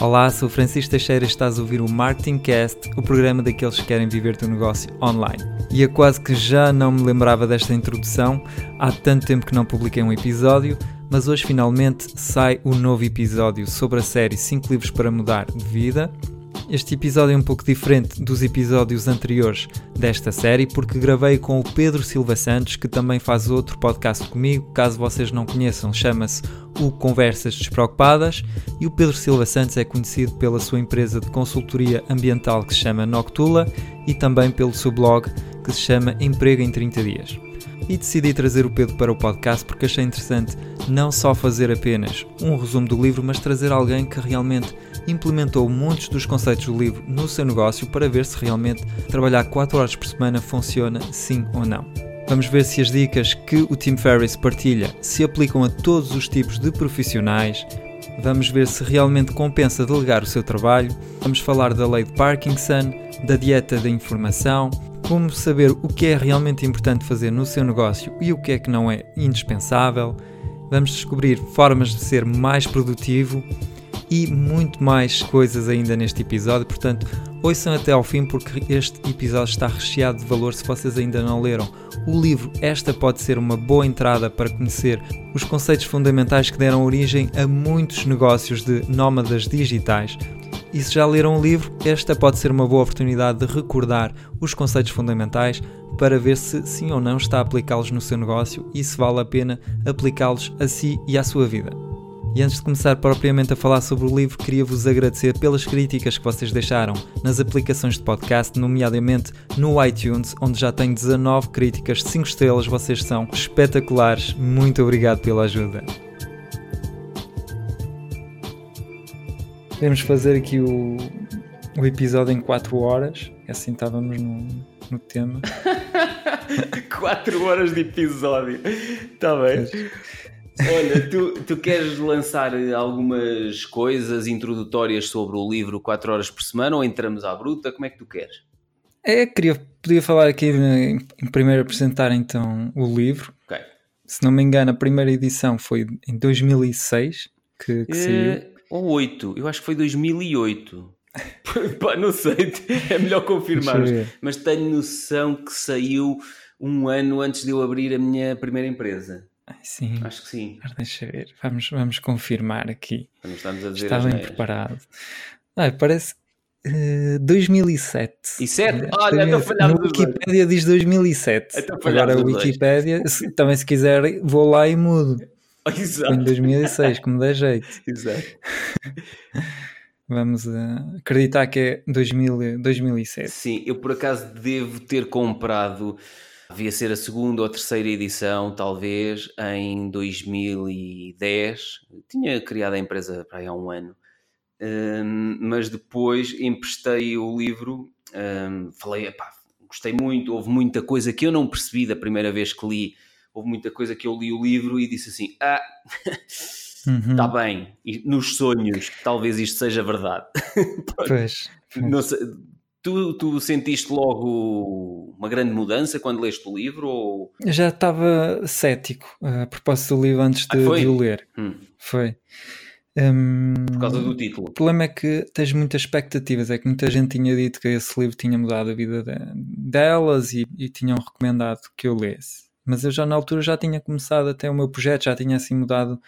Olá, sou Francisco Teixeira estás a ouvir o Marketing Cast, o programa daqueles que querem viver teu negócio online. E é quase que já não me lembrava desta introdução, há tanto tempo que não publiquei um episódio, mas hoje finalmente sai o um novo episódio sobre a série 5 livros para mudar de vida este episódio é um pouco diferente dos episódios anteriores desta série, porque gravei com o Pedro Silva Santos, que também faz outro podcast comigo. Caso vocês não conheçam, chama-se o Conversas Despreocupadas. E o Pedro Silva Santos é conhecido pela sua empresa de consultoria ambiental que se chama Noctula e também pelo seu blog que se chama Emprego em 30 Dias e decidi trazer o Pedro para o podcast porque achei interessante não só fazer apenas um resumo do livro, mas trazer alguém que realmente implementou muitos dos conceitos do livro no seu negócio para ver se realmente trabalhar 4 horas por semana funciona sim ou não. Vamos ver se as dicas que o Tim Ferriss partilha se aplicam a todos os tipos de profissionais. Vamos ver se realmente compensa delegar o seu trabalho. Vamos falar da lei de Parkinson, da dieta da informação, como saber o que é realmente importante fazer no seu negócio e o que é que não é indispensável. Vamos descobrir formas de ser mais produtivo e muito mais coisas ainda neste episódio. Portanto, ouçam até ao fim porque este episódio está recheado de valor se vocês ainda não leram o livro. Esta pode ser uma boa entrada para conhecer os conceitos fundamentais que deram origem a muitos negócios de nómadas digitais. E se já leram o livro, esta pode ser uma boa oportunidade de recordar os conceitos fundamentais para ver se sim ou não está a aplicá-los no seu negócio e se vale a pena aplicá-los a si e à sua vida. E antes de começar propriamente a falar sobre o livro, queria vos agradecer pelas críticas que vocês deixaram nas aplicações de podcast, nomeadamente no iTunes, onde já tenho 19 críticas de 5 estrelas. Vocês são espetaculares. Muito obrigado pela ajuda. Podemos fazer aqui o, o episódio em 4 horas, assim estávamos no, no tema. 4 horas de episódio, está bem. Olha, tu, tu queres lançar algumas coisas introdutórias sobre o livro 4 horas por semana ou entramos à bruta? Como é que tu queres? É, queria, podia falar aqui em, em primeiro apresentar então o livro. Ok. Se não me engano, a primeira edição foi em 2006 que, que é, saiu. Ou 8, eu acho que foi 2008. Pá, não sei, é melhor confirmar. Mas tenho noção que saiu um ano antes de eu abrir a minha primeira empresa. Ai, sim. Acho que sim. Mas deixa ver, vamos, vamos confirmar aqui. Estamos a dizer Está bem preparado. Ai, parece uh, 2007. E 7? Olha, estou falhando. No Wikipedia diz 2007. Agora a Wikipedia, se, também se quiser, vou lá e mudo. Exato. Foi em 2006, como dá jeito. Exato. Vamos uh, acreditar que é 2000, 2007. Sim, eu por acaso devo ter comprado, devia ser a segunda ou a terceira edição, talvez, em 2010. Tinha criado a empresa para aí há um ano, um, mas depois emprestei o livro. Um, falei, epá, gostei muito, houve muita coisa que eu não percebi da primeira vez que li houve muita coisa que eu li o livro e disse assim: Ah, está uhum. bem, e nos sonhos, talvez isto seja verdade. pois. Não sei, tu, tu sentiste logo uma grande mudança quando leste o livro? Ou... Eu já estava cético a propósito do livro antes de, ah, de o ler. Hum. Foi. Um, Por causa do título. O problema é que tens muitas expectativas. É que muita gente tinha dito que esse livro tinha mudado a vida de, delas e, e tinham recomendado que eu lesse mas eu já na altura já tinha começado até o meu projeto, já tinha assim mudado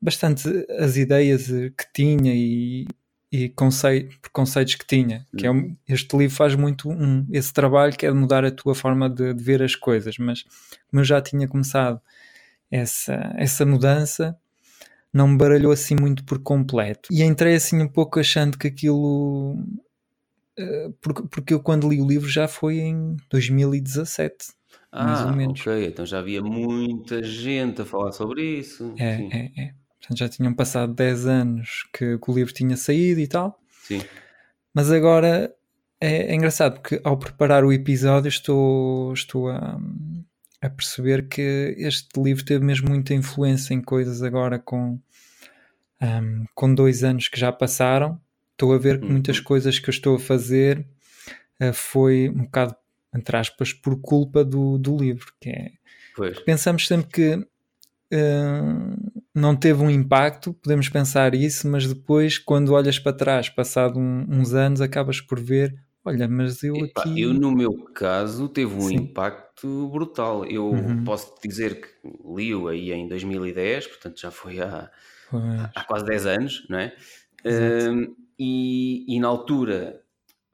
bastante as ideias que tinha e, e conceito, preconceitos que tinha. Que é um, este livro faz muito um, esse trabalho que é de mudar a tua forma de, de, ver as coisas, mas como eu já tinha começado essa, essa mudança, não me baralhou assim muito por completo. E entrei assim um pouco achando que aquilo. Eh, porque, porque eu quando li o livro já foi em 2017 mais ou Ah, menos. ok. Então já havia muita gente a falar sobre isso. É, Sim, é, é. Já tinham passado 10 anos que, que o livro tinha saído e tal. sim. Mas agora é, é engraçado porque ao preparar o episódio estou, estou a, a perceber que este livro teve mesmo muita influência em coisas agora com, ahm, com dois anos que já passaram. Estou a ver que muitas Uhum. coisas que eu estou a fazer ah, foi um bocado, entre aspas, por culpa do, do livro, que é Pois. pensamos sempre que uh, não teve um impacto, podemos pensar isso, mas depois, quando olhas para trás, passado um, uns anos, acabas por ver, olha, mas eu Epá, aqui... Eu, no meu caso, teve um Sim. impacto brutal. Eu Uhum. posso dizer que li-o aí em 2010, portanto já foi há, há quase 10 anos, não é? Hum, e, e na altura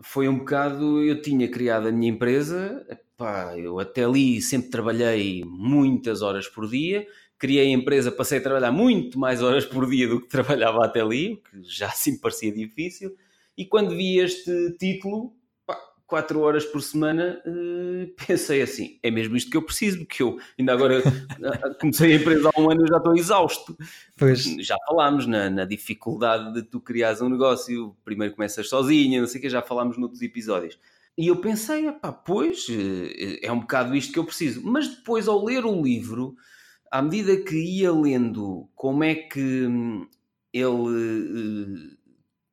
foi um bocado. Eu tinha criado a minha empresa, epá, eu até ali sempre trabalhei muitas horas por dia. Criei a empresa, passei a trabalhar muito mais horas por dia do que trabalhava até ali, o que já assim parecia difícil. E quando vi este título, pá, 4 horas por semana, eh, pensei assim: é mesmo isto que eu preciso, porque eu ainda agora comecei a empresa há um ano e já estou exausto pois, já falámos na, na dificuldade de tu criares um negócio, primeiro começas sozinha, não sei o que, já falámos noutros episódios. E eu pensei, pá, pois, eh, é um bocado isto que eu preciso. Mas depois, ao ler o livro, à medida que ia lendo como é que hum, ele eh,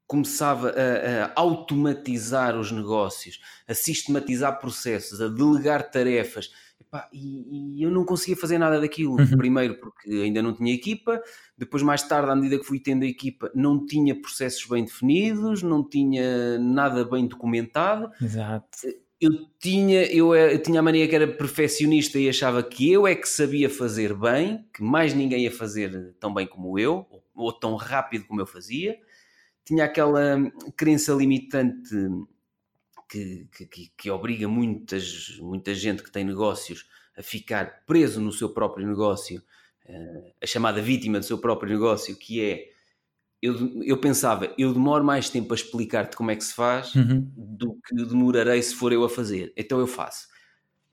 começava a, a automatizar os negócios, a sistematizar processos, a delegar tarefas, epá, e, e eu não conseguia fazer nada daquilo. Uhum. Primeiro porque ainda não tinha equipa, depois mais tarde, à medida que fui tendo a equipa, não tinha processos bem definidos, não tinha nada bem documentado. exato. Eu tinha, eu, eh, eu tinha a mania que era perfeccionista e achava que eu é que sabia fazer bem, que mais ninguém ia fazer tão bem como eu, ou, ou tão rápido como eu fazia. Tinha aquela hum, crença limitante que, que, que, que obriga muitas, muita gente que tem negócios a ficar preso no seu próprio negócio, eh, a chamada vítima do seu próprio negócio, que é eu, eu pensava, eu demoro mais tempo a explicar-te como é que se faz Uhum. do que demorarei se for eu a fazer. Então eu faço.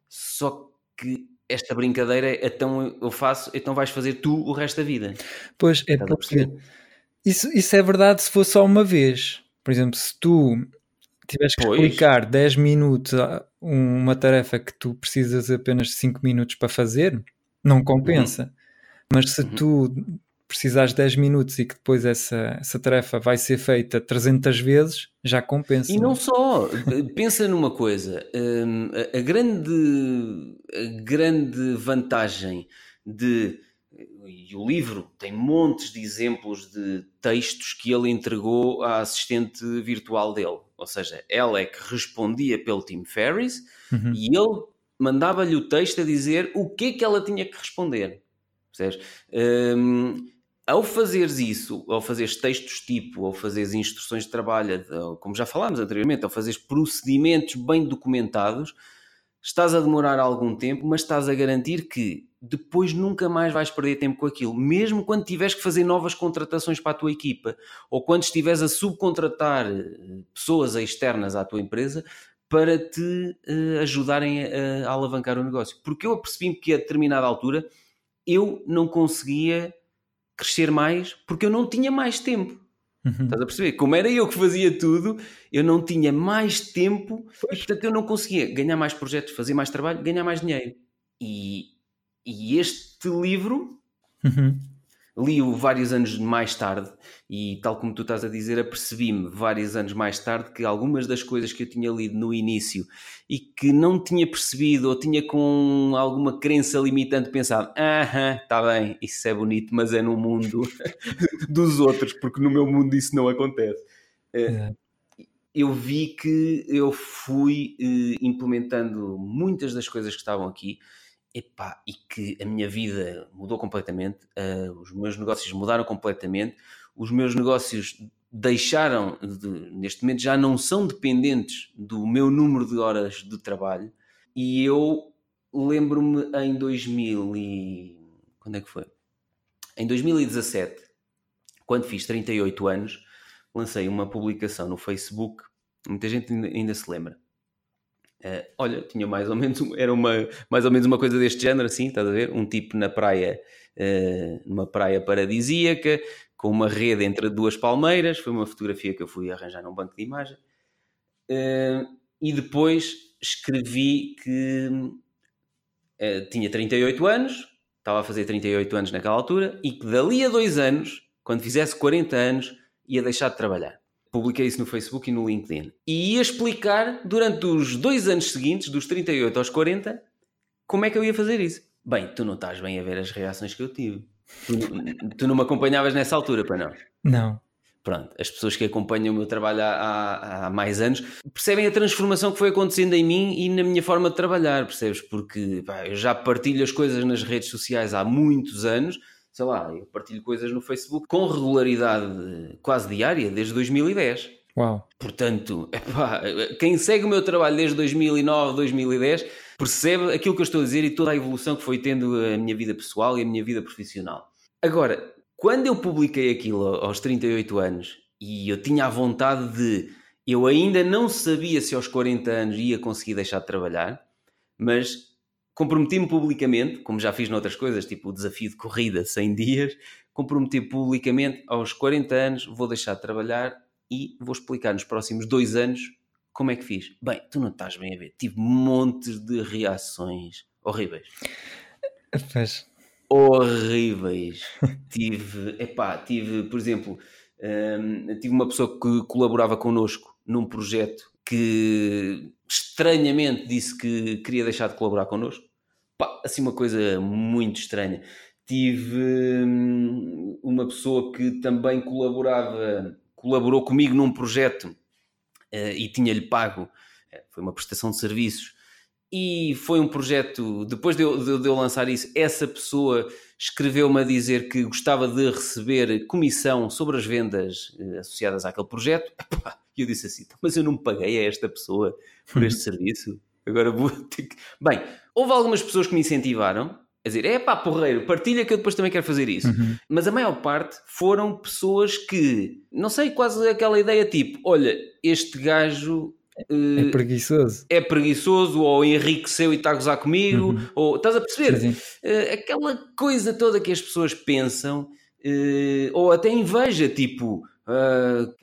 Só que esta brincadeira é então eu faço, então vais fazer tu o resto da vida. Pois, é porque isso, isso é verdade se for só uma vez. Por exemplo, se tu tiveres que Pois. explicar 10 minutos uma tarefa que tu precisas apenas de 5 minutos para fazer, não compensa. Mas se Uhum. tu precisares de 10 minutos e que depois essa, essa tarefa vai ser feita 300 vezes, já compensa. E não só, pensa numa coisa, hum, a, a grande, a grande vantagem de. E o livro tem montes de exemplos de textos que ele entregou à assistente virtual dele. Ou seja, ela é que respondia pelo Tim Ferriss Uhum. e ele mandava-lhe o texto a dizer o que é que ela tinha que responder. Percebes? Hum, ao fazeres isso, ao fazeres textos tipo, ao fazeres instruções de trabalho, como já falámos anteriormente, ao fazeres procedimentos bem documentados, estás a demorar algum tempo, mas estás a garantir que depois nunca mais vais perder tempo com aquilo, mesmo quando tiveres que fazer novas contratações para a tua equipa, ou quando estiveres a subcontratar eh, pessoas externas à tua empresa para te eh, ajudarem a, a alavancar o negócio. Porque eu apercebi-me que a determinada altura eu não conseguia crescer mais porque eu não tinha mais tempo. Uhum. Estás a perceber? Como era eu que fazia tudo, eu não tinha mais tempo e, portanto, eu não conseguia ganhar mais projetos, fazer mais trabalho, ganhar mais dinheiro. E, e este livro Uhum. Li-o vários anos mais tarde e, tal como tu estás a dizer, apercebi-me vários anos mais tarde que algumas das coisas que eu tinha lido no início e que não tinha percebido ou tinha com alguma crença limitante pensado, aham, está bem, isso é bonito, mas é no mundo dos outros, porque no meu mundo isso não acontece. Exato. Eu vi que eu fui eh, implementando muitas das coisas que estavam aqui epá, e que a minha vida mudou completamente, eh, os meus negócios mudaram completamente, os meus negócios deixaram, de, neste momento já não são dependentes do meu número de horas de trabalho e eu lembro-me em 2000 e... quando é que foi? Em 2017, quando fiz 38 anos, lancei uma publicação no Facebook, muita gente ainda, ainda se lembra. Uh, olha, tinha mais ou menos era uma mais ou menos uma coisa deste género, assim, estás a ver? Um tipo na praia, uh, numa praia paradisíaca, com uma rede entre duas palmeiras. Foi uma fotografia que eu fui arranjar num banco de imagem. Uh, e depois escrevi que tinha 38 anos, estava a fazer 38 anos naquela altura, e que dali a dois anos, quando fizesse 40 anos, ia deixar de trabalhar. Publiquei isso no Facebook e no LinkedIn. E ia explicar durante os dois anos seguintes, dos 38 aos 40, como é que eu ia fazer isso. Bem, tu não estás bem a ver as reações que eu tive. Tu, tu não me acompanhavas nessa altura, para não? Não. Pronto, as pessoas que acompanham o meu trabalho há, há, mais anos percebem a transformação que foi acontecendo em mim e na minha forma de trabalhar, percebes? Porque pá, eu já partilho as coisas nas redes sociais há muitos anos, sei lá, eu partilho coisas no Facebook com regularidade quase diária desde 2010. Uau! Portanto, epá, quem segue o meu trabalho desde 2009, 2010 percebe aquilo que eu estou a dizer e toda a evolução que foi tendo a minha vida pessoal e a minha vida profissional. Agora, quando eu publiquei aquilo aos 38 anos e eu tinha a vontade de. Eu ainda não sabia se aos 40 anos ia conseguir deixar de trabalhar, mas comprometi-me publicamente, como já fiz noutras coisas, tipo o desafio de corrida 100 dias, comprometi publicamente aos 40 anos vou deixar de trabalhar e vou explicar nos próximos dois anos como é que fiz. Bem, tu não estás bem a ver, tive montes de reações horríveis. Pois horríveis. tive, epá, tive, por exemplo, um, tive uma pessoa que colaborava connosco num projeto que estranhamente disse que queria deixar de colaborar connosco. Pá, assim, uma coisa muito estranha. Tive um, uma pessoa que também colaborava, colaborou comigo num projeto uh, e tinha-lhe pago, eh, foi uma prestação de serviços e foi um projeto, depois de eu, de, eu lançar isso, essa pessoa escreveu-me a dizer que gostava de receber comissão sobre as vendas eh, associadas àquele projeto. E eu disse assim, então, mas eu não paguei a esta pessoa por este serviço. Agora vou ter que... Bem, houve algumas pessoas que me incentivaram a dizer, é pá, porreiro, partilha que eu depois também quero fazer isso. Uhum. Mas a maior parte foram pessoas que, não sei, quase aquela ideia tipo, olha, este gajo é eh, preguiçoso. É preguiçoso, ou enriqueceu e está a gozar comigo, uhum. ou estás a perceber? Sim, sim. Uh, aquela coisa toda que as pessoas pensam, uh, ou até inveja, tipo. Uh,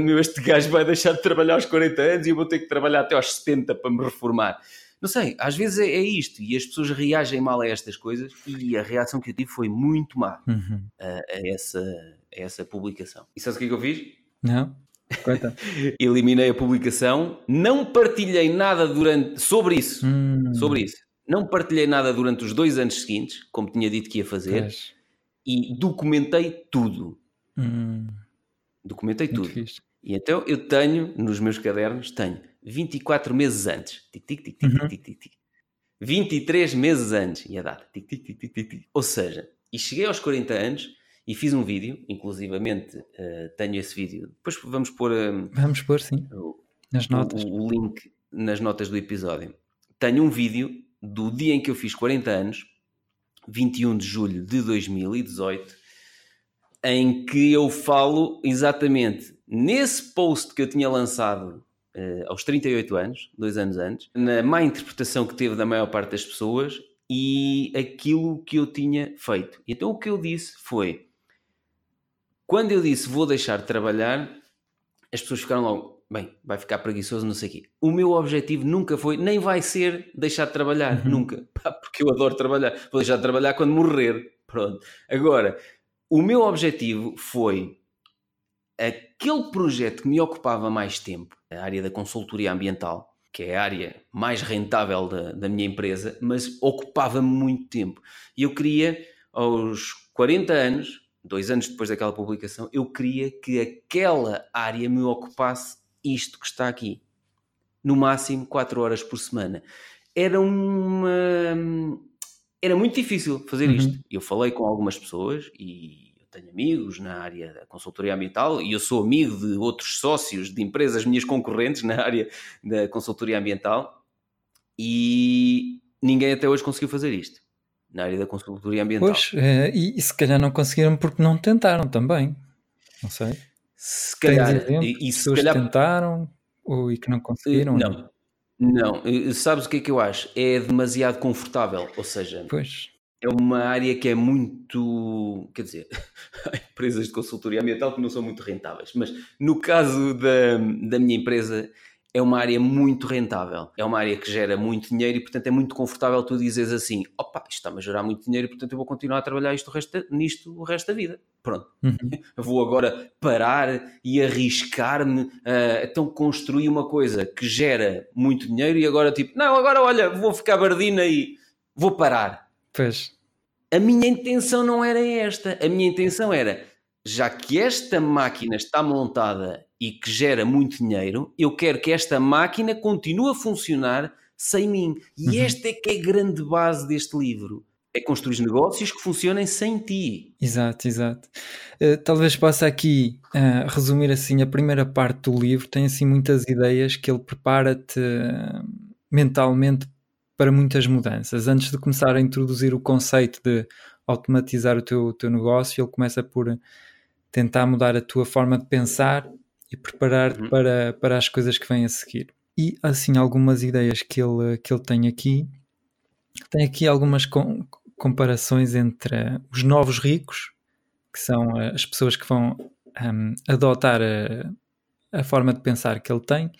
meu, este gajo vai deixar de trabalhar aos 40 anos e eu vou ter que trabalhar até aos 70 para me reformar. Não sei, às vezes é, é isto e as pessoas reagem mal a estas coisas e a reação que eu tive foi muito má uhum. a, a, essa, a essa publicação. E sabes o que é que eu fiz? Não. Eliminei a publicação, não partilhei nada durante sobre isso, hum. sobre isso. Não partilhei nada durante os dois anos seguintes, como tinha dito que ia fazer, e documentei tudo. Hum. Documentei Muito tudo. Fixe. E então eu tenho nos meus cadernos, tenho 24 meses antes. Tic, tic, tic, tic, uhum. tic, tic, tic. 23 meses antes. E a data. Tic, tic, tic, tic, tic. Ou seja, e cheguei aos 40 anos e fiz um vídeo, inclusivamente uh, tenho esse vídeo. Depois vamos pôr. Uh, vamos pôr, sim. O, nas notas. O, o, link nas notas do episódio. Tenho um vídeo do dia em que eu fiz 40 anos, 21 de julho de 2018, em que eu falo exatamente nesse post que eu tinha lançado uh, aos 38 anos, dois anos antes, na má interpretação que teve da maior parte das pessoas e aquilo que eu tinha feito. Então o que eu disse foi quando eu disse vou deixar de trabalhar, as pessoas ficaram logo, bem, vai ficar preguiçoso, não sei o quê. O meu objetivo nunca foi, nem vai ser deixar de trabalhar, uhum. nunca. Pá, porque eu adoro trabalhar. Vou deixar de trabalhar quando morrer. Pronto. Agora, o meu objetivo foi aquele projeto que me ocupava mais tempo, a área da consultoria ambiental, que é a área mais rentável da, da minha empresa, mas ocupava-me muito tempo. E eu queria, aos 40 anos, dois anos depois daquela publicação, eu queria que aquela área me ocupasse isto que está aqui. No máximo 4 horas por semana. Era uma. Era muito difícil fazer uhum. isto. Eu falei com algumas pessoas e eu tenho amigos na área da consultoria ambiental e eu sou amigo de outros sócios de empresas minhas concorrentes na área da consultoria ambiental e ninguém até hoje conseguiu fazer isto na área da consultoria ambiental. Pois, é, e, e, se calhar não conseguiram porque não tentaram também. Não sei. Se calhar. e, e se calhar... tentaram ou e que não conseguiram? Não. Não. Sabes o que é que eu acho? É demasiado confortável. Ou seja, pois. é uma área que é muito. Quer dizer, há empresas de consultoria ambiental que não são muito rentáveis. Mas no caso da, da minha empresa é uma área muito rentável, é uma área que gera muito dinheiro e, portanto, é muito confortável tu dizes assim: opa, isto está-me a gerar muito dinheiro e, portanto, eu vou continuar a trabalhar isto o resto, nisto o resto da vida. Pronto. Uhum. Vou agora parar e arriscar-me a então construir uma coisa que gera muito dinheiro e agora, tipo, não, agora olha, vou ficar bardina e vou parar. Pois. a minha intenção não era esta. A minha intenção era, já que esta máquina está montada e que gera muito dinheiro, eu quero que esta máquina continue a funcionar sem mim. E uhum. esta é que é a grande base deste livro. É construir negócios que funcionem sem ti. Exato, exato. Uh, talvez possa aqui uh, resumir assim a primeira parte do livro. Tem assim muitas ideias que ele prepara-te uh, mentalmente para muitas mudanças. Antes de começar a introduzir o conceito de automatizar o teu, teu negócio, ele começa por tentar mudar a tua forma de pensar e preparar-te uhum. para, para as coisas que vêm a seguir. E assim, algumas ideias que ele, que ele tem aqui. Tem aqui algumas com, comparações entre os novos ricos, que são as pessoas que vão um, adotar a, a forma de pensar que ele tem,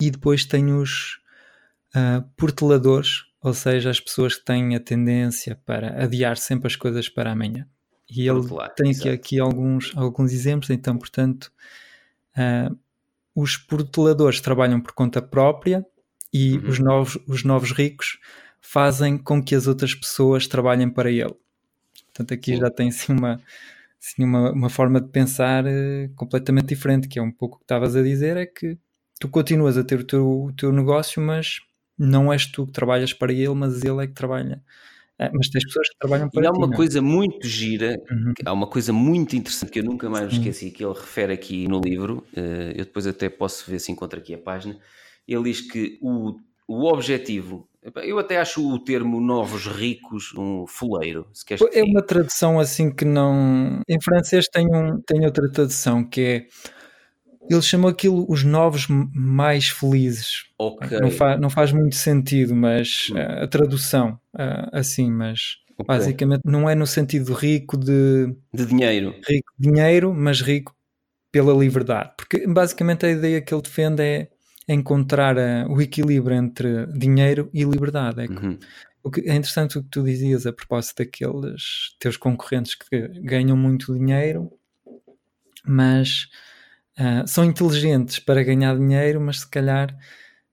e depois tem os uh, porteladores, ou seja, as pessoas que têm a tendência para adiar sempre as coisas para amanhã. E ele tem aqui, aqui, alguns, alguns exemplos, então, portanto, uh, os porteladores trabalham por conta própria e uhum. os, novos, os novos ricos fazem com que as outras pessoas trabalhem para ele. Portanto, aqui Sim. já tem assim uma, assim, uma, uma forma de pensar uh, completamente diferente, que é um pouco o que estavas a dizer, é que tu continuas a ter o teu, o teu negócio, mas não és tu que trabalhas para ele, mas ele é que trabalha. É, mas tens pessoas que trabalham para e ti. há uma não? É? coisa muito gira, uhum. há uma coisa muito interessante que eu nunca mais esqueci, que ele refere aqui no livro, eh, eu depois até posso ver se encontro aqui a página, ele diz que o, o objetivo, eu até acho o termo novos ricos um fuleiro, se queres É uma tradução assim que não... Em francês tem, um, tem outra tradução que é ele chamou aquilo os novos mais felizes. Okay. Não, fa não faz muito sentido, mas uh, a tradução, uh, assim, mas okay. basicamente não é no sentido rico de, de dinheiro. Rico de dinheiro, mas rico pela liberdade. Porque basicamente a ideia que ele defende é encontrar uh, o equilíbrio entre dinheiro e liberdade. É, uhum. o que, é interessante o que tu dizias a propósito daqueles teus concorrentes que ganham muito dinheiro, mas Uh, são inteligentes para ganhar dinheiro, mas se calhar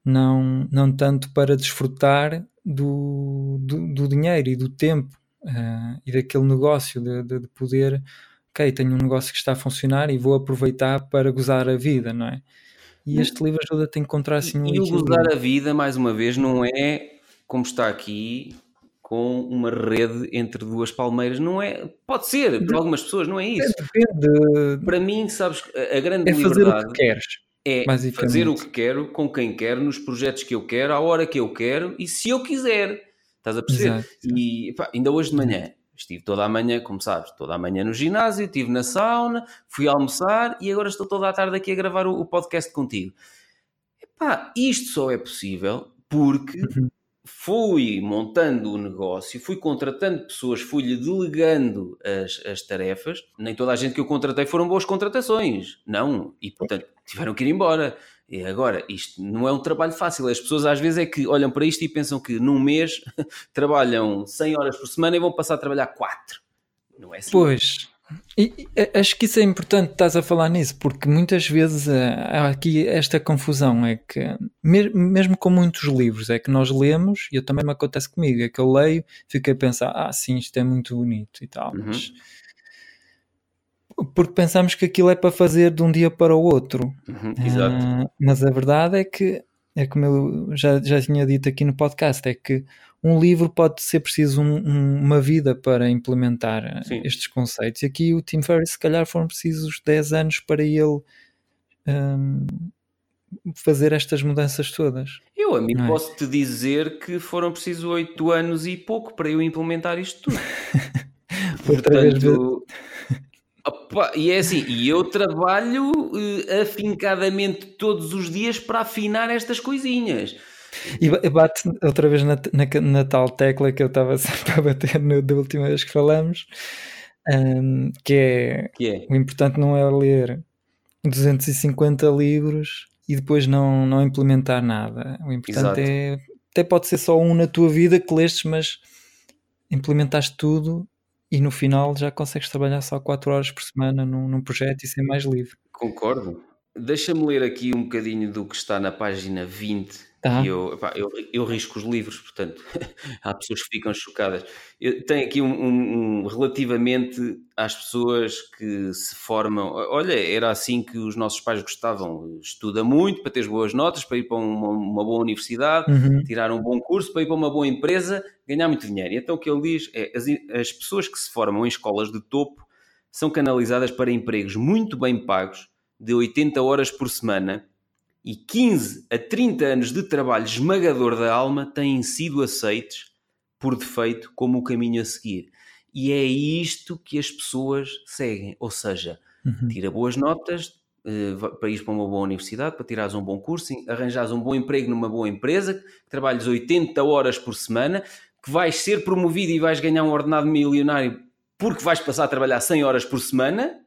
não, não tanto para desfrutar do, do, do dinheiro e do tempo uh, e daquele negócio, de, de, de, poder, ok, tenho um negócio que está a funcionar e vou aproveitar para gozar a vida, não é? E este livro ajuda-te a encontrar assim um E o gozar a vida, mais uma vez, não é como está aqui, com uma rede entre duas palmeiras. Não é? Pode ser, para algumas pessoas, não é isso. Depende. Para mim, sabes, a grande é fazer liberdade. O que queres. É fazer o que quero, com quem quero, nos projetos que eu quero, à hora que eu quero e se eu quiser. Estás a perceber? Exato. E pá, ainda hoje de manhã, estive toda a manhã, como sabes, toda a manhã no ginásio, estive na sauna, fui almoçar e agora estou toda a tarde aqui a gravar o, o podcast contigo. Epá, isto só é possível porque uhum fui montando o negócio, fui contratando pessoas, fui-lhe delegando as, as tarefas. Nem toda a gente que eu contratei foram boas contratações, não, e portanto tiveram que ir embora. E agora, isto não é um trabalho fácil. As pessoas às vezes é que olham para isto e pensam que num mês trabalham 100 horas por semana e vão passar a trabalhar 4. Não é assim. Pois, e, acho que isso é importante, estás a falar nisso, porque muitas vezes eh, há aqui esta confusão, é que mesmo com muitos livros, é que nós lemos, e eu também me acontece comigo, é que eu leio, fico a pensar, ah sim, isto é muito bonito e tal, uhum. mas porque pensamos que aquilo é para fazer de um dia para o outro. Uhum, exato. Uh, mas a verdade é que, é como eu já, já tinha dito aqui no podcast, é que um livro pode ser preciso um, um, uma vida para implementar eh, Sim. estes conceitos. E aqui o Tim Ferriss, se calhar, foram precisos 10 anos para ele um, fazer estas mudanças todas. Eu, a mim, é? posso te dizer que foram precisos 8 anos e pouco para eu implementar isto tudo. Portanto. Opa, e é assim, e eu trabalho uh, afincadamente todos os dias para afinar estas coisinhas. E bate outra vez na, na, na tal tecla que eu estava sempre a bater no, da última vez que falamos, um, que, é, que é o importante não é ler 250 livros e depois não, não implementar nada. O importante Exato. é até pode ser só um na tua vida que lestes, mas implementaste tudo e no final já consegues trabalhar só 4 horas por semana num, num projeto e ser mais livre. Concordo. Deixa-me ler aqui um bocadinho do que está na página 20 Tá. E eu, epá, eu, eu risco os livros, portanto, há pessoas que ficam chocadas. Eu tenho aqui um, um, um, relativamente às pessoas que se formam. Olha, era assim que os nossos pais gostavam. Estuda muito para ter boas notas, para ir para uma, uma boa universidade, Uhum. tirar um bom curso, para ir para uma boa empresa, ganhar muito dinheiro. E então o que ele diz é as, as pessoas que se formam em escolas de topo são canalizadas para empregos muito bem pagos, de 80 horas por semana e 15 a 30 anos de trabalho esmagador da alma têm sido aceitos por defeito como o caminho a seguir. E é isto que as pessoas seguem. Ou seja, Uhum. tira boas notas eh, para ir para uma boa universidade, para tirares um bom curso, arranjares um bom emprego numa boa empresa, que trabalhes 80 horas por semana, que vais ser promovido e vais ganhar um ordenado milionário porque vais passar a trabalhar 100 horas por semana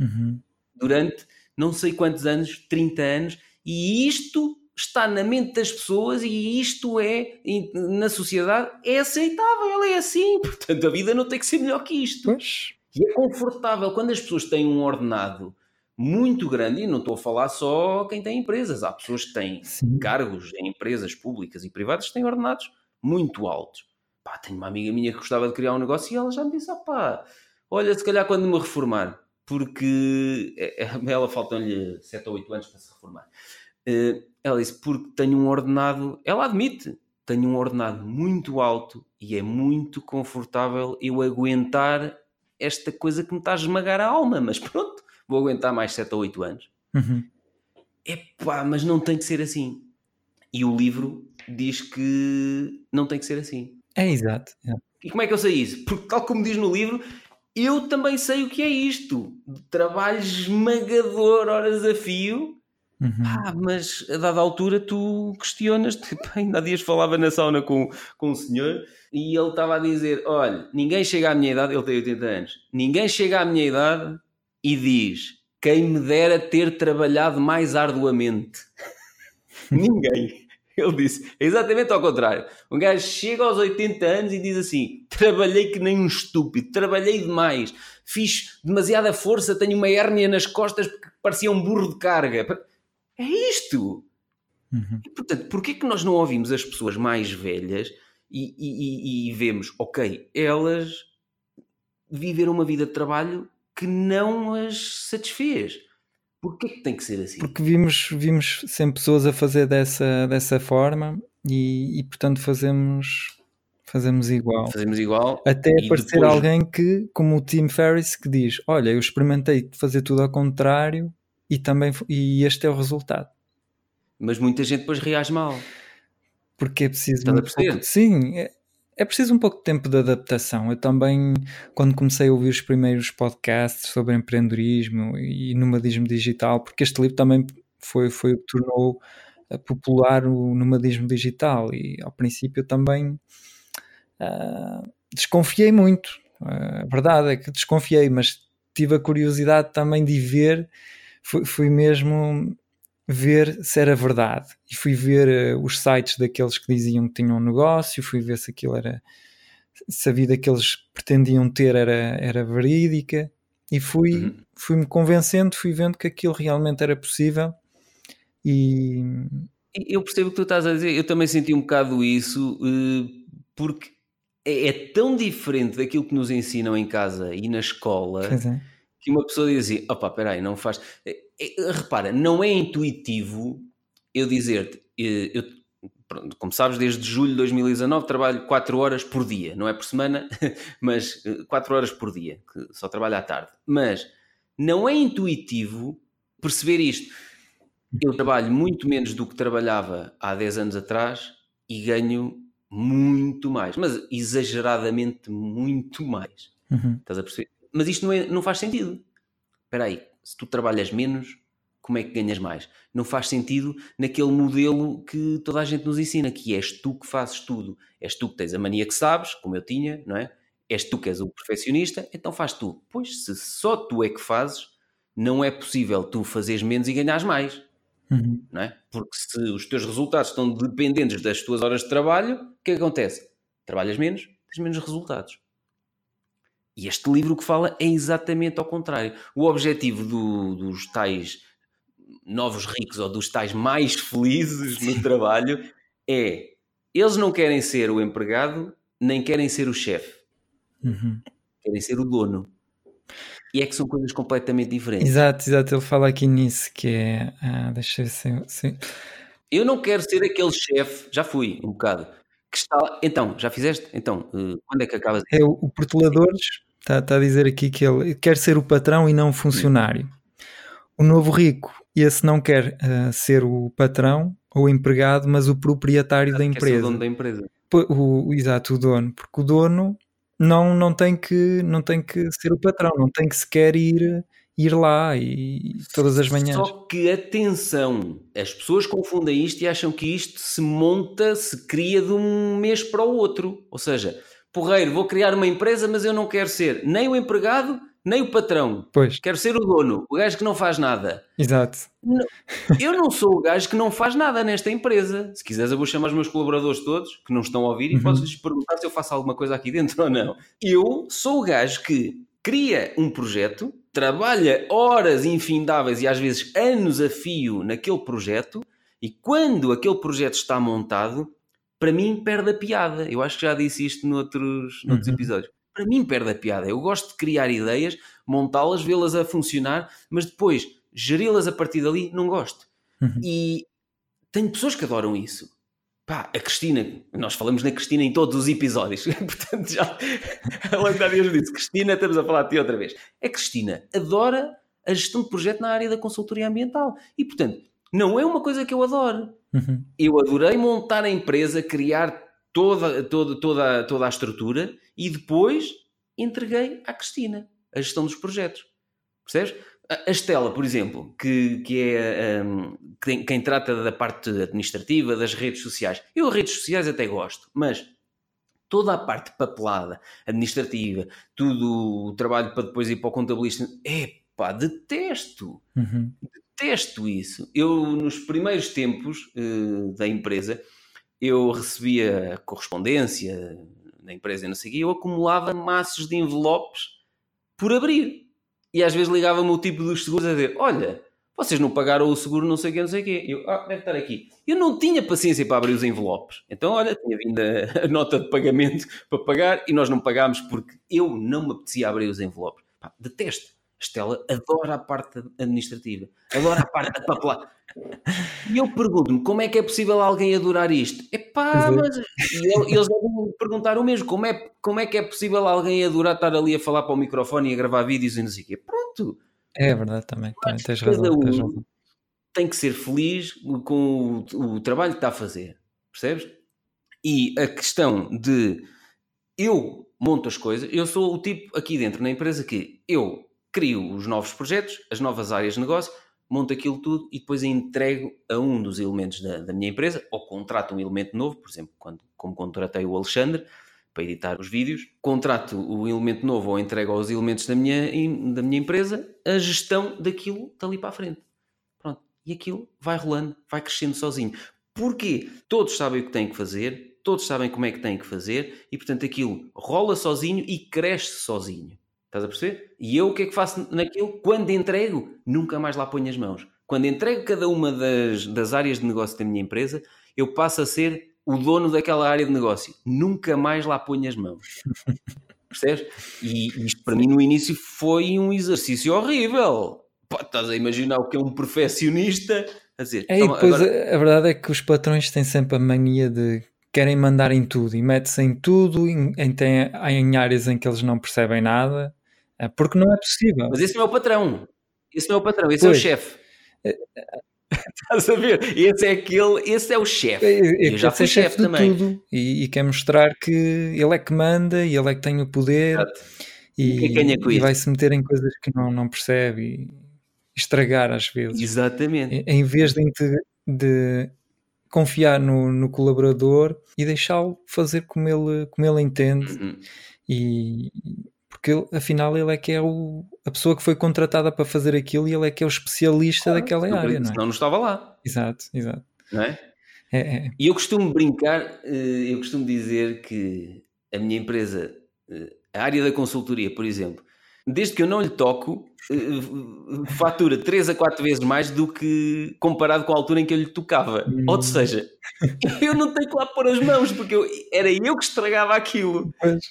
Uhum. durante não sei quantos anos, 30 anos, e isto está na mente das pessoas e isto é, na sociedade, é aceitável, é assim. Portanto, a vida não tem que ser melhor que isto. Pois. E é confortável quando as pessoas têm um ordenado muito grande, e não estou a falar só quem tem empresas, há pessoas que têm Sim. cargos em empresas públicas e privadas que têm ordenados muito altos. Pá, tenho uma amiga minha que gostava de criar um negócio e ela já me disse: ah, pá, olha, se calhar quando me reformar, porque é- é- ela faltam-lhe 7 ou 8 anos para se reformar. Eh, Ela disse: porque tenho um ordenado, ela admite, tenho um ordenado muito alto e é muito confortável eu aguentar esta coisa que me está a esmagar a alma, mas pronto, vou aguentar mais 7 ou 8 anos. Uhum. Epá, mas não tem que ser assim. E o livro diz que não tem que ser assim. É exato. é. E como é que eu sei isso? Porque, tal como diz no livro, eu também sei o que é isto. Trabalho esmagador, horas a fio. Uhum. Ah, mas a dada altura tu questionas-te. Pá, Ainda há dias falava na sauna com, com um senhor e ele estava a dizer: Olha, ninguém chega à minha idade, ele tem 80 anos, ninguém chega à minha idade e diz: Quem me dera ter trabalhado mais arduamente. ninguém. Ele disse é exatamente ao contrário. Um gajo chega aos 80 anos e diz assim: Trabalhei que nem um estúpido, trabalhei demais, fiz demasiada força, tenho uma hérnia nas costas porque parecia um burro de carga. É isto! Uhum. E, portanto, porquê que nós não ouvimos as pessoas mais velhas e, e- e- e vemos, ok, elas viveram uma vida de trabalho que não as satisfez? Porquê que tem que ser assim? Porque vimos, vimos sempre pessoas a fazer dessa, dessa forma e, e, portanto fazemos, fazemos igual. Fazemos igual. Até e aparecer depois- alguém que, como o Tim Ferriss, que diz: Olha, eu experimentei fazer tudo ao contrário e também e este é o resultado. Mas muita gente depois reage mal. Porque é preciso Estás a pouco, perceber? sim, é, é preciso um pouco de tempo de adaptação. Eu também, quando comecei a ouvir os primeiros podcasts sobre empreendedorismo e nomadismo digital, porque este livro também foi, foi o que tornou eh, popular o nomadismo digital e ao princípio também ah, desconfiei muito. Ah, a verdade é que desconfiei, mas tive a curiosidade também de ver, fui, fui mesmo ver se era verdade e fui ver eh, os sites daqueles que diziam que tinham um negócio, fui ver se aquilo era se a vida que eles pretendiam ter era, era verídica e fui, Uhum. fui-me convencendo, fui vendo que aquilo realmente era possível e Eu percebo o que tu estás a dizer, eu também senti um bocado isso, eh, porque é é tão diferente daquilo que nos ensinam em casa e na escola pois é, que uma pessoa diz assim: opá, peraí, não faz. Eh, eh, Repara, não é intuitivo eu dizer-te, eh, eu, pronto, como sabes, desde julho de 2019 trabalho 4 horas por dia, não é por semana, mas 4 horas por dia, que só trabalho à tarde. Mas não é intuitivo perceber isto. Eu trabalho muito menos do que trabalhava há 10 anos atrás e ganho muito mais, mas exageradamente muito mais. Uhum. Estás a perceber? Mas isto não, é- não faz sentido. Espera aí, se tu trabalhas menos, como é que ganhas mais? Não faz sentido naquele modelo que toda a gente nos ensina, que és tu que fazes tudo. És tu que tens a mania que sabes, como eu tinha, não é? És tu que és o perfeccionista, então faz tu. Pois, se só tu é que fazes, não é possível tu fazeres menos e ganhares mais Uhum. não é? Porque se os teus resultados estão dependentes das tuas horas de trabalho, o que é que acontece? Trabalhas menos, tens menos resultados. E este livro que fala é exatamente ao contrário. O objetivo do- dos tais novos ricos ou dos tais mais felizes no trabalho é eles não querem ser o empregado nem querem ser o chefe, Uhum. querem ser o dono. E é que são coisas completamente diferentes. Exato, exato. Ele fala aqui nisso que é. Ah, deixa eu ver se, se- Eu não quero ser aquele chefe, já fui um bocado, que está. Então, já fizeste? Então, eh, quando é que acabas? É o, o Porteladores está, está a dizer aqui que ele quer ser o patrão e não o funcionário. O novo rico, esse não quer ah, ser o patrão ou o empregado, mas o proprietário da Quer ser o empresa. dono da empresa. O, o- exato, o dono, porque o dono não, não, tem que, não tem que ser o patrão, não tem que sequer ir, ir lá e todas as manhãs. Só que atenção, as pessoas confundem isto e acham que isto se monta, se cria de um mês para o outro. Ou seja, porreiro, vou criar uma empresa, mas eu não quero ser nem o empregado, nem o patrão. Pois, Quero ser o dono, o gajo que não faz nada. exato. Eu não sou o gajo que não faz nada nesta empresa. Se quiseres, eu vou chamar os meus colaboradores todos, que não estão a ouvir, e Uhum. posso-lhes perguntar se eu faço alguma coisa aqui dentro ou não. Eu sou o gajo que cria um projeto, trabalha horas infindáveis e às vezes anos a fio naquele projeto, e quando aquele projeto está montado, para mim perde a piada. Eu acho que já disse isto noutros, noutros Uhum. episódios. Para mim perde a piada. Eu gosto de criar ideias, montá-las, vê-las a funcionar, mas depois geri-las a partir dali, não gosto. Uhum. E tenho pessoas que adoram isso. Pá, a Cristina, nós falamos na Cristina em todos os episódios, portanto já ela ainda mesmo disse, Cristina, estamos a falar de ti outra vez. A Cristina adora a gestão de projeto na área da consultoria ambiental e, portanto, não é uma coisa que eu adoro. Uhum. Eu adorei montar a empresa, criar toda, toda, toda, toda a estrutura e depois entreguei à Cristina a gestão dos projetos. Percebes? A Estela, por exemplo, que, que é hum, quem, quem trata da parte administrativa, das redes sociais. Eu, redes sociais, até gosto, mas toda a parte papelada, administrativa, tudo o trabalho para depois ir para o contabilista, é pá, detesto Uhum. Detesto isso. Eu, nos primeiros tempos eh, da empresa, eu recebia correspondência na empresa e não sei o eu acumulava maços de envelopes por abrir. E às vezes ligava-me o tipo dos seguros a dizer, olha, vocês não pagaram o seguro não sei o quê, não sei o quê. Eu, ah, deve estar aqui. Eu não tinha paciência para abrir os envelopes. Então, olha, tinha vindo a, a nota de pagamento para pagar e nós não pagámos porque eu não me apetecia abrir os envelopes. Pá, detesto. Estela adora a parte administrativa, adora a parte da papelada. E eu pergunto-me como é que é possível alguém adorar isto? Epá, é. mas e el- eles devem perguntar o mesmo: como é, como é que é possível alguém adorar estar ali a falar para o microfone e a gravar vídeos e não sei o quê? Pronto, É verdade também, também tens razão, tens razão. tem que ser feliz com o, o trabalho que está a fazer, percebes? E a questão de eu monto as coisas, eu sou o tipo aqui dentro na empresa que eu crio os novos projetos, as novas áreas de negócio, monto aquilo tudo e depois entrego a um dos elementos da, da minha empresa, ou contrato um elemento novo, por exemplo, quando, como contratei o Alexandre para editar os vídeos, contrato o elemento novo ou entrego aos elementos da minha, da minha empresa a gestão daquilo dali para a frente. Pronto. E aquilo vai rolando, vai crescendo sozinho. Porquê? Todos sabem o que têm que fazer, todos sabem como é que têm que fazer e, portanto, aquilo rola sozinho e cresce sozinho. Estás a perceber? E eu o que é que faço naquilo? Quando entrego, nunca mais lá ponho as mãos. Quando entrego cada uma das, das áreas de negócio da minha empresa, eu passo a ser o dono daquela área de negócio. Nunca mais lá ponho as mãos. Percebes? E isto para mim no início foi um exercício horrível. Pá, estás a imaginar o que é um perfeccionista a dizer. É, "Toma, depois agora- a, a verdade é que os patrões têm sempre a mania de querem mandar em tudo e mete-se em tudo, em, em, em áreas em que eles não percebem nada, porque não é possível. Mas esse não é o patrão. Esse não é o patrão, esse é Pois. o chefe. Estás a ver? Esse é aquele, esse é o chefe. É, é, Eu já fui chefe de também. tudo e, e quer mostrar que ele é que manda e ele é que tem o poder Exato. e, E e isso? vai-se meter em coisas que não, não percebe e estragar às vezes. Exatamente. Em- vez de, de confiar no, no colaborador e deixá-lo fazer como ele, como ele entende Uhum. e porque ele, afinal ele é que é o, a pessoa que foi contratada para fazer aquilo e ele é que é o especialista daquela Senão- área, não é? Senão não estava lá, Exato, exato. não é? É, é. E eu costumo brincar, eh, eu costumo dizer que a minha empresa, eh, a área da consultoria, por exemplo, desde que eu não lhe toco, uh, fatura 3 a 4 vezes mais do que comparado com a altura em que eu lhe tocava. Hum. Ou seja, eu não tenho que lá pôr as mãos, porque eu, era eu que estragava aquilo. Pois.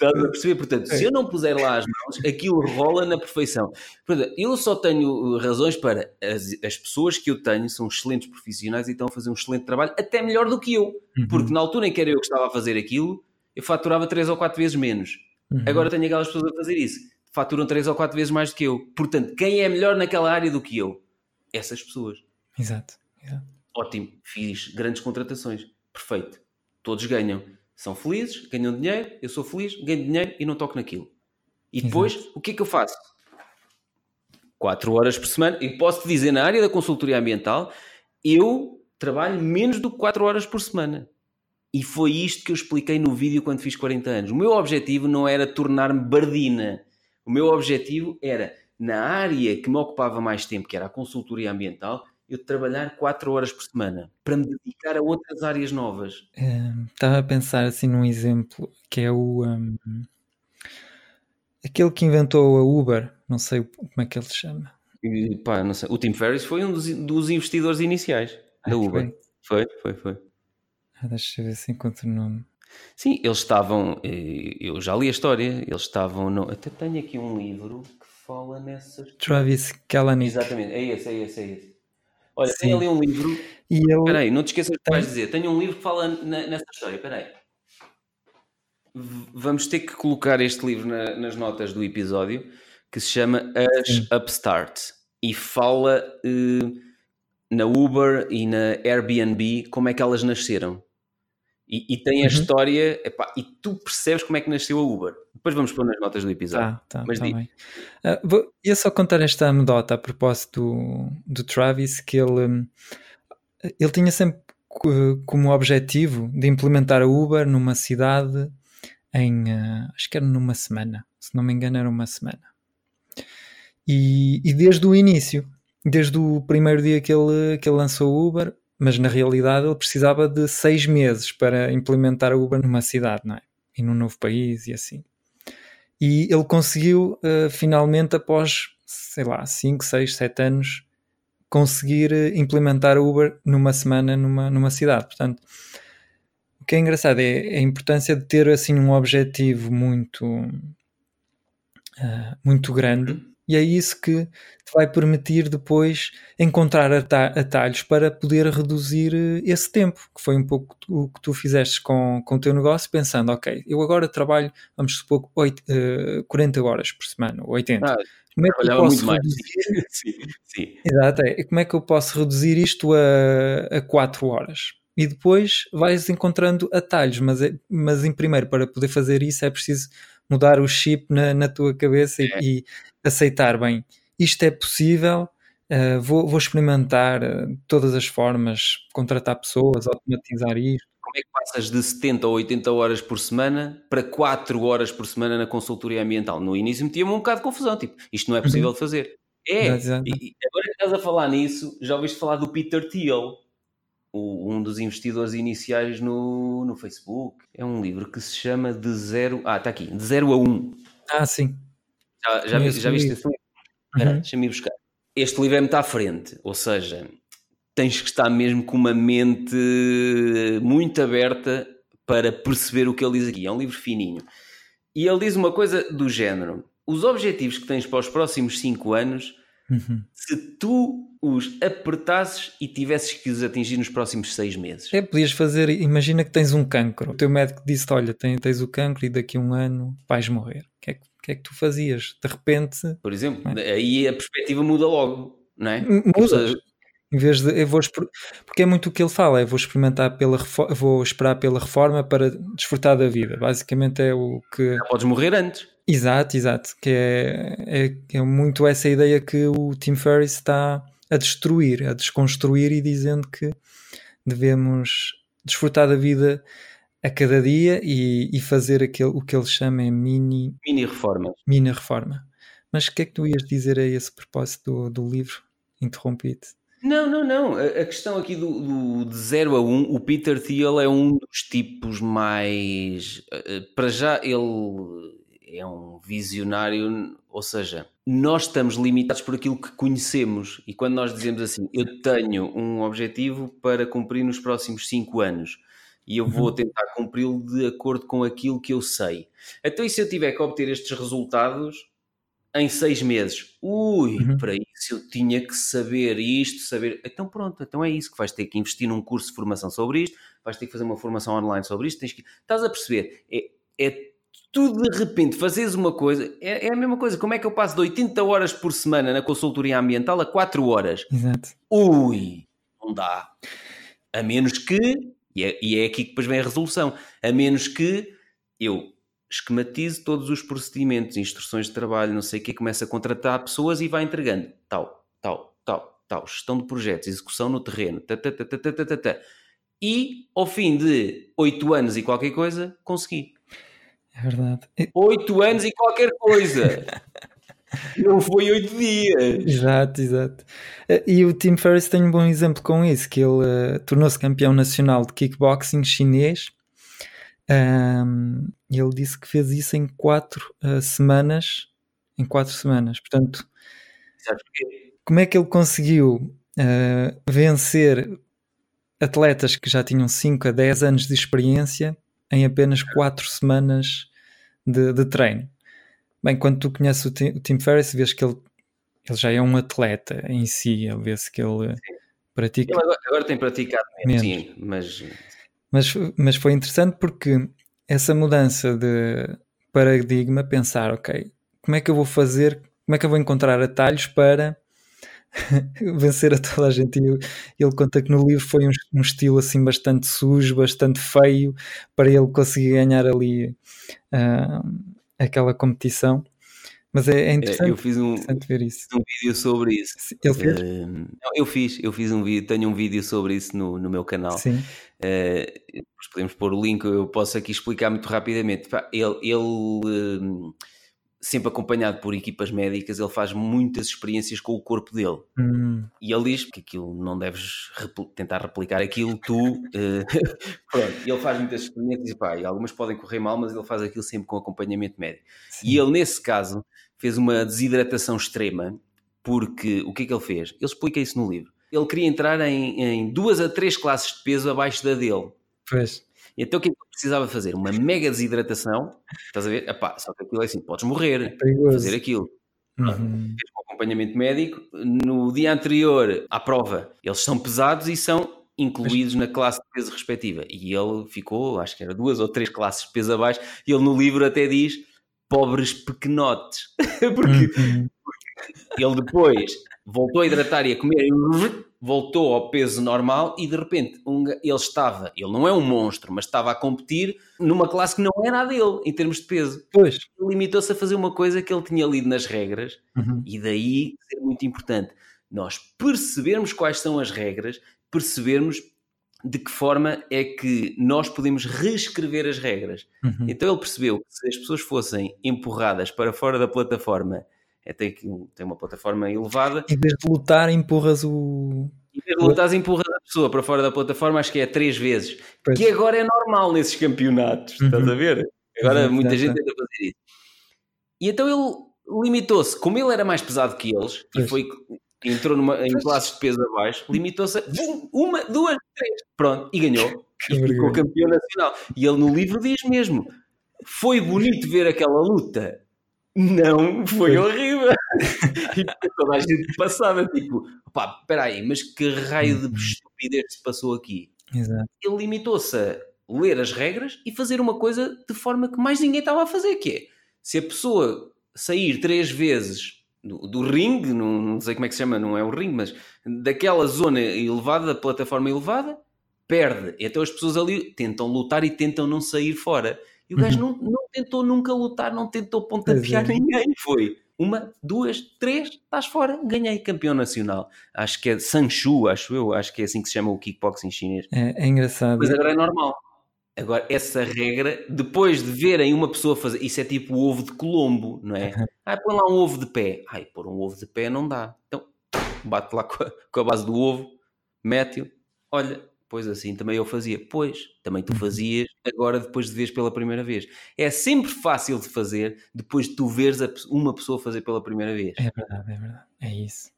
Estás a perceber? Portanto, se eu não puser lá as mãos, aquilo rola na perfeição. Portanto, eu só tenho razões para. As, as pessoas que eu tenho são excelentes profissionais e estão a fazer um excelente trabalho, até melhor do que eu. Uhum. Porque na altura em que era eu que estava a fazer aquilo, eu faturava 3 ou 4 vezes menos. Uhum. Agora tenho aquelas pessoas a fazer isso. Faturam 3 ou 4 vezes mais do que eu. Portanto, quem é melhor naquela área do que eu? Essas pessoas. Exato. Exato. Ótimo. Fiz grandes contratações. Perfeito. Todos ganham são felizes, ganham dinheiro, eu sou feliz, ganho dinheiro e não toco naquilo. E depois, Exato. o que é que eu faço? 4 horas por semana, e posso te dizer, na área da consultoria ambiental, eu trabalho menos do que 4 horas por semana. E foi isto que eu expliquei no vídeo quando fiz 40 anos. O meu objetivo não era tornar-me bardina. O meu objetivo era, na área que me ocupava mais tempo, que era a consultoria ambiental, eu trabalhar 4 horas por semana para me dedicar a outras áreas novas. Uh, estava a pensar assim num exemplo que é o um, aquele que inventou a Uber, não sei como é que ele se chama. E, pá, não sei. O Tim Ferriss foi um dos, dos investidores iniciais da Uber. Foi, foi, foi. foi. Ah, deixa eu ver se encontro o nome. Sim, eles estavam, eh, eu já li a história, eles estavam, no, até tenho aqui um livro que fala nessas... Travis Kalanick. Exatamente, é esse, é esse, é esse. Olha, Sim. tem ali um livro. E ele... Peraí, não te esqueças do que vais dizer. Tenho um livro que fala nessa história. Peraí. Vamos ter que colocar este livro na, nas notas do episódio que se chama As Sim. Upstart e fala uh, na Uber e na Airbnb como é que elas nasceram. E, e tem a uhum. história, epá, e tu percebes como é que nasceu a Uber. Depois vamos pôr nas notas do episódio. Tá, tá, Mas tá bem. Uh, vou, ia só contar esta anedota a propósito do, do Travis, que ele, hum, ele tinha sempre como objetivo de implementar a Uber numa cidade em, uh, acho que era numa semana, se não me engano era uma semana. E, e desde o início, desde o primeiro dia que ele, que ele lançou o Uber, mas na realidade ele precisava de seis meses para implementar a Uber numa cidade, não é? E num novo país e assim. E ele conseguiu uh, finalmente, após sei lá, 5, 6, 7 anos, conseguir uh, implementar a Uber numa semana numa, numa cidade. Portanto, o que é engraçado é, é a importância de ter assim um objetivo muito, uh, muito grande e é isso que te vai permitir depois encontrar atalhos para poder reduzir eh, esse tempo, que foi um pouco o que tu fizeste com, com o teu negócio, pensando, ok, eu agora trabalho, vamos supor, 8, uh, 40 horas por semana, 80. Ah, como é que eu posso reduzir? sim, sim. Exato, é. Como é que eu posso reduzir isto a, a 4 horas? E depois vais encontrando atalhos, mas, é, mas em primeiro, para poder fazer isso é preciso mudar o chip na, na tua cabeça é. e, e, aceitar bem, isto é possível, uh, vou, vou, experimentar uh, todas as formas, contratar pessoas, automatizar isto. Como é que passas de 70 ou 80 horas por semana para 4 horas por semana na consultoria ambiental? No início metia-me um bocado de confusão, tipo, isto não é possível uhum. de fazer. É, e agora que estás a falar nisso, já ouviste falar do Peter Thiel, o, um dos investidores iniciais no, no Facebook. É um livro que se chama De Zero... Ah, está aqui. De Zero a Um. Ah, sim. Já, já, vi, já viste esse livro? Uhum. deixa-me buscar. Este livro é muito à frente, ou seja, tens que estar mesmo com uma mente muito aberta para perceber o que ele diz aqui. É um livro fininho. E ele diz uma coisa do género: os objetivos que tens para os próximos 5 anos, uhum. se tu os apertasses e tivesses que os atingir nos próximos 6 meses. É, podias fazer, imagina que tens um cancro. O teu médico disse: Olha, tens o cancro e daqui a um ano vais morrer. O que é que que é que tu fazias? De repente. Por exemplo, é? aí a perspectiva muda logo, não é? Muda. Em vez de eu vou porque é muito o que ele fala, é vou experimentar pela vou esperar pela reforma para desfrutar da vida. Basicamente é o que. Já podes morrer antes. Exato, exato. Que é, é, é muito essa ideia que o Tim Ferriss está a destruir, a desconstruir e dizendo que devemos desfrutar da vida a cada dia e, e fazer aquele, o que ele chama é mini... Mini reforma. Mini reforma. Mas o que é que tu ias dizer a esse propósito do, do livro? Interrompi-te. Não, não, não. A, questão aqui do, do, de 0 a 1, um, o Peter Thiel é um dos tipos mais. Uh, para já, ele é um visionário, ou seja, nós estamos limitados por aquilo que conhecemos. E quando nós dizemos assim, eu tenho um objetivo para cumprir nos próximos 5 anos e eu vou uhum. tentar cumpri-lo de acordo com aquilo que eu sei. Então, e se eu tiver que obter estes resultados em seis meses? Ui, uhum. para isso eu tinha que saber isto, saber. Então, pronto, então é isso que vais ter que investir num curso de formação sobre isto, vais ter que fazer uma formação online sobre isto. Tens que... Estás a perceber? É, é tu de repente fazes uma coisa, é, é, a mesma coisa. Como é que eu passo de 80 horas por semana na consultoria ambiental a 4 horas? Exato. Ui, não dá. A menos que, e é, e é aqui que depois vem a resolução, a menos que eu esquematize todos os procedimentos, instruções de trabalho, não sei o que, começa a contratar pessoas e vai entregando tal, tal, tal, tal, gestão de projetos, execução no terreno, ta, ta, ta, ta, ta, ta, ta. e ao fim de 8 anos e qualquer coisa, consegui. É verdade. Oito anos e qualquer coisa. Não foi oito dias. Exato, exato. Eh, e o Tim Ferriss tem um bom exemplo com isso, que ele uh, tornou-se campeão nacional de kickboxing chinês. Um, ele disse que fez isso em quatro uh, semanas. Em quatro semanas. Portanto, como é que ele conseguiu uh, vencer atletas que já tinham 5 a 10 anos de experiência em apenas 4 semanas de, de, treino. Bem, quando tu conheces o Tim, o Tim Ferriss, vês que ele, ele já é um atleta em si, ele vê-se que ele sim. pratica. Ele agora, agora, tem praticado menos, sim, mas... mas... Mas foi interessante porque essa mudança de paradigma, pensar, ok, como é que eu vou fazer, como é que eu vou encontrar atalhos para vencer a toda a gente. E ele conta que no livro foi um, um, estilo assim bastante sujo, bastante feio, para ele conseguir ganhar ali uh, aquela competição. Mas é, é interessante, eu fiz um, ver isso. um vídeo sobre isso. Ele fez? Uh, eu fiz, eu fiz um vídeo, tenho um vídeo sobre isso no, no meu canal. Sim. Uh, podemos pôr o link, eu posso aqui explicar muito rapidamente. Ele, ele sempre acompanhado por equipas médicas, ele faz muitas experiências com o corpo dele. Hum. E ele diz que aquilo não deves repl tentar replicar aquilo tu. Uh, pronto, ele faz muitas experiências pá, e algumas podem correr mal, mas ele faz aquilo sempre com acompanhamento médico. Sim. E ele, nesse caso, fez uma desidratação extrema, porque o que é que ele fez? Ele explica isso no livro. Ele queria entrar em, em duas a três classes de peso abaixo da dele. Pois. Então o que é que precisava fazer? Uma mega desidratação, estás a ver? Epá, só que aquilo é assim, podes morrer, é fazer aquilo. Uhum. Com acompanhamento médico, no dia anterior à prova, eles são pesados e são incluídos na classe de peso respectiva. E ele ficou, acho que era duas ou três classes de peso abaixo, e ele no livro até diz pobres pequenotes, porque, uhum. porque ele depois voltou a hidratar e a comer voltou ao peso normal e de repente um, ele estava, ele não é um monstro, mas estava a competir numa classe que não era a dele em termos de peso. Pois. Limitou-se a fazer uma coisa que ele tinha lido nas regras uhum. e daí ser muito importante nós percebermos quais são as regras, percebermos de que forma é que nós podemos reescrever as regras. Uhum. Então ele percebeu que se as pessoas fossem empurradas para fora da plataforma é, tem, tem uma plataforma elevada. Em vez de lutar, empurras o. Em vez de lutar, empurras a pessoa para fora da plataforma, acho que é três vezes. Pois. Que agora é normal nesses campeonatos, uhum. estás a ver? Agora uhum, muita gente tenta fazer isso. E então ele limitou-se, como ele era mais pesado que eles, pois. e foi entrou numa, em classes de peso abaixo, limitou-se a uma, duas, três, pronto, e ganhou. Que e ficou campeão nacional. E ele no livro diz mesmo: foi bonito ver aquela luta, não, foi horrível. e toda a gente passava, tipo, pá, espera aí, mas que raio de uhum. estupidez se passou aqui? Exato. Ele limitou-se a ler as regras e fazer uma coisa de forma que mais ninguém estava a fazer, que é, se a pessoa sair três vezes do, do ringue, não, não sei como é que se chama, não é o ringue, mas daquela zona elevada, da plataforma elevada, perde. Então as pessoas ali tentam lutar e tentam não sair fora. E o gajo uhum. não, não tentou nunca lutar, não tentou pontapear é. ninguém. Foi uma, duas, três, estás fora, ganhei campeão nacional. Acho que é Sanchu, acho eu, acho que é assim que se chama o kickboxing chinês. É, é engraçado. Mas agora é normal. Agora, essa regra, depois de verem uma pessoa fazer, isso é tipo o ovo de Colombo, não é? Uhum. Ah, põe lá um ovo de pé. Ai, pôr um ovo de pé não dá. Então, bate lá com a, com a base do ovo, mete-o. Olha, Pois assim também eu fazia. Pois, também tu fazias, agora depois de veres pela primeira vez. É sempre fácil de fazer depois de tu veres uma pessoa fazer pela primeira vez. É verdade, é verdade. É isso.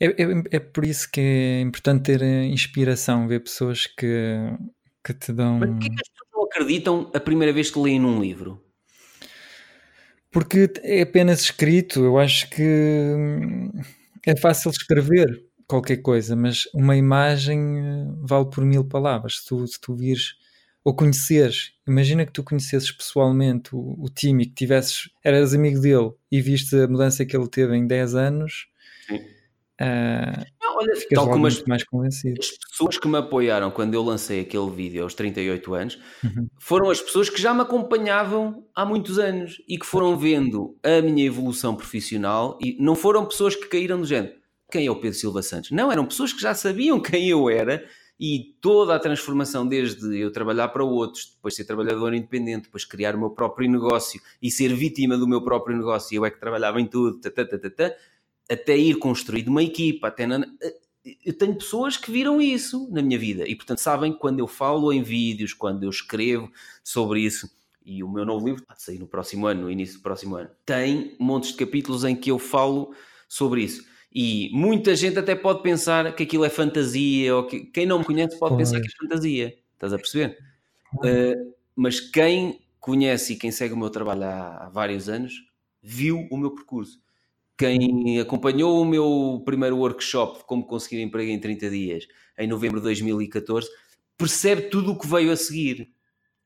É, é, é por isso que é importante ter eh, inspiração, ver pessoas que, que te dão. Mas porquê que as pessoas não acreditam a primeira vez que leem num livro? Porque é apenas escrito. Eu acho que hum, é fácil escrever qualquer coisa, mas uma imagem eh, vale por mil palavras. Se tu, se tu vires ou conheceres, imagina que tu conhecesses pessoalmente o, o time e que tivesses, eras amigo dele e viste a mudança que ele teve em 10 anos. Sim. Uh, não, olha, tal como as, mais convencido. as pessoas que me apoiaram quando eu lancei aquele vídeo aos 38 anos uhum. foram as pessoas que já me acompanhavam há muitos anos e que foram vendo a minha evolução profissional e não foram pessoas que caíram do género quem é o Pedro Silva Santos. Não, eram pessoas que já sabiam quem eu era e toda a transformação, desde eu trabalhar para outros, depois ser trabalhador independente, depois criar o meu próprio negócio e ser vítima do meu próprio negócio, eu é que trabalhava em tudo, até ir construindo uma equipa, até na, eu tenho pessoas que viram isso na minha vida e, portanto, sabem quando eu falo em vídeos, quando eu escrevo sobre isso. E o meu novo livro, vai sair no próximo ano, no início do próximo ano, tem montes de capítulos em que eu falo sobre isso. E muita gente até pode pensar que aquilo é fantasia, ou que quem não me conhece pode pois. pensar que é fantasia. Estás a perceber? Uh, mas quem conhece e quem segue o meu trabalho há, há vários anos viu o meu percurso. Quem acompanhou o meu primeiro workshop de como conseguir emprego em 30 dias em novembro de 2014 percebe tudo o que veio a seguir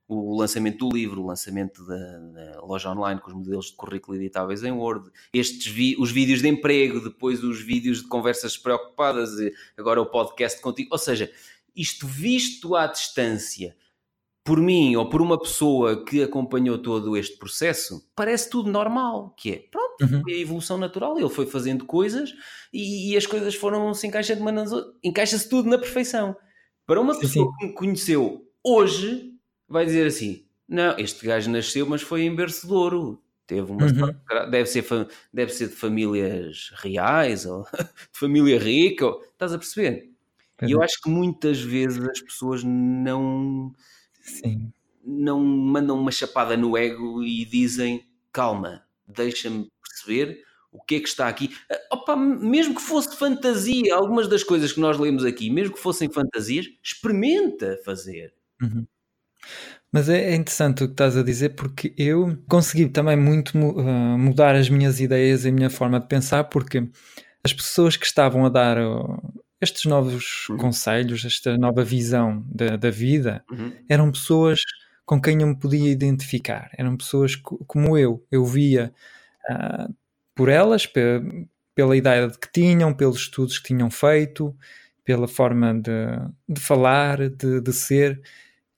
o lançamento do livro, o lançamento da, da, loja online com os modelos de currículo editáveis em Word, estes vi, os vídeos de emprego, depois os vídeos de conversas preocupadas, agora o podcast contigo. Ou seja, isto visto à distância por mim ou por uma pessoa que acompanhou todo este processo, parece tudo normal, que é, pronto, uhum. foi a evolução natural, ele foi fazendo coisas e, e as coisas foram se encaixando, encaixa-se tudo na perfeição. Para uma pessoa sim. que me conheceu hoje, vai dizer assim: não, este gajo nasceu, mas foi em berço de ouro. Teve uma uhum. deve, ser, deve ser de famílias reais ou de família rica, ou, estás a perceber? E eu acho que muitas vezes as pessoas não Sim. não mandam uma chapada no ego e dizem calma, deixa-me perceber o que é que está aqui. Ah, opa, mesmo que fosse fantasia, algumas das coisas que nós lemos aqui, mesmo que fossem fantasias, experimenta fazer. Uhum. Mas é, é interessante o que estás a dizer porque eu consegui também muito uh, mudar as minhas ideias e a minha forma de pensar porque as pessoas que estavam a dar uh, estes novos uhum. conselhos, esta nova visão da, da vida, uhum. eram pessoas com quem eu me podia identificar. Eram pessoas como eu. Eu via uh, por elas, pela idade que tinham, pelos estudos que tinham feito, pela forma de, de falar, de, de ser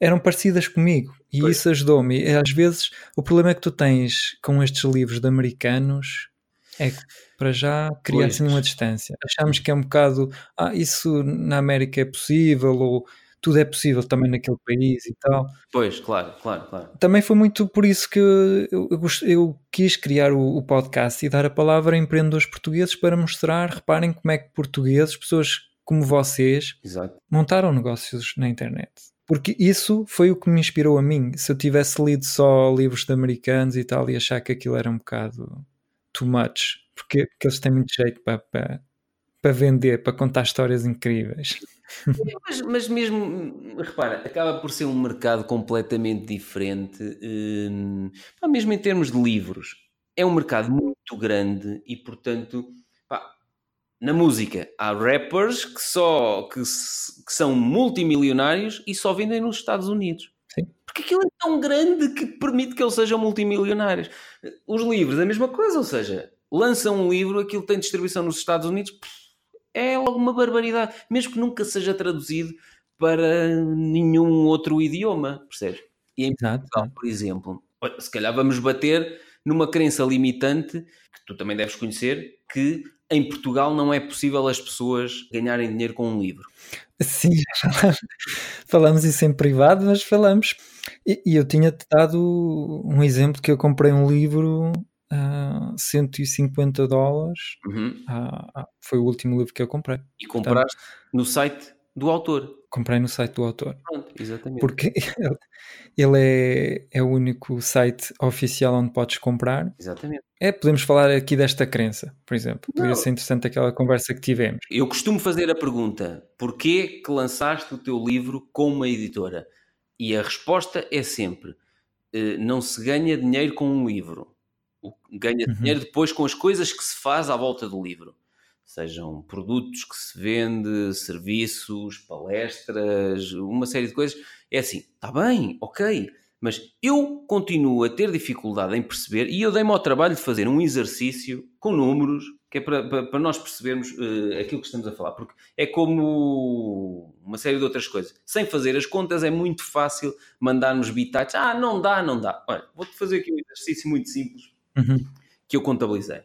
eram parecidas comigo e pois. isso ajudou-me. Às vezes o problema é que tu tens com estes livros de americanos é que para já cria-se uma distância. Achamos que é um bocado, ah, isso na América é possível ou tudo é possível também naquele país e tal. Pois, claro, claro, claro. Também foi muito por isso que eu, eu, eu quis criar o, o, podcast e dar a palavra a empreendedores portugueses para mostrar, reparem como é que portugueses, pessoas como vocês, Exato. montaram negócios na internet. Porque isso foi o que me inspirou a mim. Se eu tivesse lido só livros de americanos e tal, e achar que aquilo era um bocado too much, porque, porque eles têm muito jeito para, para, para vender, para contar histórias incríveis. Mas, mas, mesmo, repara, acaba por ser um mercado completamente diferente, hum, mesmo em termos de livros. É um mercado muito grande e, portanto, na música, há rappers que só que, que, são multimilionários e só vendem nos Estados Unidos. Sim. Porque aquilo é tão grande que permite que eles sejam multimilionários. Os livros, a mesma coisa, ou seja, lançam um livro, aquilo tem distribuição nos Estados Unidos, é logo uma barbaridade, mesmo que nunca seja traduzido para nenhum outro idioma, percebes? E em Portugal, por exemplo, se calhar vamos bater numa crença limitante que tu também deves conhecer, que em Portugal não é possível as pessoas ganharem dinheiro com um livro. Sim, falamos isso em privado, mas falamos. E, e eu tinha-te dado um exemplo que eu comprei um livro a 150 dólares. Uhum. Ah, foi o último livro que eu comprei. E compraste Portanto, no site do autor. Comprei no site do autor. Pronto, exatamente. Porque ele é, é o único site oficial onde podes comprar. Exatamente. É, podemos falar aqui desta crença, por exemplo. Poderia Não. ser interessante aquela conversa que tivemos. Eu costumo fazer a pergunta: porquê que lançaste o teu livro com uma editora? E a resposta é sempre: eh, não se ganha dinheiro com um livro. Ganha Uhum. dinheiro depois com as coisas que se faz à volta do livro. Sejam produtos que se vende, serviços, palestras, uma série de coisas. É assim, está bem, ok, mas eu continuo a ter dificuldade em perceber e eu dei-me ao trabalho de fazer um exercício com números, que é para, para- para nós percebermos eh, aquilo que estamos a falar, porque é como uma série de outras coisas. Sem fazer as contas é muito fácil mandarmos bitites. Ah, não dá, não dá. Olha, vou-te fazer aqui um exercício muito simples Uhum. que eu contabilizei.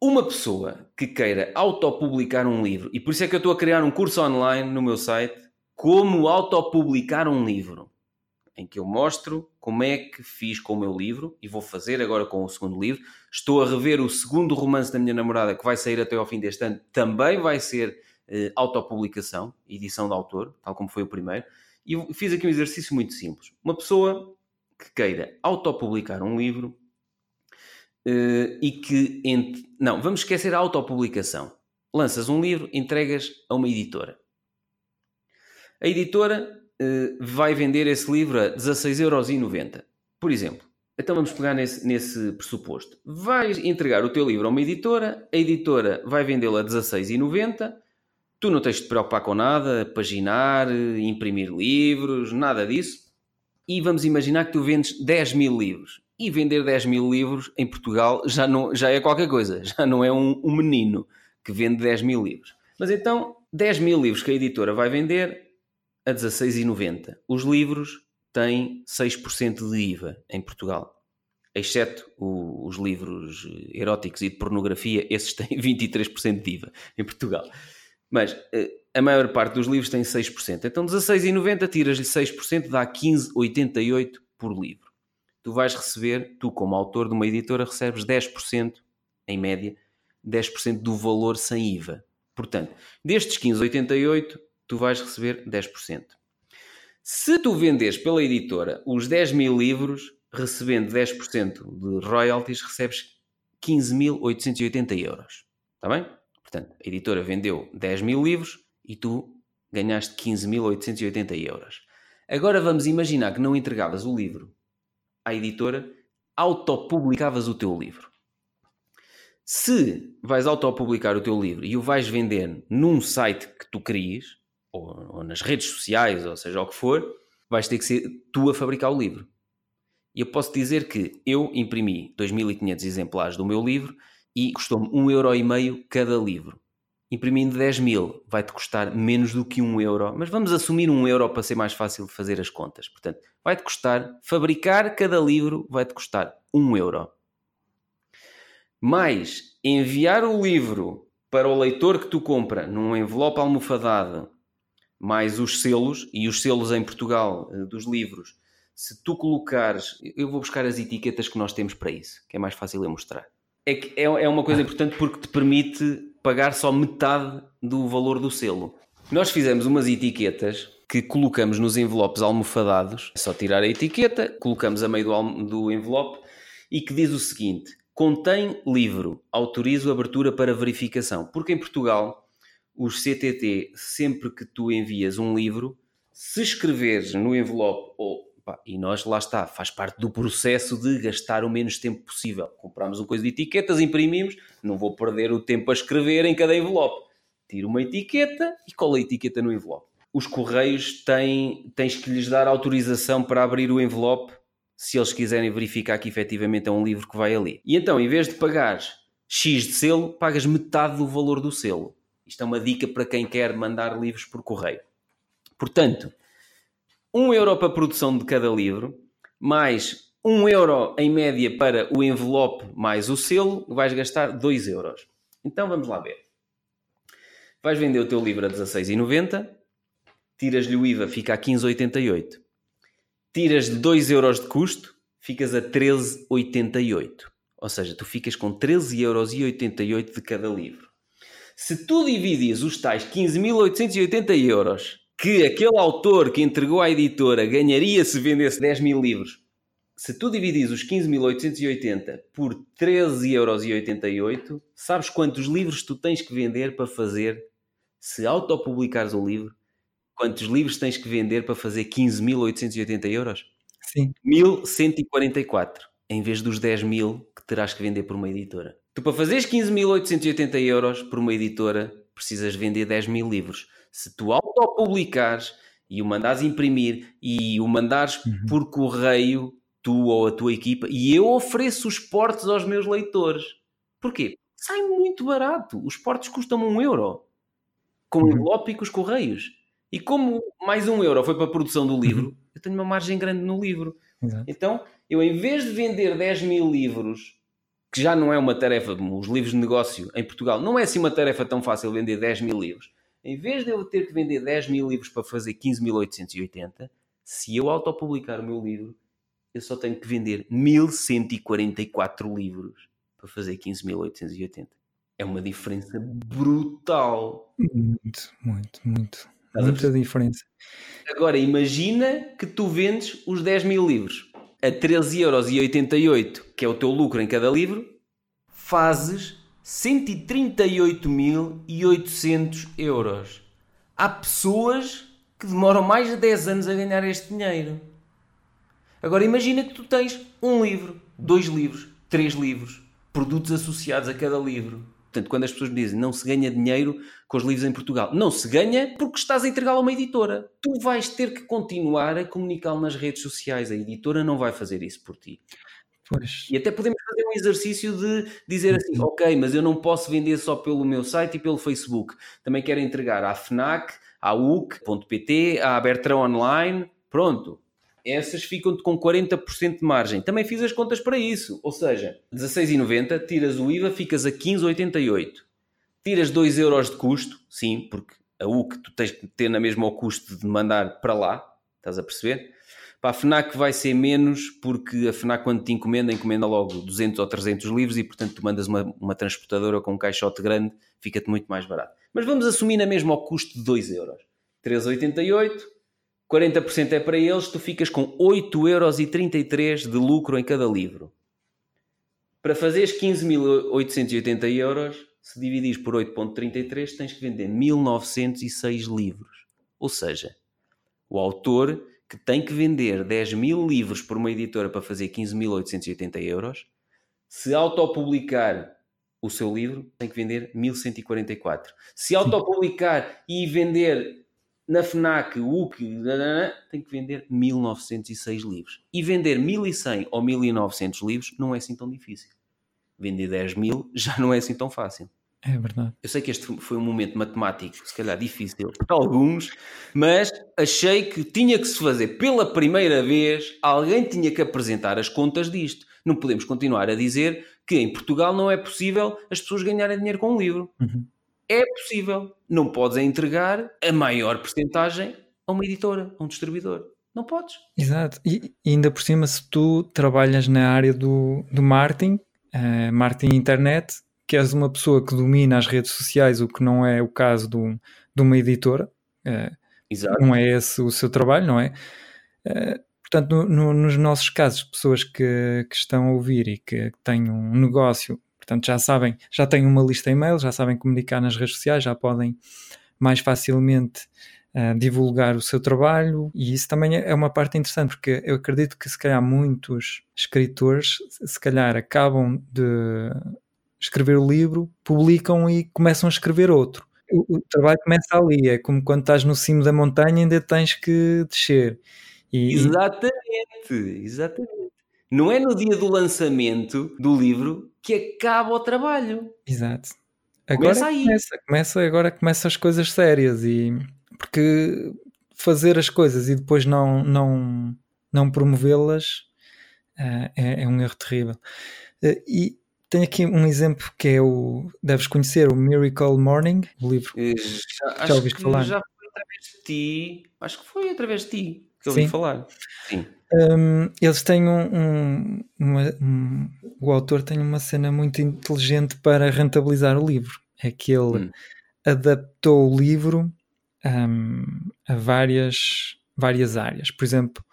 Uma pessoa que queira autopublicar um livro, e por isso é que eu estou a criar um curso online no meu site, como autopublicar um livro, em que eu mostro como é que fiz com o meu livro, e vou fazer agora com o segundo livro. Estou a rever o segundo romance da minha namorada, que vai sair até ao fim deste ano, também vai ser eh, autopublicação, edição de autor, tal como foi o primeiro. E fiz aqui um exercício muito simples. Uma pessoa que queira autopublicar um livro eh, e que. ent- Não, vamos esquecer a autopublicação. Lanças um livro, entregas a uma editora. A editora eh, vai vender esse livro a 16,90€. Por exemplo. Então vamos pegar nesse, nesse pressuposto. Vais entregar o teu livro a uma editora, a editora vai vendê-lo a 16,90€. Tu não tens de te preocupar com nada, paginar, imprimir livros, nada disso. E vamos imaginar que tu vendes 10 mil livros. E vender 10 mil livros em Portugal já, não, já é qualquer coisa, já não é um, um menino que vende 10 mil livros. Mas então, 10 mil livros que a editora vai vender a 16,90. Os livros têm 6% de IVA em Portugal. Exceto o- os livros eróticos e de pornografia, esses têm 23% de IVA em Portugal. Mas eh, a maior parte dos livros tem 6%. Então 16,90 tiras-lhe 6%, dá 15,88 por livro. Tu vais receber, tu como autor de uma editora, recebes 10%, em média, 10% do valor sem IVA. Portanto, destes 15,88, tu vais receber 10%. Se tu vendes pela editora os 10 mil livros, recebendo 10% de royalties, recebes 15.880 euros. Está bem? Portanto, a editora vendeu 10 mil livros e tu ganhaste 15.880 euros. Agora vamos imaginar que não entregavas o livro à editora, autopublicavas o teu livro. Se vais autopublicar o teu livro e o vais vender num site que tu crias, ou, ou nas redes sociais, ou seja o que for, vais ter que ser tu a fabricar o livro. E eu posso dizer que eu imprimi 2.500 exemplares do meu livro e custou-me 1,5€ cada livro. Imprimindo 10 mil vai-te custar menos do que 1 euro, mas vamos assumir 1 euro para ser mais fácil de fazer as contas. Portanto, vai-te custar, fabricar cada livro vai-te custar 1 euro. Mais enviar o livro para o leitor que tu compra num envelope almofadado, mais os selos, e os selos em Portugal eh, dos livros, se tu colocares, eu vou buscar as etiquetas que nós temos para isso, que é mais fácil eu mostrar. É, que é, é uma coisa importante porque te permite pagar só metade do valor do selo. Nós fizemos umas etiquetas que colocamos nos envelopes almofadados, é só tirar a etiqueta, colocamos a meio do, do envelope e que diz o seguinte: contém livro, autorizo abertura para verificação. Porque em Portugal, os CTT, sempre que tu envias um livro, se escreveres no envelope, ou, e nós lá está, faz parte do processo de gastar o menos tempo possível. Compramos uma coisa de etiquetas, imprimimos, não vou perder o tempo a escrever em cada envelope. Tiro uma etiqueta e colo a etiqueta no envelope. Os correios têm, tens que lhes dar autorização para abrir o envelope se eles quiserem verificar que efetivamente é um livro que vai ali. E então, em vez de pagares X de selo, pagas metade do valor do selo. Isto é uma dica para quem quer mandar livros por correio. Portanto, 1 euro para a produção de cada livro, mais 1 euro em média para o envelope mais o selo, vais gastar 2 euros. Então vamos lá ver. Vais vender o teu livro a 16,90, tiras-lhe o IVA, fica a 15,88. Tiras de 2 euros de custo, ficas a 13,88. Ou seja, tu ficas com 13,88 euros de cada livro. Se tu divides os tais 15.880 euros que aquele autor que entregou à editora ganharia se vendesse 10 mil livros, se tu divides os 15.880 por 13,88€, sabes quantos livros tu tens que vender para fazer, se autopublicares o livro, quantos livros tens que vender para fazer 15.880 euros? Sim. 1.144, em vez dos 10 mil que terás que vender por uma editora. Tu, para fazeres 15.880 euros por uma editora, precisas vender 10 mil livros. Se tu autopublicares e o mandares imprimir e o mandares uhum. por correio, tu ou a tua equipa, e eu ofereço os portes aos meus leitores. Porquê? Sai muito barato. Os portes custam um euro. Com o envelope e com os correios. E como mais um euro foi para a produção do livro, uhum. eu tenho uma margem grande no livro. Exato. Então, eu em vez de vender 10 mil livros que já não é uma tarefa, os livros de negócio em Portugal, não é assim uma tarefa tão fácil vender 10 mil livros. Em vez de eu ter que vender 10 mil livros para fazer 15.880, se eu autopublicar o meu livro, eu só tenho que vender 1144 livros para fazer 15.880. É uma diferença brutal. Muito, muito, muito. Muita diferença. Agora imagina que tu vendes os 10 mil livros a 13,88€, que é o teu lucro em cada livro, fazes 138.800 euros. Há pessoas que demoram mais de 10 anos a ganhar este dinheiro. Agora imagina que tu tens um livro, dois livros, três livros, produtos associados a cada livro. Portanto, quando as pessoas me dizem não se ganha dinheiro com os livros em Portugal, não se ganha porque estás a entregá-lo a uma editora. Tu vais ter que continuar a comunicá-lo nas redes sociais. A editora não vai fazer isso por ti. Pois. E até podemos fazer um exercício de dizer assim: ok, mas eu não posso vender só pelo meu site e pelo Facebook. Também quero entregar à FNAC, à UC.pt, à Bertrand Online. Pronto, essas ficam-te com 40% de margem. Também fiz as contas para isso. Ou seja, 16,90, tiras o IVA, ficas a 15,88. Tiras 2 euros de custo, sim, porque a U que tu tens que ter na mesma o custo de mandar para lá, estás a perceber? Para a FNAC vai ser menos, porque a FNAC quando te encomenda, encomenda logo 200 ou 300 livros e portanto tu mandas uma, uma transportadora com um caixote grande, fica-te muito mais barato. Mas vamos assumir na mesma o custo de 2 euros. 3,88 40% é para eles, tu ficas com 8,33€ de lucro em cada livro. Para fazeres 15.880 euros, se dividires por 8,33, tens que vender 1.906 livros. Ou seja, o autor que tem que vender 10 mil livros por uma editora para fazer 15.880 euros, se autopublicar o seu livro, tem que vender 1.144. Se autopublicar e vender na FNAC, UC, tem que vender 1906 livros. E vender 1100 ou 1900 livros não é assim tão difícil. Vender 10 mil já não é assim tão fácil. É verdade. Eu sei que este foi um momento matemático, se calhar difícil para alguns, mas achei que tinha que se fazer pela primeira vez, alguém tinha que apresentar as contas disto. Não podemos continuar a dizer que em Portugal não é possível as pessoas ganharem dinheiro com um livro. Uhum. É possível. Não podes entregar a maior porcentagem a uma editora, a um distribuidor. Não podes. Exato. E, ainda por cima, se tu trabalhas na área do, do marketing, uh, marketing internet, que és uma pessoa que domina as redes sociais, o que não é o caso do, de uma editora, uh, Exato. não é esse o seu trabalho, não é? Uh, portanto, no, no, nos nossos casos, pessoas que, que estão a ouvir e que têm um negócio Portanto, já sabem, já têm uma lista e-mail, já sabem comunicar nas redes sociais, já podem mais facilmente uh, divulgar o seu trabalho e isso também é uma parte interessante porque eu acredito que se calhar muitos escritores se calhar acabam de escrever o livro, publicam e começam a escrever outro. O, o trabalho começa ali, é como quando estás no cimo da montanha ainda tens que descer. E, exatamente, exatamente. Não é no dia do lançamento do livro que acaba o trabalho. Exato. Agora começa aí. Começa, começa, agora começa as coisas sérias e porque fazer as coisas e depois não, não, não promovê-las uh, é, é, um erro terrível. Uh, e tenho aqui um exemplo que é o. Deves conhecer o Miracle Morning, o livro. Eh, já, já ouviste falar? Já foi através de ti. Acho que foi através de ti que eu ouvi falar. Sim. Um, eles têm um, um, uma, um, O autor tem uma cena muito inteligente para rentabilizar o livro. é que ele hum. adaptou o livro um, a várias, várias áreas. Por exemplo,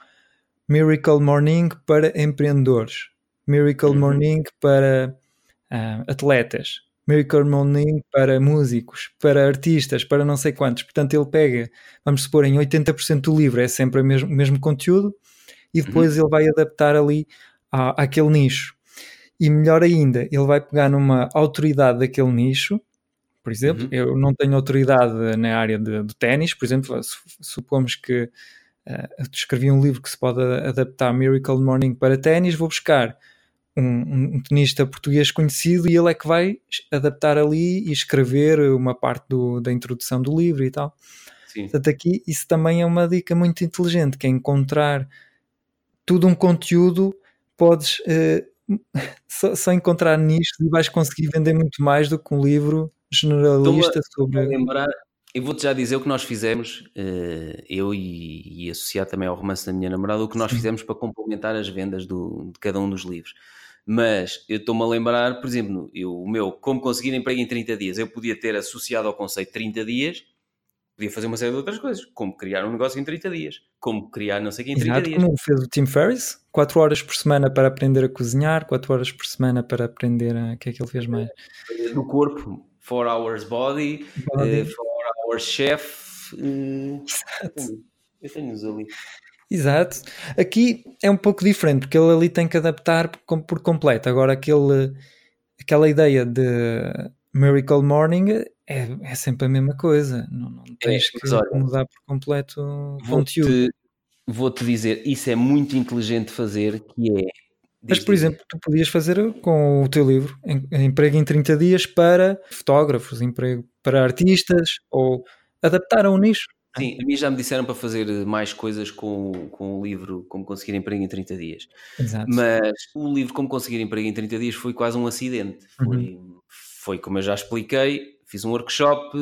Miracle Morning para empreendedores, Miracle uhum. Morning para uh, atletas, Miracle Morning para músicos, para artistas, para não sei quantos. Portanto, ele pega, vamos supor, em 80% do livro é sempre o mesmo, mesmo conteúdo e uhum. depois uhum. ele vai adaptar ali à, àquele nicho. E melhor ainda, ele vai pegar numa autoridade daquele nicho. Por exemplo, uhum. eu não tenho autoridade na área de, de ténis, por exemplo, supomos que uh, escrevi um livro que se pode adaptar Miracle Morning para ténis, vou buscar um, um, tenista português conhecido e ele é que vai adaptar ali e escrever uma parte do, da introdução do livro e tal. Sim. Portanto, aqui isso também é uma dica muito inteligente, que é encontrar tudo um conteúdo, podes uh, só, só, encontrar nicho e vais conseguir vender muito mais do que um livro generalista sobre. Lembrar, eu vou-te já dizer o que nós fizemos, uh, eu e, e associar também ao romance da minha namorada, o que nós Sim. fizemos para complementar as vendas do, de cada um dos livros. Mas eu estou-me a lembrar, por exemplo, eu, o meu Como Conseguir Emprego em 30 Dias, eu podia ter associado ao conceito 30 dias, podia fazer uma série de outras coisas, como criar um negócio em 30 dias, como criar não sei o que em 30 Exato, dias. Como fez o Tim Ferriss, 4 horas por semana para aprender a cozinhar, 4 horas por semana para aprender a... o que é que ele fez mais? No corpo, 4 hours body, 4 uh, hours chef. Exato. Eu tenho-os ali. Exato. Aqui é um pouco diferente, porque ele ali tem que adaptar por, por completo. Agora, aquele, aquela ideia de Miracle Morning é, é sempre a mesma coisa. Não, não é, tens é, que olha, mudar por completo o conteúdo. Vou-te dizer, isso é muito inteligente fazer, que é mas, por exemplo, tu podias fazer com o teu livro emprego em 30 dias para fotógrafos, emprego para artistas ou adaptar a um nicho. Sim, a mim já me disseram para fazer mais coisas com, com o livro Como Conseguir Emprego em 30 Dias. Exato. Mas o livro Como Conseguir Emprego em 30 Dias foi quase um acidente. Foi, uhum. foi como eu já expliquei, fiz um workshop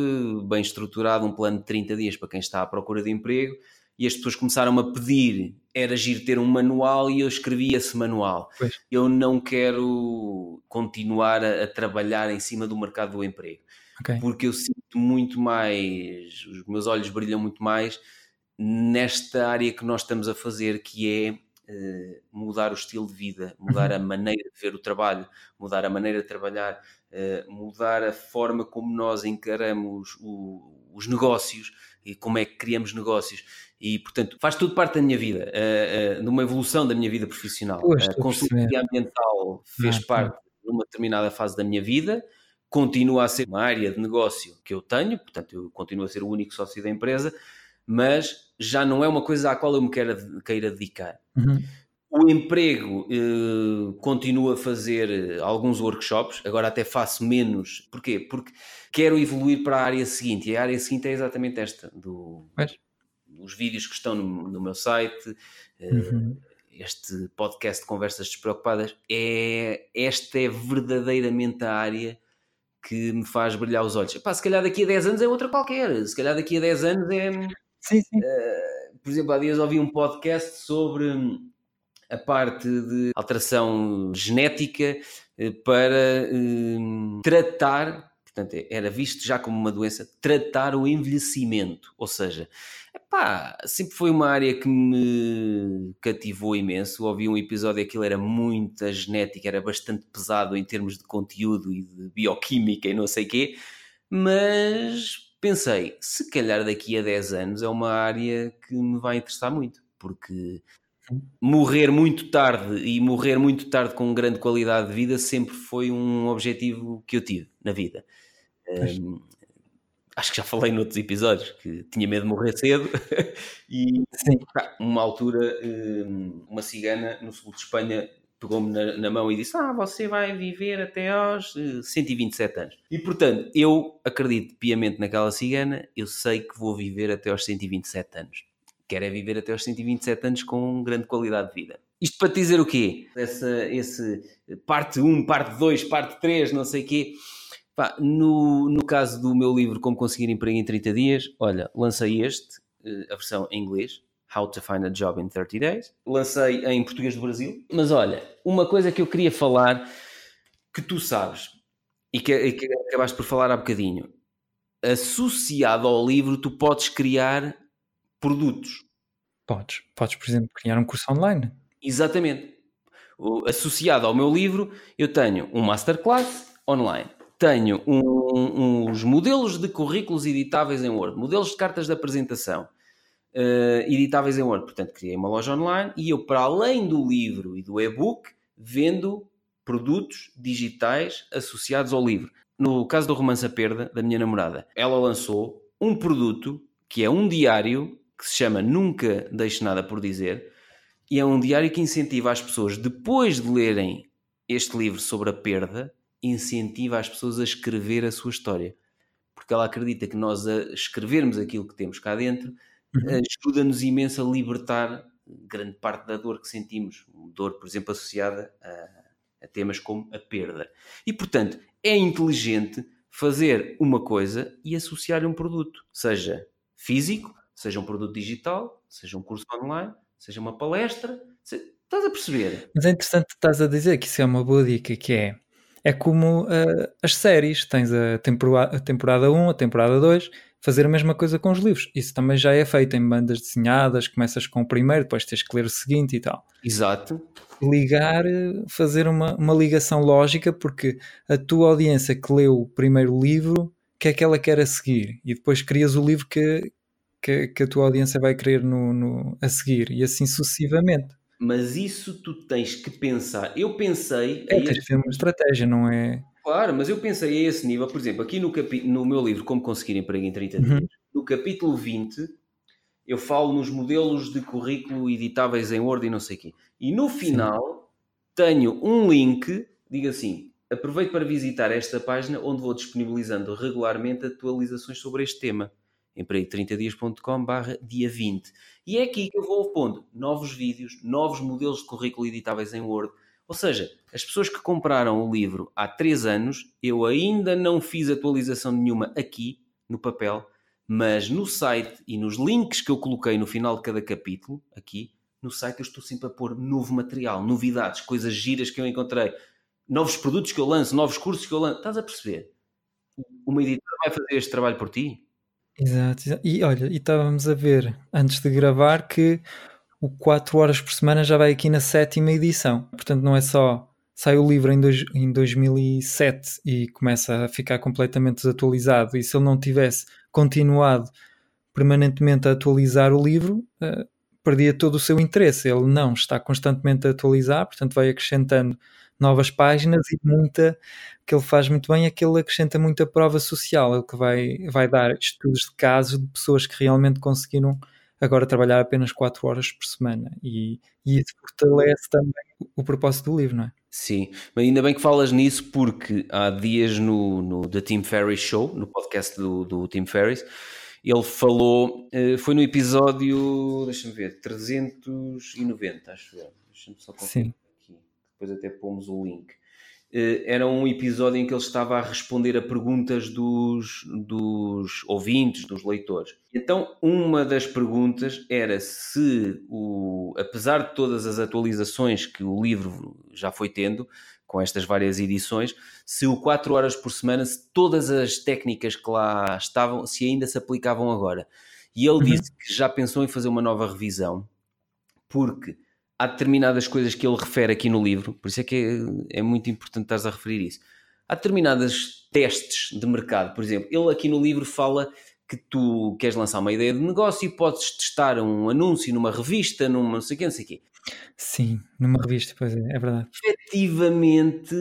bem estruturado, um plano de 30 dias para quem está à procura de emprego e as pessoas começaram a pedir, era agir ter um manual e eu escrevi esse manual. Pois. Eu não quero continuar a, a trabalhar em cima do mercado do emprego okay. porque eu sinto muito mais, os meus olhos brilham muito mais nesta área que nós estamos a fazer, que é uh, mudar o estilo de vida, mudar uhum. a maneira de ver o trabalho, mudar a maneira de trabalhar, uh, mudar a forma como nós encaramos o, os negócios e como é que criamos negócios. E, portanto, faz tudo parte da minha vida, uh, uh, numa evolução da minha vida profissional. a consultoria ambiental fez ah, parte de uma determinada fase da minha vida, continua a ser uma área de negócio que eu tenho, portanto, eu continuo a ser o único sócio da empresa, mas já não é uma coisa à qual eu me queira, queira dedicar. Uhum. O emprego eh, continua a fazer eh, alguns workshops, agora até faço menos. Porquê? Porque quero evoluir para a área seguinte, e a área seguinte é exatamente esta: do, os vídeos que estão no, no meu site, eh, uhum. este podcast de conversas despreocupadas. É, esta é verdadeiramente a área que me faz brilhar os olhos. Epá, se calhar daqui a 10 anos é outra qualquer, se calhar daqui a 10 anos é. Sim, sim. Uh, por exemplo, há dias ouvi um podcast sobre a parte de alteração genética eh, para uh, tratar, portanto, era visto já como uma doença, tratar o envelhecimento. Ou seja, Pá, sempre foi uma área que me cativou imenso. Ouvi um episódio, aquilo era muita genética, era bastante pesado em termos de conteúdo e de bioquímica e não sei o quê, mas pensei, se calhar daqui a 10 anos é uma área que me vai interessar muito, porque morrer muito tarde e morrer muito tarde com grande qualidade de vida sempre foi um objetivo que eu tive na vida. Um, acho que já falei noutros episódios que tinha medo de morrer cedo. E Sim. uma altura uma cigana no sul de Espanha pegou-me na, na, mão e disse ah, você vai viver até aos 127 eh, anos. E portanto eu acredito piamente naquela cigana eu sei que vou viver até aos 127 anos. Quero é viver até aos 127 anos com grande qualidade de vida. Isto para te dizer o quê? Essa, esse parte 1, parte 2, parte 3, não sei o quê Pá, no, no caso do meu livro Como Conseguir Emprego em 30 Dias, olha, lancei este, eh, a versão em inglês, How to Find a Job in 30 Days. Lancei em português do Brasil. Mas olha, uma coisa que eu queria falar, que tu sabes, e que, e que acabaste por falar há bocadinho, associado ao livro, tu podes criar produtos. Podes. Podes, por exemplo, criar um curso online. Exatamente. Associado ao meu livro, eu tenho um masterclass online, tenho um, uns modelos de currículos editáveis em Word, modelos de cartas de apresentação uh, editáveis em Word. Portanto, criei uma loja online e eu, para além do livro e do e-book, vendo produtos digitais associados ao livro. No caso do romance A Perda, da minha namorada, ela lançou um produto que é um diário que se chama Nunca Deixe Nada por Dizer e é um diário que incentiva as pessoas, depois de lerem este livro sobre a perda, incentiva as pessoas a escrever a sua história. Porque ela acredita que nós a escrevermos aquilo que temos cá dentro uhum. ajuda-nos imenso a libertar grande parte da dor que sentimos. Dor, por exemplo, associada a a temas como a perda. E, portanto, é inteligente fazer uma coisa e associar um produto, seja físico, seja um produto digital, seja um curso online, seja uma palestra. Estás a perceber? Mas é interessante estás a dizer que isso é uma boa dica, que é é como uh, as séries, tens a temporada, a temporada 1, a temporada 2, fazer a mesma coisa com os livros. Isso também já é feito em bandas desenhadas, começas com o primeiro, depois tens que ler o seguinte e tal. Exato. Ligar, fazer uma, uma ligação lógica, porque a tua audiência que leu o primeiro livro, o que é que ela quer a seguir? E depois crias o livro que, que, que a tua audiência vai querer no, no, a seguir, e assim sucessivamente. Mas isso tu tens que pensar. Eu pensei. É, tens que ter uma estratégia, não é? Claro, mas eu pensei a esse nível, por exemplo, aqui no, capi... no meu livro Como Conseguir Emprego em 30 Dias, uhum. no capítulo 20, eu falo nos modelos de currículo editáveis em Word e não sei o quê. E no final Sim. tenho um link, diga assim, aproveito para visitar esta página onde vou disponibilizando regularmente atualizações sobre este tema. emprego30dias.com barra dia 20. E é aqui que eu vou pondo novos vídeos, novos modelos de currículo editáveis em Word, ou seja, as pessoas que compraram o livro há três anos, eu ainda não fiz atualização nenhuma aqui no papel, mas no site e nos links que eu coloquei no final de cada capítulo, aqui no site, eu estou sempre a pôr novo material, novidades, coisas giras que eu encontrei, novos produtos que eu lanço, novos cursos que eu lanço. Estás a perceber? Uma editora vai fazer este trabalho por ti? Exato, exato. E olha, e estávamos a ver antes de gravar que o 4 horas por semana já vai aqui na sétima edição. Portanto, não é só sai o livro em, dois, em 2007 e começa a ficar completamente desatualizado, e se ele não tivesse continuado permanentemente a atualizar o livro, uh, perdia todo o seu interesse. Ele não está constantemente a atualizar, portanto, vai acrescentando novas páginas e muita que ele faz muito bem é que ele acrescenta muita prova social, ele que vai, vai dar estudos de casos de pessoas que realmente conseguiram agora trabalhar apenas 4 horas por semana e, e isso fortalece também o propósito do livro, não é? Sim, mas ainda bem que falas nisso porque há dias no, no The Tim Ferriss Show, no podcast do, do Tim Ferriss, ele falou, eh, foi no episódio, deixa-me ver, 390, acho eu. Deixa-me só confirmar aqui, depois até pomos o link. Eh, era um episódio em que ele estava a responder a perguntas dos, dos ouvintes, dos leitores. Então, uma das perguntas era se, o, apesar de todas as atualizações que o livro já foi tendo, com estas várias edições, se o 4 horas por semana, se todas as técnicas que lá estavam, se ainda se aplicavam agora. E ele uhum. disse que já pensou em fazer uma nova revisão, porque há determinadas coisas que ele refere aqui no livro, por isso é que é, é muito importante estar a referir isso. Há determinadas testes de mercado, por exemplo, ele aqui no livro fala que tu queres lançar uma ideia de negócio e podes testar um anúncio numa revista, numa não sei o quê, não sei o quê. Sim, numa revista, pois é, é verdade. Efetivamente,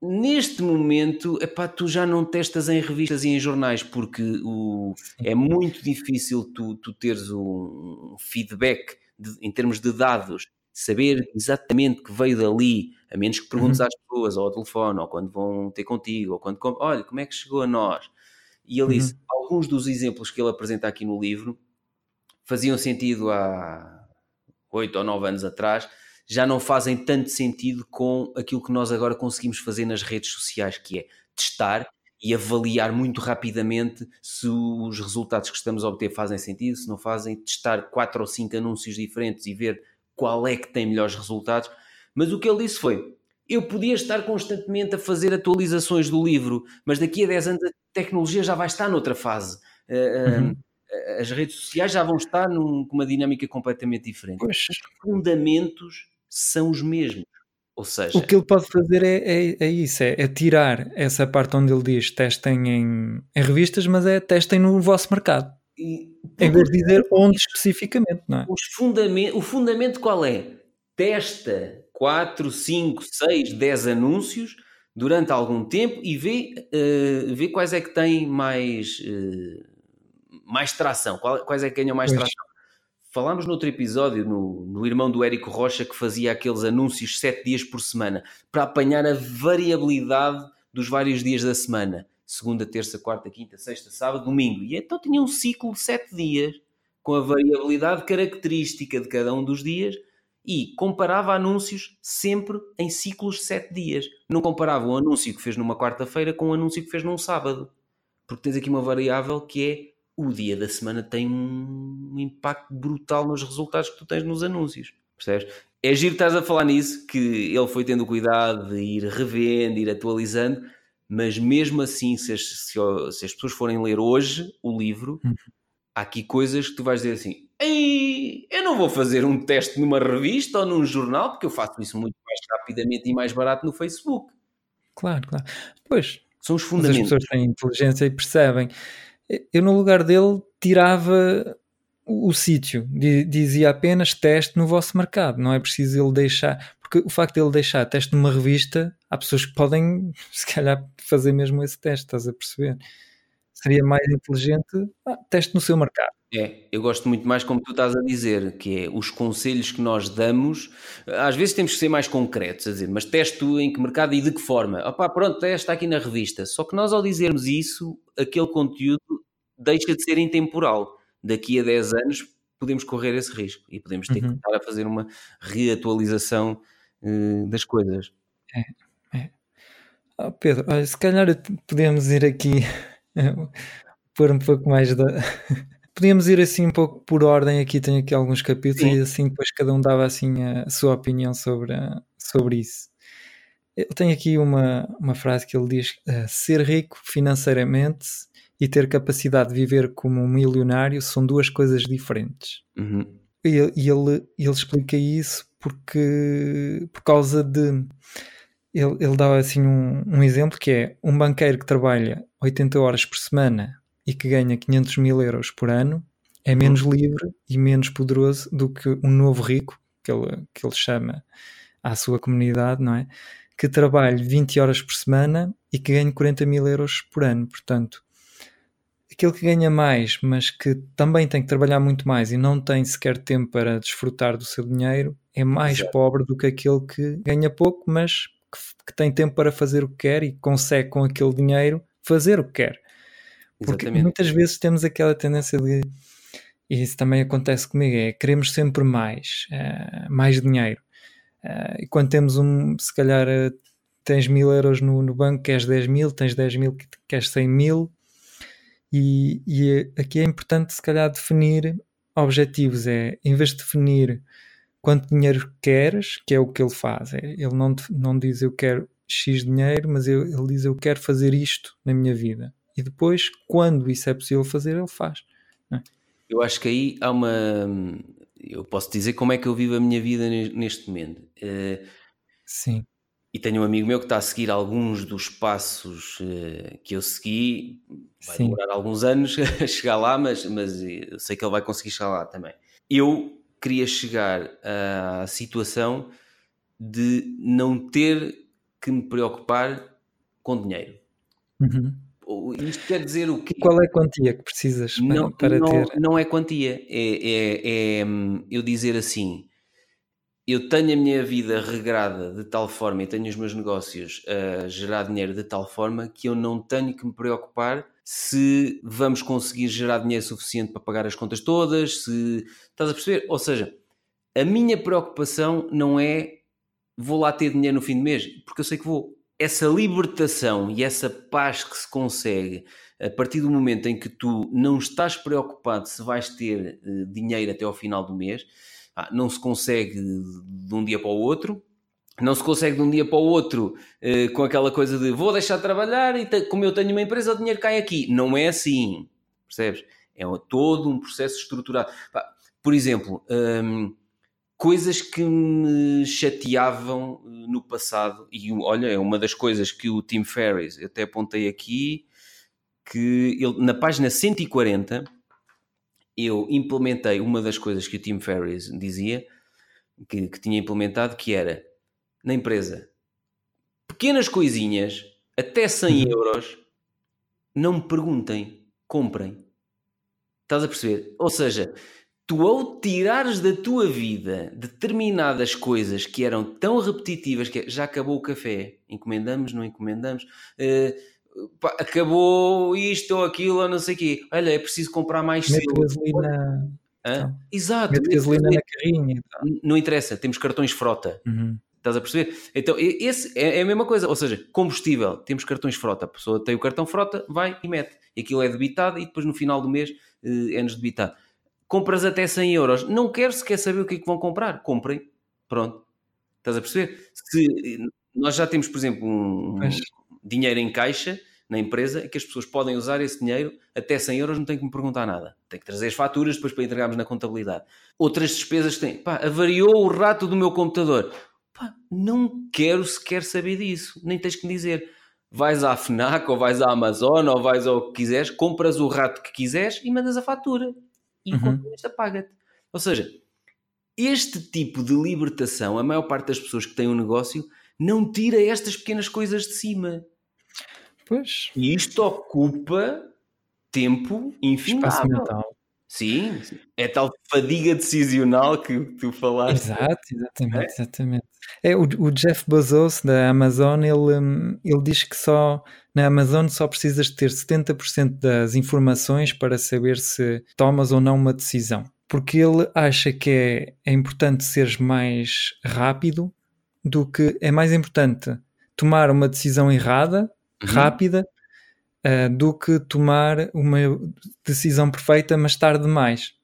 neste momento, epá, tu já não testas em revistas e em jornais, porque o, é muito difícil tu, tu teres um feedback de, em termos de dados saber exatamente que veio dali, a menos que perguntes uhum. às pessoas, ou ao telefone, ou quando vão ter contigo, ou quando, olha, como é que chegou a nós? E ele uhum. disse, alguns dos exemplos que ele apresenta aqui no livro faziam sentido há oito ou nove anos atrás, já não fazem tanto sentido com aquilo que nós agora conseguimos fazer nas redes sociais, que é testar e avaliar muito rapidamente se os resultados que estamos a obter fazem sentido, se não fazem, testar quatro ou cinco anúncios diferentes e ver qual é que tem melhores resultados. Mas o que ele disse foi: eu podia estar constantemente a fazer atualizações do livro, mas daqui a 10 anos a tecnologia já vai estar noutra fase. Uhum. As redes sociais já vão estar num, com uma dinâmica completamente diferente. Pois. Os fundamentos são os mesmos. Ou seja, o que ele pode fazer é, é, é isso: é, é, tirar essa parte onde ele diz testem em, em revistas, mas é testem no vosso mercado. E, em vez de dizer onde especificamente, não é? Os fundament, o fundamento qual é? Testa 4, 5, 6, 10 anúncios durante algum tempo e vê, uh, vê quais é que têm mais, uh, mais tração, quais é que ganham mais pois. tração. Falámos no outro episódio, no, no irmão do Érico Rocha, que fazia aqueles anúncios sete dias por semana, para apanhar a variabilidade dos vários dias da semana. Segunda, terça, quarta, quinta, sexta, sábado, domingo. E então tinha um ciclo de sete dias, com a variabilidade característica de cada um dos dias, e comparava anúncios sempre em ciclos de sete dias. Não comparava um anúncio que fez numa quarta-feira com um anúncio que fez num sábado. Porque tens aqui uma variável que é o dia da semana tem um impacto brutal nos resultados que tu tens nos anúncios. Percebes? É giro estás a falar nisso, que ele foi tendo cuidado de ir revendo, ir atualizando, mas mesmo assim, se as, se, se as pessoas forem ler hoje o livro, uhum. há aqui coisas que tu vais dizer assim: Ei, eu não vou fazer um teste numa revista ou num jornal, porque eu faço isso muito mais rapidamente e mais barato no Facebook. Claro, claro. Pois, são os fundamentos. As pessoas têm inteligência e percebem eu no lugar dele tirava o, o sítio, dizia apenas teste no vosso mercado, não é preciso ele deixar, porque o facto de ele deixar teste numa revista, há pessoas que podem, se calhar, fazer mesmo esse teste, estás a perceber? Seria mais inteligente, ah, teste no seu mercado. É, eu gosto muito mais como tu estás a dizer, que é os conselhos que nós damos, às vezes temos que ser mais concretos, a dizer, mas teste em que mercado e de que forma? Opá, pronto, testa aqui na revista. Só que nós ao dizermos isso, aquele conteúdo deixa de ser intemporal. Daqui a 10 anos podemos correr esse risco e podemos ter uhum. que estar a fazer uma reatualização uh, das coisas. É, é. Oh, Pedro, olha, se calhar podemos ir aqui pôr um pouco mais da podíamos ir assim um pouco por ordem, aqui tenho aqui alguns capítulos Sim. e assim depois cada um dava assim a sua opinião sobre, sobre isso. Eu tenho aqui uma, uma frase que ele diz: uh, ser rico financeiramente e ter capacidade de viver como um milionário são duas coisas diferentes. Uhum. E, e ele, ele explica isso porque por causa de ele, ele dá assim um, um exemplo que é um banqueiro que trabalha 80 horas por semana e que ganha 500 mil euros por ano é menos uhum. livre e menos poderoso do que um novo rico, que ele, que ele chama à sua comunidade, não é? Que trabalhe 20 horas por semana e que ganhe 40 mil euros por ano. Portanto, aquele que ganha mais, mas que também tem que trabalhar muito mais e não tem sequer tempo para desfrutar do seu dinheiro, é mais Exato. pobre do que aquele que ganha pouco, mas que, tem tempo para fazer o que quer e consegue com aquele dinheiro fazer o que quer. Porque Exatamente. muitas vezes temos aquela tendência de, e isso também acontece comigo, é queremos sempre mais, uh, mais dinheiro. Uh, e quando temos um, se calhar uh, tens mil euros no, no banco, queres 10 mil, tens 10 mil, queres 100 mil, e, e aqui é importante se calhar definir objetivos, é em vez de definir quanto dinheiro queres, que é o que ele faz, é, ele não, não diz eu quero X dinheiro, mas eu, ele diz eu quero fazer isto na minha vida e depois, quando isso é possível fazer, ele faz. É? Eu acho que aí há uma. Eu posso dizer como é que eu vivo a minha vida neste momento. Uh, Sim. E tenho um amigo meu que está a seguir alguns dos passos uh, que eu segui. Vai Sim. demorar alguns anos a chegar lá, mas, mas eu sei que ele vai conseguir chegar lá também. Eu queria chegar à situação de não ter que me preocupar com dinheiro. Uhum. Isto quer dizer o quê? Qual é a quantia que precisas para, não, para não, ter? Não é quantia, é, é, é, hum, eu dizer assim: eu tenho a minha vida regrada de tal forma e tenho os meus negócios a gerar dinheiro de tal forma que eu não tenho que me preocupar se vamos conseguir gerar dinheiro suficiente para pagar as contas todas, se estás a perceber? Ou seja, a minha preocupação não é vou lá ter dinheiro no fim do mês, porque eu sei que vou essa libertação e essa paz que se consegue a partir do momento em que tu não estás preocupado se vais ter uh, dinheiro até ao final do mês, ah, não se consegue de um dia para o outro. Não se consegue de um dia para o outro uh, com aquela coisa de vou deixar de trabalhar e como eu tenho uma empresa, o dinheiro cai aqui. Não é assim, percebes? É todo um processo estruturado. Por exemplo, um, coisas que me chateavam eh, no passado, e olha, é uma das coisas que o Tim Ferriss, eu até apontei aqui, que ele, na página 140, eu implementei uma das coisas que o Tim Ferriss dizia, que, que tinha implementado, que era, na empresa, pequenas coisinhas, até 100 uhum. euros, não me perguntem, comprem. Estás a perceber? Ou seja, tu ao tirares da tua vida determinadas coisas que eram tão repetitivas que é, já acabou o café, encomendamos, não encomendamos, uh, pá, acabou isto ou aquilo ou não sei o quê. Olha, é preciso comprar mais Mete gasolina. Então, Exato. Mete gasolina na carrinha. Não interessa, temos cartões frota. Uhum. Estás a perceber? Então, esse é, é a mesma coisa. Ou seja, combustível, temos cartões frota. A pessoa tem o cartão frota, vai e mete. E aquilo é debitado e depois no final do mês uh, é-nos debitado compras até 100 euros. Não quero sequer saber o que é que vão comprar. Comprem. Pronto. Estás a perceber? Se nós já temos, por exemplo, um dinheiro em caixa na empresa que as pessoas podem usar esse dinheiro até 100 euros, não tem que me perguntar nada. Tem que trazer as faturas depois para entregarmos na contabilidade. Outras despesas têm. Pá, avariou o rato do meu computador. Pá, não quero sequer saber disso. Nem tens que me dizer. Vais à FNAC ou vais à Amazon ou vais ao que quiseres, compras o rato que quiseres e mandas a fatura e uhum. o paga-te. Ou seja, este tipo de libertação, a maior parte das pessoas que têm um negócio não tira estas pequenas coisas de cima. Pois. E isto ocupa tempo infindável. Sim, é tal fadiga decisional que tu falaste. Exato, exatamente, é? exatamente. É, o, o, Jeff Bezos da Amazon, ele, hum, ele diz que só na Amazon só precisas de ter 70% das informações para saber se tomas ou não uma decisão. Porque ele acha que é, é importante seres mais rápido do que é mais importante tomar uma decisão errada, uhum. rápida, uh, do que tomar uma decisão perfeita, mas tarde demais.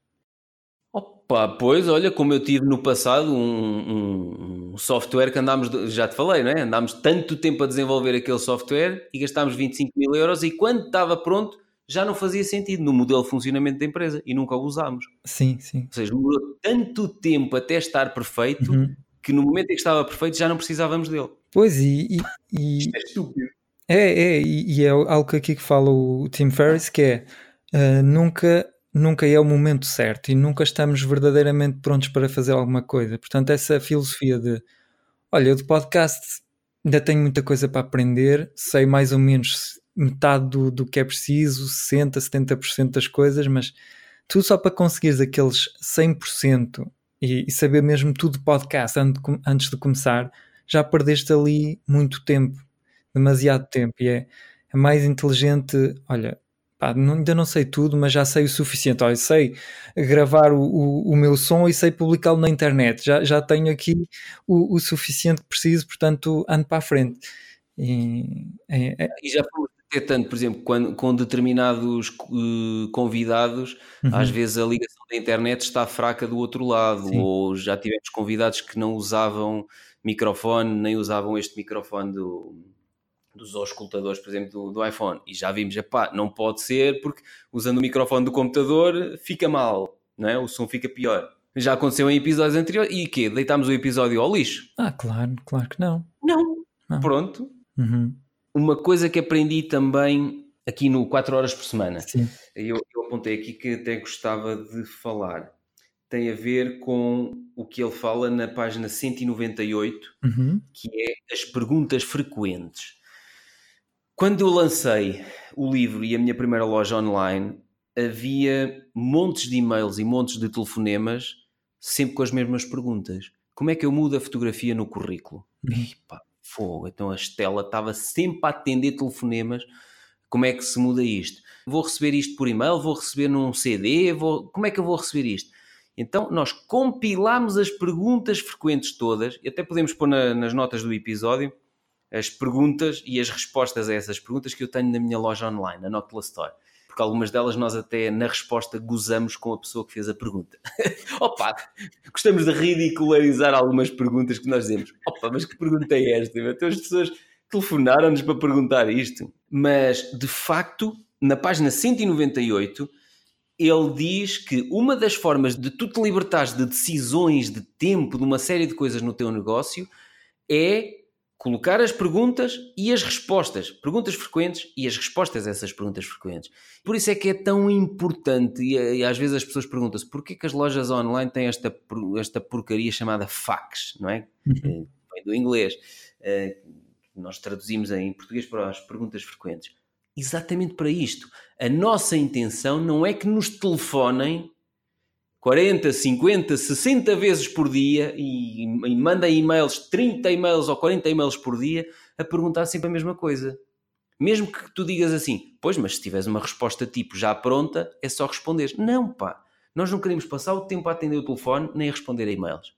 Opa, pois, olha, como eu tive no passado um, um, software que andámos, já te falei, não é? Andámos tanto tempo a desenvolver aquele software e gastámos 25 mil euros e quando estava pronto já não fazia sentido no modelo de funcionamento da empresa e nunca o usámos. Sim, sim. Ou seja, demorou tanto tempo até estar perfeito uhum. que no momento em que estava perfeito já não precisávamos dele. Pois, e. e, e... Isto é estúpido. É, é, e, é algo aqui que fala o Tim Ferriss que é uh, nunca, nunca é o momento certo e nunca estamos verdadeiramente prontos para fazer alguma coisa. Portanto, essa filosofia de olha, eu de podcast ainda tenho muita coisa para aprender, sei mais ou menos metade do, do que é preciso, 60%, 70% das coisas, mas tudo só para conseguires aqueles 100% e, e saber mesmo tudo de podcast antes de começar, já perdeste ali muito tempo demasiado tempo e é, é mais inteligente. Olha, pá, não, ainda não sei tudo, mas já sei o suficiente. Olha, sei gravar o, o, o meu som e sei publicá-lo na internet. Já, já tenho aqui o, o suficiente que preciso, portanto ando para a frente. E, é, é... e já fomos por exemplo, quando, com determinados uh, convidados, uhum. às vezes a ligação da internet está fraca do outro lado, Sim. ou já tivemos convidados que não usavam microfone, nem usavam este microfone do, dos auscultadores, por exemplo, do, do iPhone. E já vimos, epá, não pode ser porque usando o microfone do computador fica mal, não é? o som fica pior. Já aconteceu em episódios anteriores. E quê? Deitámos o episódio ao lixo? Ah, claro, claro que não. Não. não. Pronto. Uhum. Uma coisa que aprendi também aqui no 4 horas por semana. Sim. Eu, eu apontei aqui que até gostava de falar. Tem a ver com o que ele fala na página 198, uhum. que é as perguntas frequentes. Quando eu lancei o livro e a minha primeira loja online, havia montes de e-mails e montes de telefonemas, sempre com as mesmas perguntas. Como é que eu mudo a fotografia no currículo? Uhum. Pá, fogo, então a Estela estava sempre a atender telefonemas. Como é que se muda isto? Vou receber isto por e-mail? Vou receber num CD? Vou... Como é que eu vou receber isto? Então nós compilámos as perguntas frequentes todas, e até podemos pôr na, nas notas do episódio, as perguntas e as respostas a essas perguntas que eu tenho na minha loja online, a Notla Store. porque algumas delas nós até na resposta gozamos com a pessoa que fez a pergunta. Opa, gostamos de ridicularizar algumas perguntas que nós dizemos. Opa, mas que pergunta é esta? Então as pessoas telefonaram-nos para perguntar isto. Mas, de facto, na página 198, ele diz que uma das formas de tu te libertares de decisões, de tempo, de uma série de coisas no teu negócio é colocar as perguntas e as respostas, perguntas frequentes e as respostas a essas perguntas frequentes. Por isso é que é tão importante, e, e às vezes as pessoas perguntam-se porquê que as lojas online têm esta, esta porcaria chamada fax, não é? Uhum. Vem do inglês. Uh, nós traduzimos em português para as perguntas frequentes. Exatamente para isto. A nossa intenção não é que nos telefonem 40, 50, 60 vezes por dia e, e e-mails, 30 e-mails ou 40 e-mails por dia a perguntar sempre a mesma coisa. Mesmo que tu digas assim, pois, mas se tiveres uma resposta tipo já pronta, é só responder. Não, pá. Nós não queremos passar o tempo a atender o telefone nem a responder a e-mails.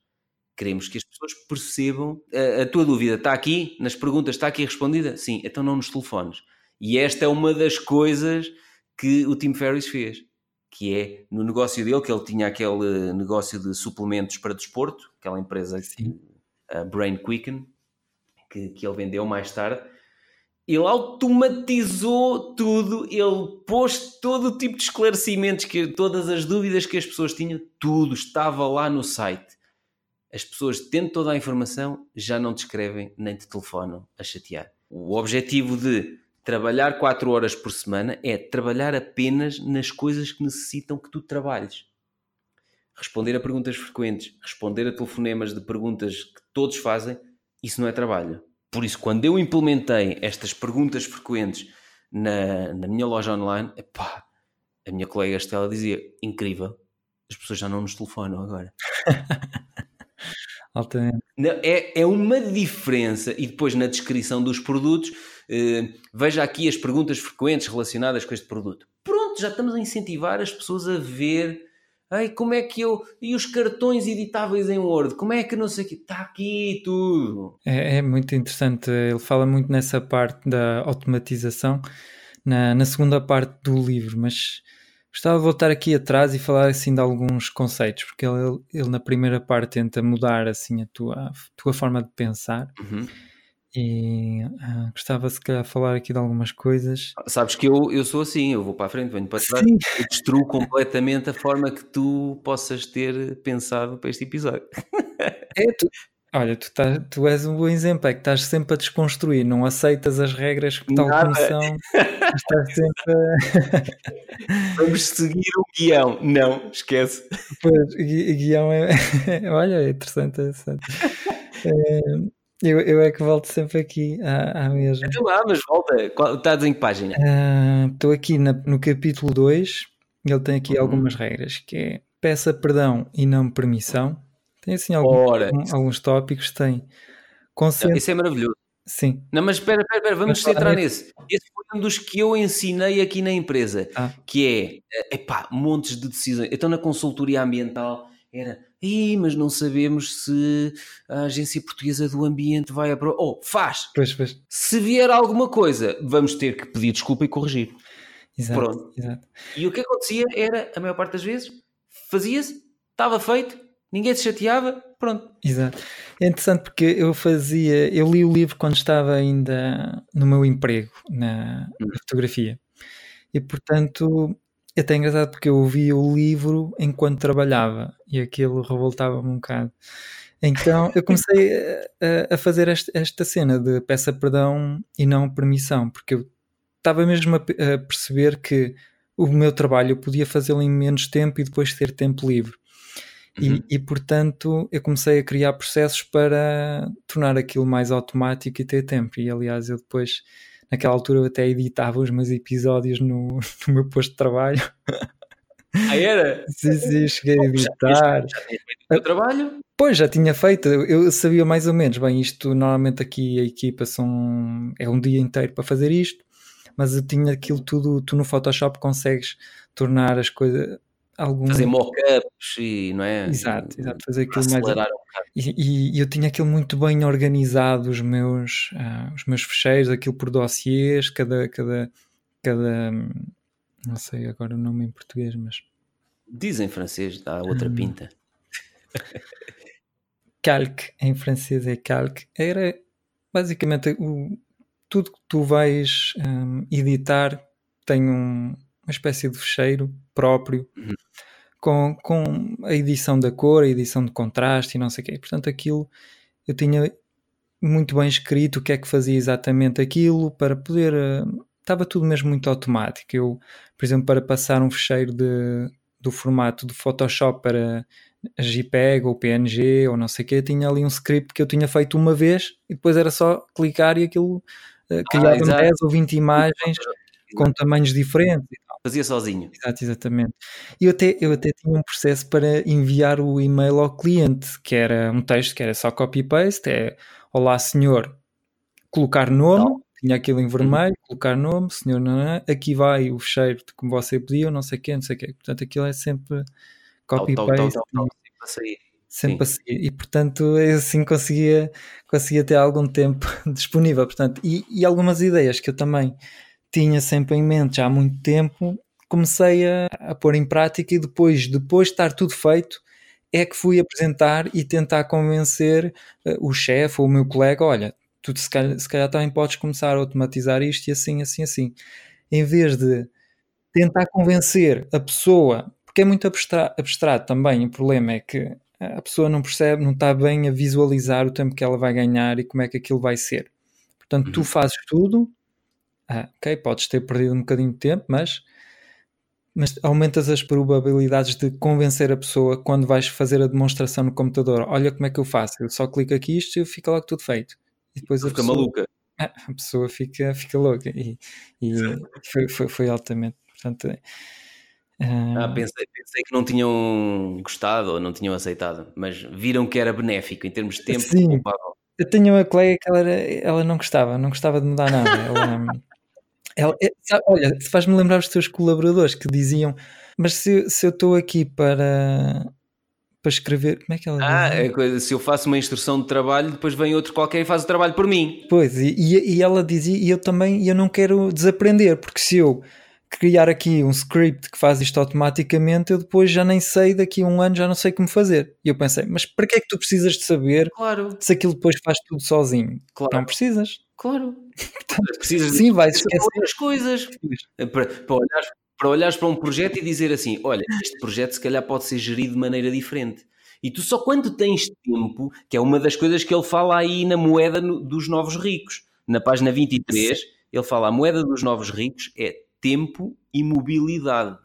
Queremos que as pessoas percebam. A, a tua dúvida está aqui, nas perguntas está aqui respondida? Sim, então não nos telefones. E esta é uma das coisas que o Tim Ferriss fez que é no negócio dele, que ele tinha aquele negócio de suplementos para desporto, aquela empresa, Sim. a Brain Quicken, que, que ele vendeu mais tarde. Ele automatizou tudo, ele pôs todo o tipo de esclarecimentos, que, todas as dúvidas que as pessoas tinham, tudo estava lá no site. As pessoas, tendo toda a informação, já não te escrevem nem te telefonam a chatear. O objetivo de trabalhar 4 horas por semana é trabalhar apenas nas coisas que necessitam que tu trabalhes. Responder a perguntas frequentes, responder a telefonemas de perguntas que todos fazem, isso não é trabalho. Por isso, quando eu implementei estas perguntas frequentes na, na minha loja online, epá, a minha colega Estela dizia: incrível, as pessoas já não nos telefonam agora. Altamente. É, é uma diferença. E depois na descrição dos produtos, veja aqui as perguntas frequentes relacionadas com este produto. Pronto, já estamos a incentivar as pessoas a ver. Ai, como é que eu. E os cartões editáveis em Word? Como é que não sei o que. Está aqui tudo. É, é, muito interessante. Ele fala muito nessa parte da automatização na, na segunda parte do livro, mas Gostava de voltar aqui atrás e falar assim de alguns conceitos, porque ele, ele na primeira parte tenta mudar assim a tua, tua forma de pensar. Uhum. E uh, gostava se calhar falar aqui de algumas coisas. Sabes que eu, eu sou assim, eu vou para a frente, venho para trás e destruo completamente a forma que tu possas ter pensado para este episódio. É, tu, Olha, tu, tá, tu és um bom exemplo, é que estás sempre a desconstruir, não aceitas as regras tal Nada. como são, estás sempre a... Vamos seguir o guião, não, esquece. Pois, guião é, olha, é interessante, é interessante. É, eu, eu é que volto sempre aqui à, à mesma. Então lá, mas volta, estás em que página? Ah, estou uh, aqui na, no capítulo 2, ele tem aqui uhum. algumas regras, que é peça perdão e não permissão, tem assim alguns, alguns tópicos, tem. Concentra... Isso é maravilhoso. Sim. Não, mas espera, espera, espera vamos centrar nesse. Esse foi um dos que eu ensinei aqui na empresa, ah. que é, eh, epá, montes de decisões. Então na consultoria ambiental era, Ih, mas não sabemos se a Agência Portuguesa do Ambiente vai aprovar. Oh, faz! Pois, pois. Se vier alguma coisa, vamos ter que pedir desculpa e corrigir. Exato, Pronto. Exato. E o que acontecia era, a maior parte das vezes, fazia-se, estava feito, Ninguém se chateava, pronto. Exato. É interessante porque eu fazia, eu li o livro quando estava ainda no meu emprego na, na hum. fotografia. E portanto, é até engraçado porque eu ouvi o livro enquanto trabalhava e aquilo revoltava-me um bocado. Então eu comecei a, a fazer esta, esta, cena de peça perdão e não permissão, porque eu estava mesmo a, a perceber que o meu trabalho eu podia fazê-lo em menos tempo e depois ter tempo livre. Uhum. E, e, portanto eu comecei a criar processos para tornar aquilo mais automático e ter tempo. E aliás, eu depois, naquela altura, eu até editava os meus episódios no, no meu posto de trabalho. Ah, era? sim, sim, cheguei a editar. Já, tinha feito o teu trabalho? Pois, já tinha feito. Eu sabia mais ou menos. Bem, isto normalmente aqui a equipa são, é um dia inteiro para fazer isto, mas eu tinha aquilo tudo. Tu no Photoshop consegues tornar as coisas algum... Fazer mock-ups e, não é? Exato, exato. Fazer aquilo mais... Um e, e, eu tinha aquilo muito bem organizado, os meus, uh, os meus fecheiros, aquilo por dossiês, cada, cada, cada, Não sei agora o nome em português, mas. Diz em francês, dá outra hum. pinta. calque, em francês é calque. Era basicamente o, tudo que tu vais um, editar tem um, uma espécie de fecheiro próprio. Uhum. Com, com a edição da cor, a edição de contraste e não sei o quê. Portanto, aquilo eu tinha muito bem escrito o que é que fazia exatamente aquilo para poder. Uh, estava tudo mesmo muito automático. Eu, por exemplo, para passar um fecheiro de, do formato do Photoshop para JPEG ou PNG ou não sei o que, tinha ali um script que eu tinha feito uma vez e depois era só clicar e aquilo uh, criava ah, 10 ou 20 imagens com tamanhos diferentes. Fazia sozinho. Exato, exatamente. E eu até, eu até tinha um processo para enviar o e-mail ao cliente, que era um texto que era só copy-paste, é Olá senhor, colocar nome, não tinha aquilo em uhum. vermelho, colocar nome, senhor, não, não, aqui vai o fecheiro de como você pediu, não sei o quê, não sei o quê. Portanto, aquilo é sempre copy-paste. Sempre a seguir. E, portanto, eu assim conseguia, conseguia ter algum tempo disponível. Portanto, e, e algumas ideias que eu também tinha sempre em mente já há muito tempo, comecei a, a pôr em prática e depois, depois de estar tudo feito, é que fui apresentar e tentar convencer uh, o chefe ou o meu colega, olha, tu se calhar, se calhar também podes começar a automatizar isto e assim, assim, assim. Em vez de tentar convencer a pessoa, porque é muito abstrato, abstrato também, o problema é que a pessoa não percebe, não está bem a visualizar o tempo que ela vai ganhar e como é que aquilo vai ser. Portanto, tu uhum. fazes tudo, ah, ok, podes ter perdido um bocadinho de tempo, mas, mas aumentas as probabilidades de convencer a pessoa quando vais fazer a demonstração no computador. Olha como é que eu faço, eu só clico aqui isto e fica logo tudo feito. E depois fica pessoa, maluca. Ah, a pessoa fica, fica louca e, e foi, foi, foi, altamente. Portanto, ah, ah, pensei, pensei, que não tinham gostado ou não tinham aceitado, mas viram que era benéfico em termos de tempo. Sim, eu tinha uma colega que ela, era, ela não gostava, não gostava de mudar nada. Ela, ela, é, sabe, olha, faz-me lembrar os teus colaboradores que diziam: Mas se, se eu estou aqui para, para escrever. Como é que ela Ah, é, se eu faço uma instrução de trabalho, depois vem outro qualquer e faz o trabalho por mim. Pois, e, e ela dizia, e eu também, eu não quero desaprender, porque se eu criar aqui um script que faz isto automaticamente, eu depois já nem sei, daqui a um ano já não sei como fazer. E eu pensei, mas para que é que tu precisas de saber claro. se aquilo depois faz tudo sozinho? Claro. Não precisas. Claro. Portanto, precisas sim, vais esquecer as coisas. Para, para, olhar, para olhares para um projeto e dizer assim: olha, este projeto se calhar pode ser gerido de maneira diferente. E tu só quando tens tempo, que é uma das coisas que ele fala aí na moeda dos novos ricos, na página 23, ele fala: a moeda dos novos ricos é tempo e mobilidade.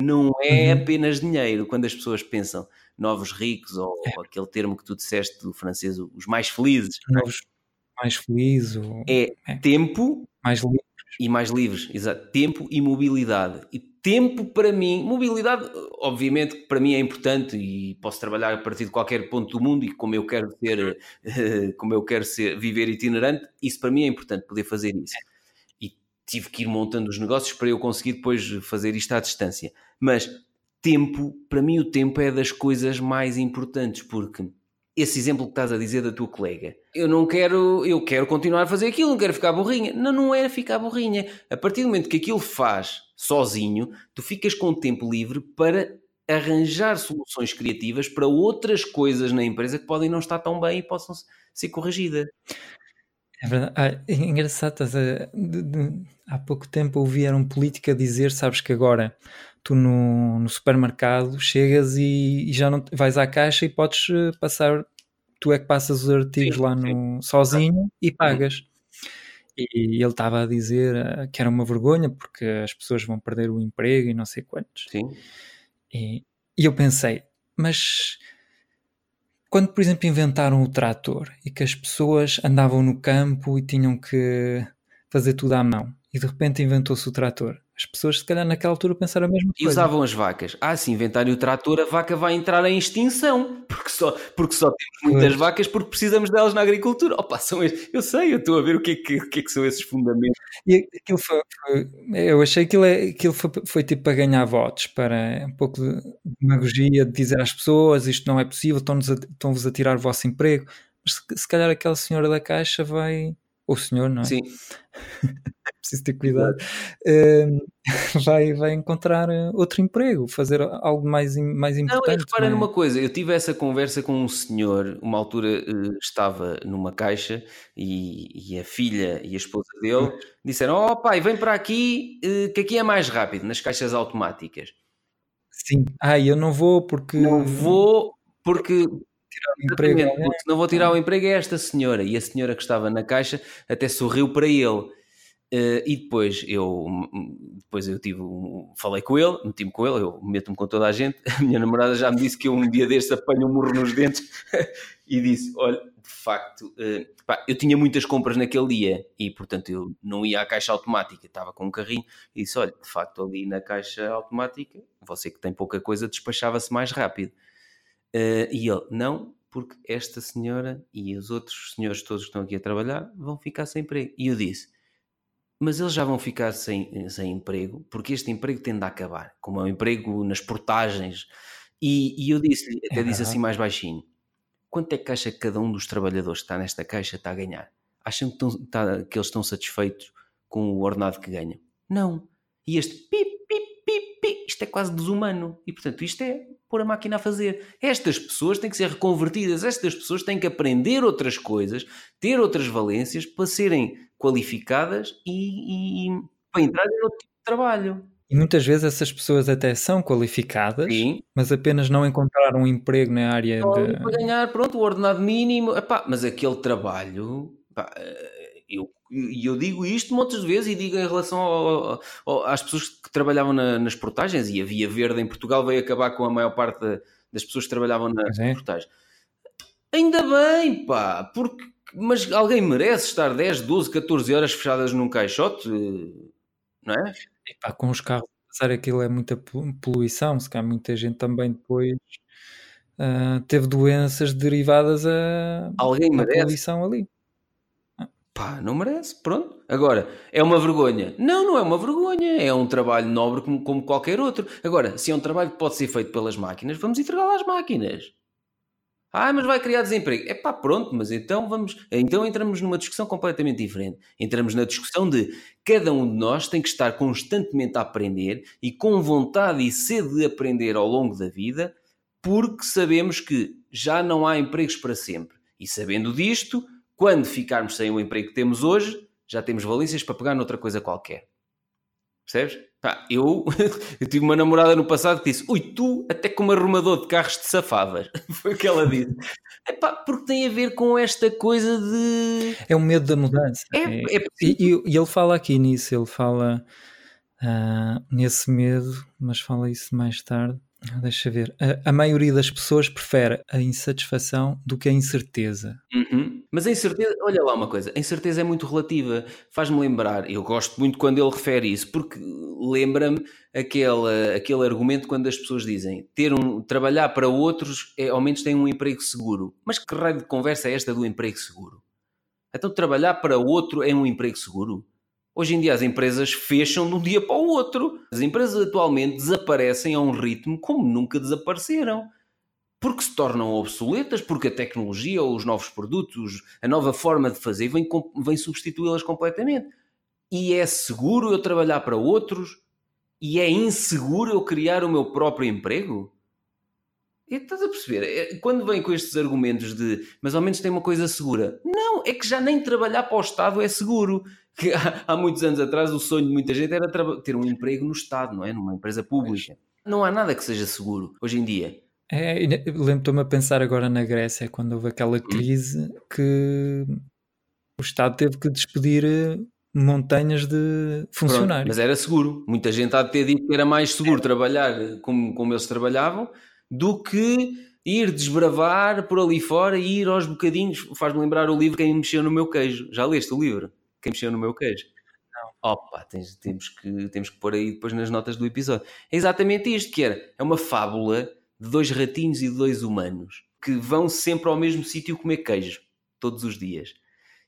Não é uhum. apenas dinheiro. Quando as pessoas pensam novos ricos ou, é. aquele termo que tu disseste do francês, os mais felizes. Novos mais felizes. Ou... É, é, tempo mais livres. e mais livres. Exato. Tempo e mobilidade. E tempo para mim, mobilidade, obviamente, para mim é importante e posso trabalhar a partir de qualquer ponto do mundo e como eu quero ser, como eu quero ser, viver itinerante, isso para mim é importante poder fazer isso tive que ir montando os negócios para eu conseguir depois fazer isto à distância. Mas tempo, para mim, o tempo é das coisas mais importantes, porque esse exemplo que estás a dizer da tua colega, eu não quero, eu quero continuar a fazer aquilo, não quero ficar burrinha. Não, não é ficar burrinha. A partir do momento que aquilo faz sozinho, tu ficas com tempo livre para arranjar soluções criativas para outras coisas na empresa que podem não estar tão bem e possam ser corrigidas. É verdade. Ah, é engraçado, há pouco tempo ouvi um político a dizer, sabes que agora tu no, no supermercado chegas e, e, já não vais à caixa e podes eh, passar, tu é que passas os artigos sim, lá no, sozinho e uhum. pagas. E ele estava a dizer eh, que era uma vergonha porque as pessoas vão perder o emprego e não sei quantos. Sim. E, e eu pensei, mas quando, por exemplo, inventaram o trator e que as pessoas andavam no campo e tinham que fazer tudo à mão, e de repente inventou-se o trator. As pessoas, se calhar, naquela altura pensaram a mesma coisa. E usavam as vacas. Ah, se inventarem o trator, a vaca vai entrar em extinção. Porque só, porque só temos muitas pois. vacas porque precisamos delas na agricultura. Opa, são estes. Eu sei, eu estou a ver o que é que, o que, é que são esses fundamentos. E aquilo foi, foi eu achei que aquilo, é, aquilo foi, foi, tipo para ganhar votos, para um pouco de demagogia, de dizer às pessoas isto não é possível, estão-vos a, estão a tirar o vosso emprego. Mas se, se calhar aquela senhora da caixa vai. Ou o senhor, não é? Sim. preciso ter cuidado, uh, vai, vai encontrar eh, outro emprego, fazer algo mais, mais importante. Não, repara é? numa coisa, eu tive essa conversa com um senhor, uma altura uh, estava numa caixa e, e, a filha e a esposa dele disseram: Oh pai, vem para aqui, uh, que aqui é mais rápido, nas caixas automáticas. Sim, ah, eu não vou porque. Não vou porque tirar o emprego. Porque não vou tirar o emprego é esta senhora. E a senhora que estava na caixa até sorriu para ele. Uh, e depois eu, depois eu tive, um, falei com ele, meti-me com ele, eu meto-me com toda a gente. A minha namorada já me disse que eu um dia destes apanho um murro nos dentes e disse: Olha, de facto, uh, pá, eu tinha muitas compras naquele dia e, portanto, eu não ia à caixa automática, estava com um carrinho e disse: Olha, de facto, ali na caixa automática, você que tem pouca coisa, despachava-se mais rápido. Uh, e ele: Não, porque esta senhora e os outros senhores todos que estão aqui a trabalhar vão ficar sem emprego. E eu disse mas eles já vão ficar sem, sem emprego, porque este emprego tende a acabar, como é o um emprego nas portagens. E, e eu disse até é disse assim mais baixinho: quanto é que acha que cada um dos trabalhadores que está nesta caixa está a ganhar? Acham que, estão, está, que eles estão satisfeitos com o ordenado que ganham? Não. E este pi, pi, pi, pi, isto é quase desumano. E portanto, isto é pôr a máquina a fazer. Estas pessoas têm que ser reconvertidas, estas pessoas têm que aprender outras coisas, ter outras valências para serem qualificadas e, e para entrar em outro tipo de trabalho. E muitas vezes essas pessoas até são qualificadas, Sim. mas apenas não encontraram um emprego na área Só de. Para ganhar, pronto, o ordenado mínimo, epá, mas aquele trabalho, epá, eh, eu, eu digo isto muitas vezes e digo em relação ao, ao, às pessoas que trabalhavam na, nas portagens e a Via Verde em Portugal veio acabar com a maior parte das pessoas que trabalhavam nas é. portagens. Ainda bem, pá, porque mas alguém merece estar 10, 12, 14 horas fechadas num caixote? Não é? E pá, com os carros passar aquilo é muita poluição, se calhar muita gente também depois uh, teve doenças derivadas a alguém merece. poluição ali. Pá, não merece, pronto. Agora, é uma vergonha? Não, não é uma vergonha. É um trabalho nobre como, como qualquer outro. Agora, se é um trabalho que pode ser feito pelas máquinas, vamos entregá-lo às máquinas. Ah, mas vai criar desemprego. É pá, pronto, mas então vamos. Então entramos numa discussão completamente diferente. Entramos na discussão de cada um de nós tem que estar constantemente a aprender e com vontade e sede de aprender ao longo da vida, porque sabemos que já não há empregos para sempre. E sabendo disto, quando ficarmos sem o emprego que temos hoje, já temos valências para pegar noutra coisa qualquer. Percebes? Pá, eu, eu tive uma namorada no passado que disse: Ui, tu até como arrumador de carros te safavas. Foi o que ela disse. Epá, porque tem a ver com esta coisa de. É o medo da mudança. É, é, é e, e, ele fala aqui nisso, ele fala uh, nesse medo, mas fala isso mais tarde. Deixa ver. A, a, maioria das pessoas prefere a insatisfação do que a incerteza. Uhum. Mas a incerteza, olha lá uma coisa, a incerteza é muito relativa. Faz-me lembrar, eu gosto muito quando ele refere isso, porque lembra-me aquele, aquele argumento quando as pessoas dizem ter um, trabalhar para outros é, ao menos tem um emprego seguro. Mas que raio de conversa é esta do emprego seguro? Então trabalhar para outro é um emprego seguro? Hoje em dia as empresas fecham de um dia para o outro. As empresas atualmente desaparecem a um ritmo como nunca desapareceram. Porque se tornam obsoletas, porque a tecnologia, os novos produtos, a nova forma de fazer vem, vem substituí-las completamente. E é seguro eu trabalhar para outros? E é inseguro eu criar o meu próprio emprego? E estás a perceber? É, quando vem com estes argumentos de mas ao menos tem uma coisa segura. Não, é que já nem trabalhar para o Estado é seguro que há, há, muitos anos atrás o sonho de muita gente era ter um emprego no Estado, não é? Numa empresa pública. Não há nada que seja seguro hoje em dia. É, Lembro-me a pensar agora na Grécia, quando houve aquela hum. crise que o Estado teve que despedir eh, montanhas de funcionários. Pronto, mas era seguro. Muita gente há de ter dito que era mais seguro trabalhar como, como eles trabalhavam do que ir desbravar por ali fora e ir aos bocadinhos. Faz-me lembrar o livro Quem Mexeu no Meu Queijo. Já leste o livro? Quem mexeu no meu queijo. Não. Opa, tens, temos, que, temos que pôr aí depois nas notas do episódio. É exatamente isto que era. É uma fábula de dois ratinhos e de dois humanos que vão sempre ao mesmo sítio comer queijo, todos os dias.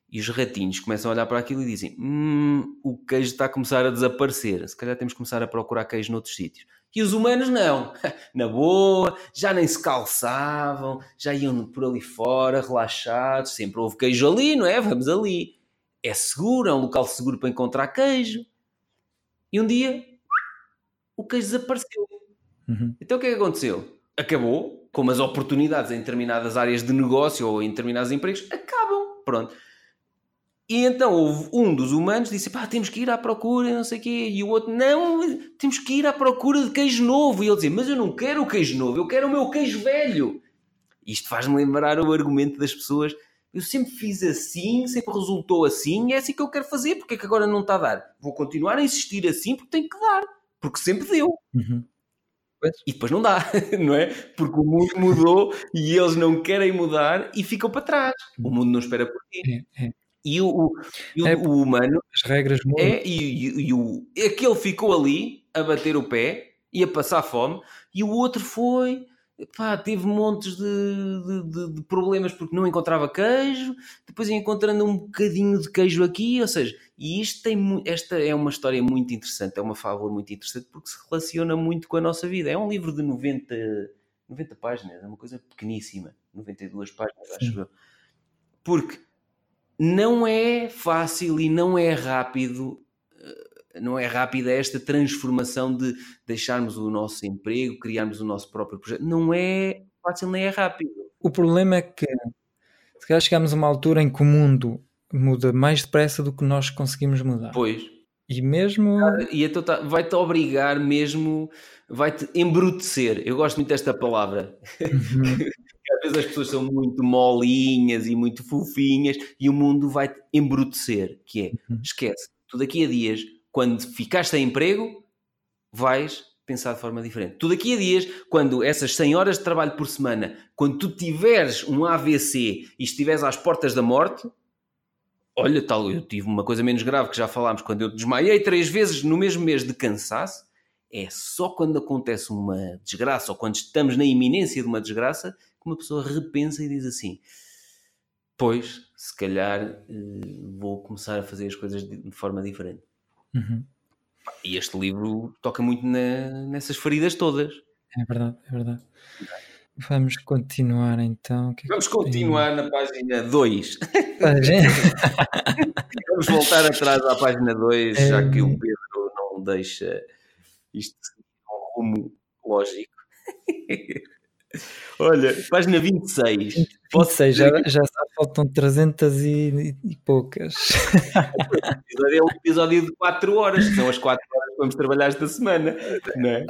E os ratinhos começam a olhar para aquilo e dizem: Hum, o queijo está a começar a desaparecer. Se calhar temos que começar a procurar queijo noutros sítios. E os humanos não. Na boa, já nem se calçavam, já iam por ali fora, relaxados. Sempre houve queijo ali, não é? Vamos ali é seguro, é um local seguro para encontrar queijo. E um dia o queijo desapareceu. Uhum. Então o que é que aconteceu? Acabou, como as oportunidades em determinadas áreas de negócio ou em determinados empregos acabam. Pronto. E então houve um dos humanos disse: pá, temos que ir à procura, não sei o quê. E o outro: não, temos que ir à procura de queijo novo. E ele dizia: mas eu não quero o queijo novo, eu quero o meu queijo velho. Isto faz-me lembrar o argumento das pessoas. Eu sempre fiz assim, sempre resultou assim, é assim que eu quero fazer, porque é que agora não está a dar? Vou continuar a insistir assim porque tem que dar, porque sempre deu. Uhum. E depois não dá, não é? Porque o mundo mudou e eles não querem mudar e ficam para trás. O mundo não espera por ti. É, é. E o, o, e o, É, o humano As regras mudam. é, e, e, e o, aquele ficou ali a bater o pé e a passar fome, e o outro foi, pá, teve montes de, de, de- problemas porque não encontrava queijo, depois encontrando um bocadinho de queijo aqui, ou seja, e isto tem, esta é uma história muito interessante, é uma fábula muito interessante porque se relaciona muito com a nossa vida. É um livro de 90, 90 páginas, é uma coisa pequeníssima, 92 páginas, acho Sim. eu. Porque não é fácil e não é rápido não é rápida esta transformação de deixarmos o nosso emprego, criarmos o nosso próprio projeto. Não é fácil nem é rápido. O problema é que se calhar chegamos a uma altura em que o mundo muda mais depressa do que nós conseguimos mudar. Pois. E mesmo. E então vai-te obrigar mesmo, vai-te embrutecer. Eu gosto muito desta palavra. Uhum. Às vezes as pessoas são muito molinhas e muito fofinhas e o mundo vai-te embrutecer, que é, Uhum. esquece, tu daqui a dias, quando ficaste sem emprego, vais pensar de forma diferente. Tu daqui a dias, quando essas 100 horas de trabalho por semana, quando tu tiveres um AVC e estiveres às portas da morte, olha, tal, eu tive uma coisa menos grave que já falámos, quando eu desmaiei três vezes no mesmo mês de cansaço, é só quando acontece uma desgraça ou quando estamos na iminência de uma desgraça que uma pessoa repensa e diz assim: Pois, se calhar eh, vou começar a fazer as coisas de, de forma diferente. Uhum. E este livro toca muito na- nessas feridas todas. É verdade, é verdade. Vamos continuar então. O que é que Vamos tem? continuar na página 2. Ah, gente, Vamos voltar atrás à página 2, já É. que o Pedro não deixa isto seguir um rumo lógico. Olha, página 26. Ou seja, já, já só faltam 300 e, e poucas. é um episódio de 4 horas, que são as 4 horas que vamos trabalhar esta semana, é?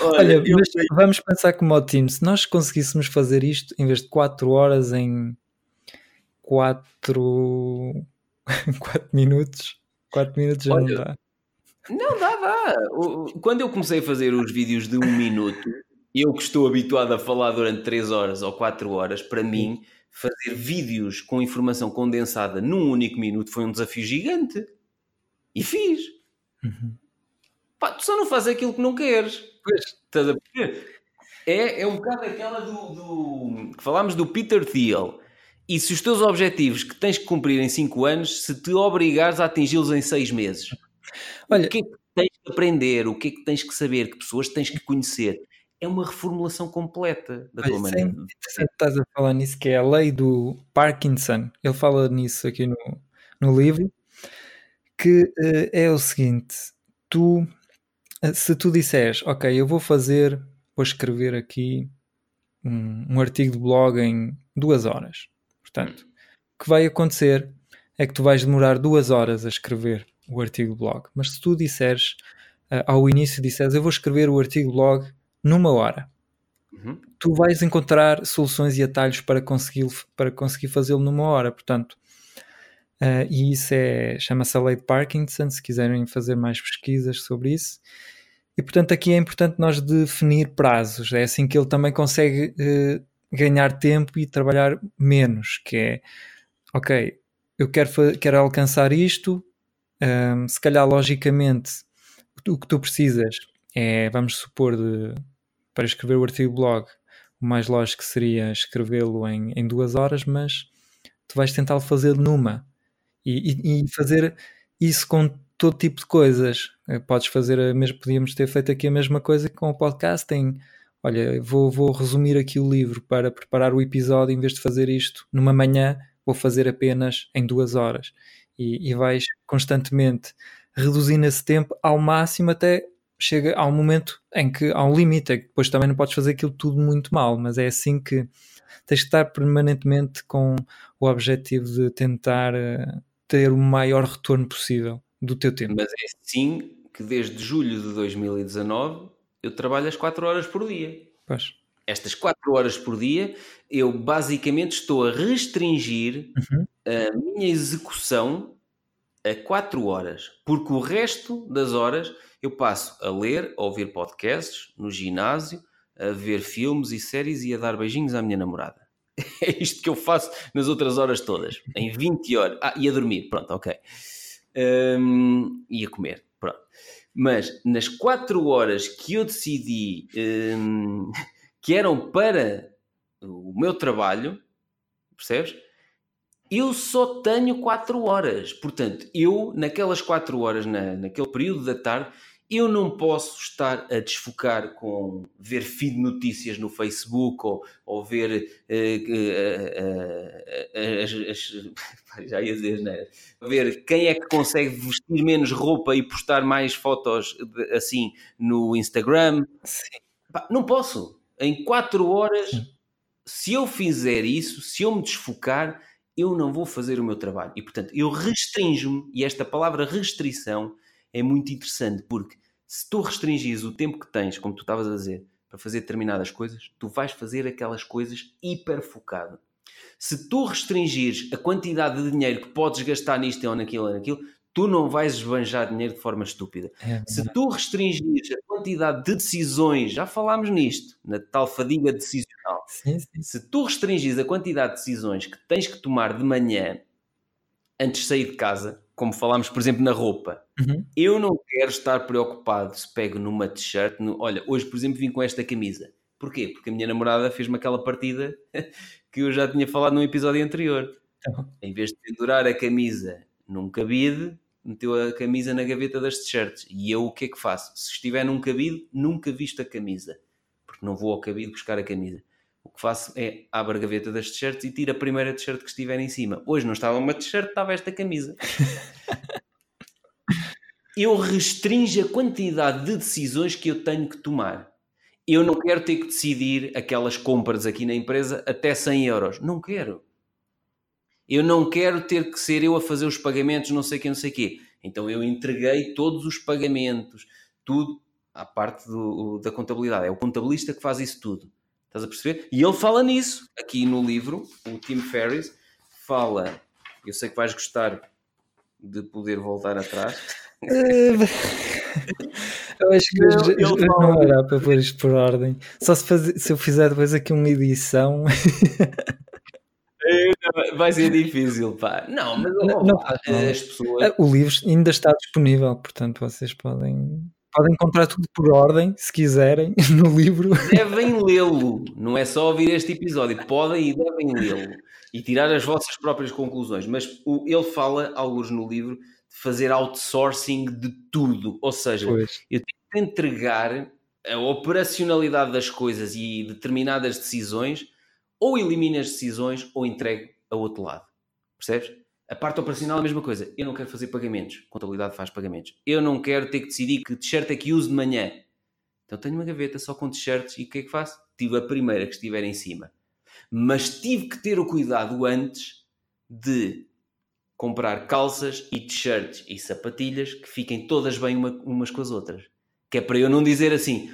Olha, sei- vamos pensar como o time. Se nós conseguíssemos fazer isto em vez de 4 horas em 4 4 minutos, 4 minutos já Olha, não dá. Não, dá, dá. Quando eu comecei a fazer os vídeos de um minuto, eu que estou habituado a falar durante 3 horas ou 4 horas, para mim, fazer vídeos com informação condensada num único minuto foi um desafio gigante. E fiz. Uhum. Pá, tu só não fazes aquilo que não queres. Pois. Estás a perceber? É, é um bocado aquela do, do- falámos do Peter Thiel. E se os teus objetivos que tens que cumprir em 5 anos, se te obrigares a atingi-los em 6 meses, Olha, o que é que tens que aprender? O que é que tens que saber? Que pessoas tens que conhecer? É uma reformulação completa da tua Olha, maneira. interessante estás a falar nisso, que é a lei do Parkinson. Ele fala nisso aqui no, no livro, que eh, é o seguinte: tu, eh, se tu disseres, ok, eu vou fazer, vou escrever aqui um, um artigo de blog em duas horas. Portanto, o que vai acontecer é que tu vais demorar duas horas a escrever o artigo de blog. Mas se tu disseres, eh, ao início disseres, eu vou escrever o artigo de blog numa hora Uhum. tu vais encontrar soluções e atalhos para conseguir, para conseguir fazê-lo numa hora, portanto. eh, e isso é, chama-se a lei de Parkinson, se quiserem fazer mais pesquisas sobre isso. E portanto aqui é importante nós definir prazos, é assim que ele também consegue eh, ganhar tempo e trabalhar menos, que é, ok, eu quero, quero alcançar isto, ahm, se calhar logicamente o que tu precisas é, vamos supor, de, para escrever o artigo blog, o mais lógico seria escrevê-lo em, em duas horas, mas tu vais tentar fazer numa e, e- e fazer isso com todo tipo de coisas. Eh, Podes fazer a mesma, podíamos ter feito aqui a mesma coisa com o podcasting. Olha, vou, vou resumir aqui o livro para preparar o episódio, em vez de fazer isto numa manhã, vou fazer apenas em duas horas. e, e vais constantemente reduzindo esse tempo ao máximo até chega a um momento em que há um limite, é que depois também não podes fazer aquilo tudo muito mal, mas é assim que tens de estar permanentemente com o objetivo de tentar uh, ter o maior retorno possível do teu tempo. Mas é assim que desde julho de 2019 eu trabalho as 4 horas por dia. Pois. Estas 4 horas por dia eu basicamente estou a restringir uhum. a minha execução a 4 horas, porque o resto das horas eu passo a ler, a ouvir podcasts, no ginásio, a ver filmes e séries e a dar beijinhos à minha namorada. É isto que eu faço nas outras horas todas, em 20 horas. Ah, e a dormir, pronto, ok. Um, e a comer, pronto. Mas nas 4 horas que eu decidi um, que eram para o meu trabalho, percebes? Eu só tenho 4 horas. Portanto, eu, naquelas 4 horas, na, naquele período da tarde, eu não posso estar a desfocar com ver feed notícias no Facebook ou, ou ver uh, uh, uh, as, as, já ia dizer, né? ver quem é que consegue vestir menos roupa e postar mais fotos assim no Instagram. não posso. Em 4 horas, se eu fizer isso, se eu me desfocar, eu não vou fazer o meu trabalho. E portanto, eu restringo-me, e esta palavra restrição é muito interessante porque se tu restringires o tempo que tens, como tu estavas a dizer, para fazer determinadas coisas, tu vais fazer aquelas coisas hiper focado. Se tu restringires a quantidade de dinheiro que podes gastar nisto ou naquilo ou naquilo, tu não vais esbanjar dinheiro de forma estúpida. É, Se tu restringires a quantidade de decisões, já falámos nisto, na tal fadiga decisional. Sim, sim. Se tu restringires a quantidade de decisões que tens que tomar de manhã antes de sair de casa, como falámos, por exemplo, na roupa. Uhum. Eu não quero estar preocupado se pego numa t-shirt. No... Olha, hoje, por exemplo, vim com esta camisa. Porquê? Porque a minha namorada fez-me aquela partida que eu já tinha falado num episódio anterior. Uhum. Em vez de pendurar a camisa num cabide, meteu a camisa na gaveta das t-shirts. E eu o que é que faço? Se estiver num cabide, nunca visto a camisa. Porque não vou ao cabide buscar a camisa o que faço é abro a gaveta das t-shirts e tiro a primeira t-shirt que estiver em cima. Hoje não estava uma t-shirt, estava esta camisa. eu restringo a quantidade de decisões que eu tenho que tomar. Eu não quero ter que decidir aquelas compras aqui na empresa até 100 euros. Não quero. Eu não quero ter que ser eu a fazer os pagamentos, não sei o que, não sei o quê. Então eu entreguei todos os pagamentos, tudo à parte do, da contabilidade. É o contabilista que faz isso tudo. Estás a perceber? E ele fala nisso aqui no livro, o Tim Ferriss fala. Eu sei que vais gostar de poder voltar atrás. Eu acho que não, eu, eu não era para pôr isto por ordem. Só se, faz, se eu fizer depois aqui uma edição. Vai ser difícil, pá. Não, mas não, não, as pessoas. O livro ainda está disponível, portanto vocês podem Podem encontrar tudo por ordem, se quiserem, no livro. Devem lê-lo, não é só ouvir este episódio, podem e devem lê-lo e tirar as vossas próprias conclusões. Mas o, ele fala, alguns no livro, fazer outsourcing de tudo. Ou seja, pois. eu tenho que entregar a operacionalidade das coisas e determinadas decisões, ou elimino as decisões ou entrego a outro lado. Percebes? A parte operacional é a mesma coisa. Eu não quero fazer pagamentos. Contabilidade faz pagamentos. Eu não quero ter que decidir que t-shirt é que uso de manhã. Então tenho uma gaveta só com t-shirts e o que é que faço? Tive a primeira que estiver em cima. Mas tive que ter o cuidado antes de comprar calças e t-shirts e sapatilhas que fiquem todas bem uma, umas com as outras. Que é para eu não dizer assim,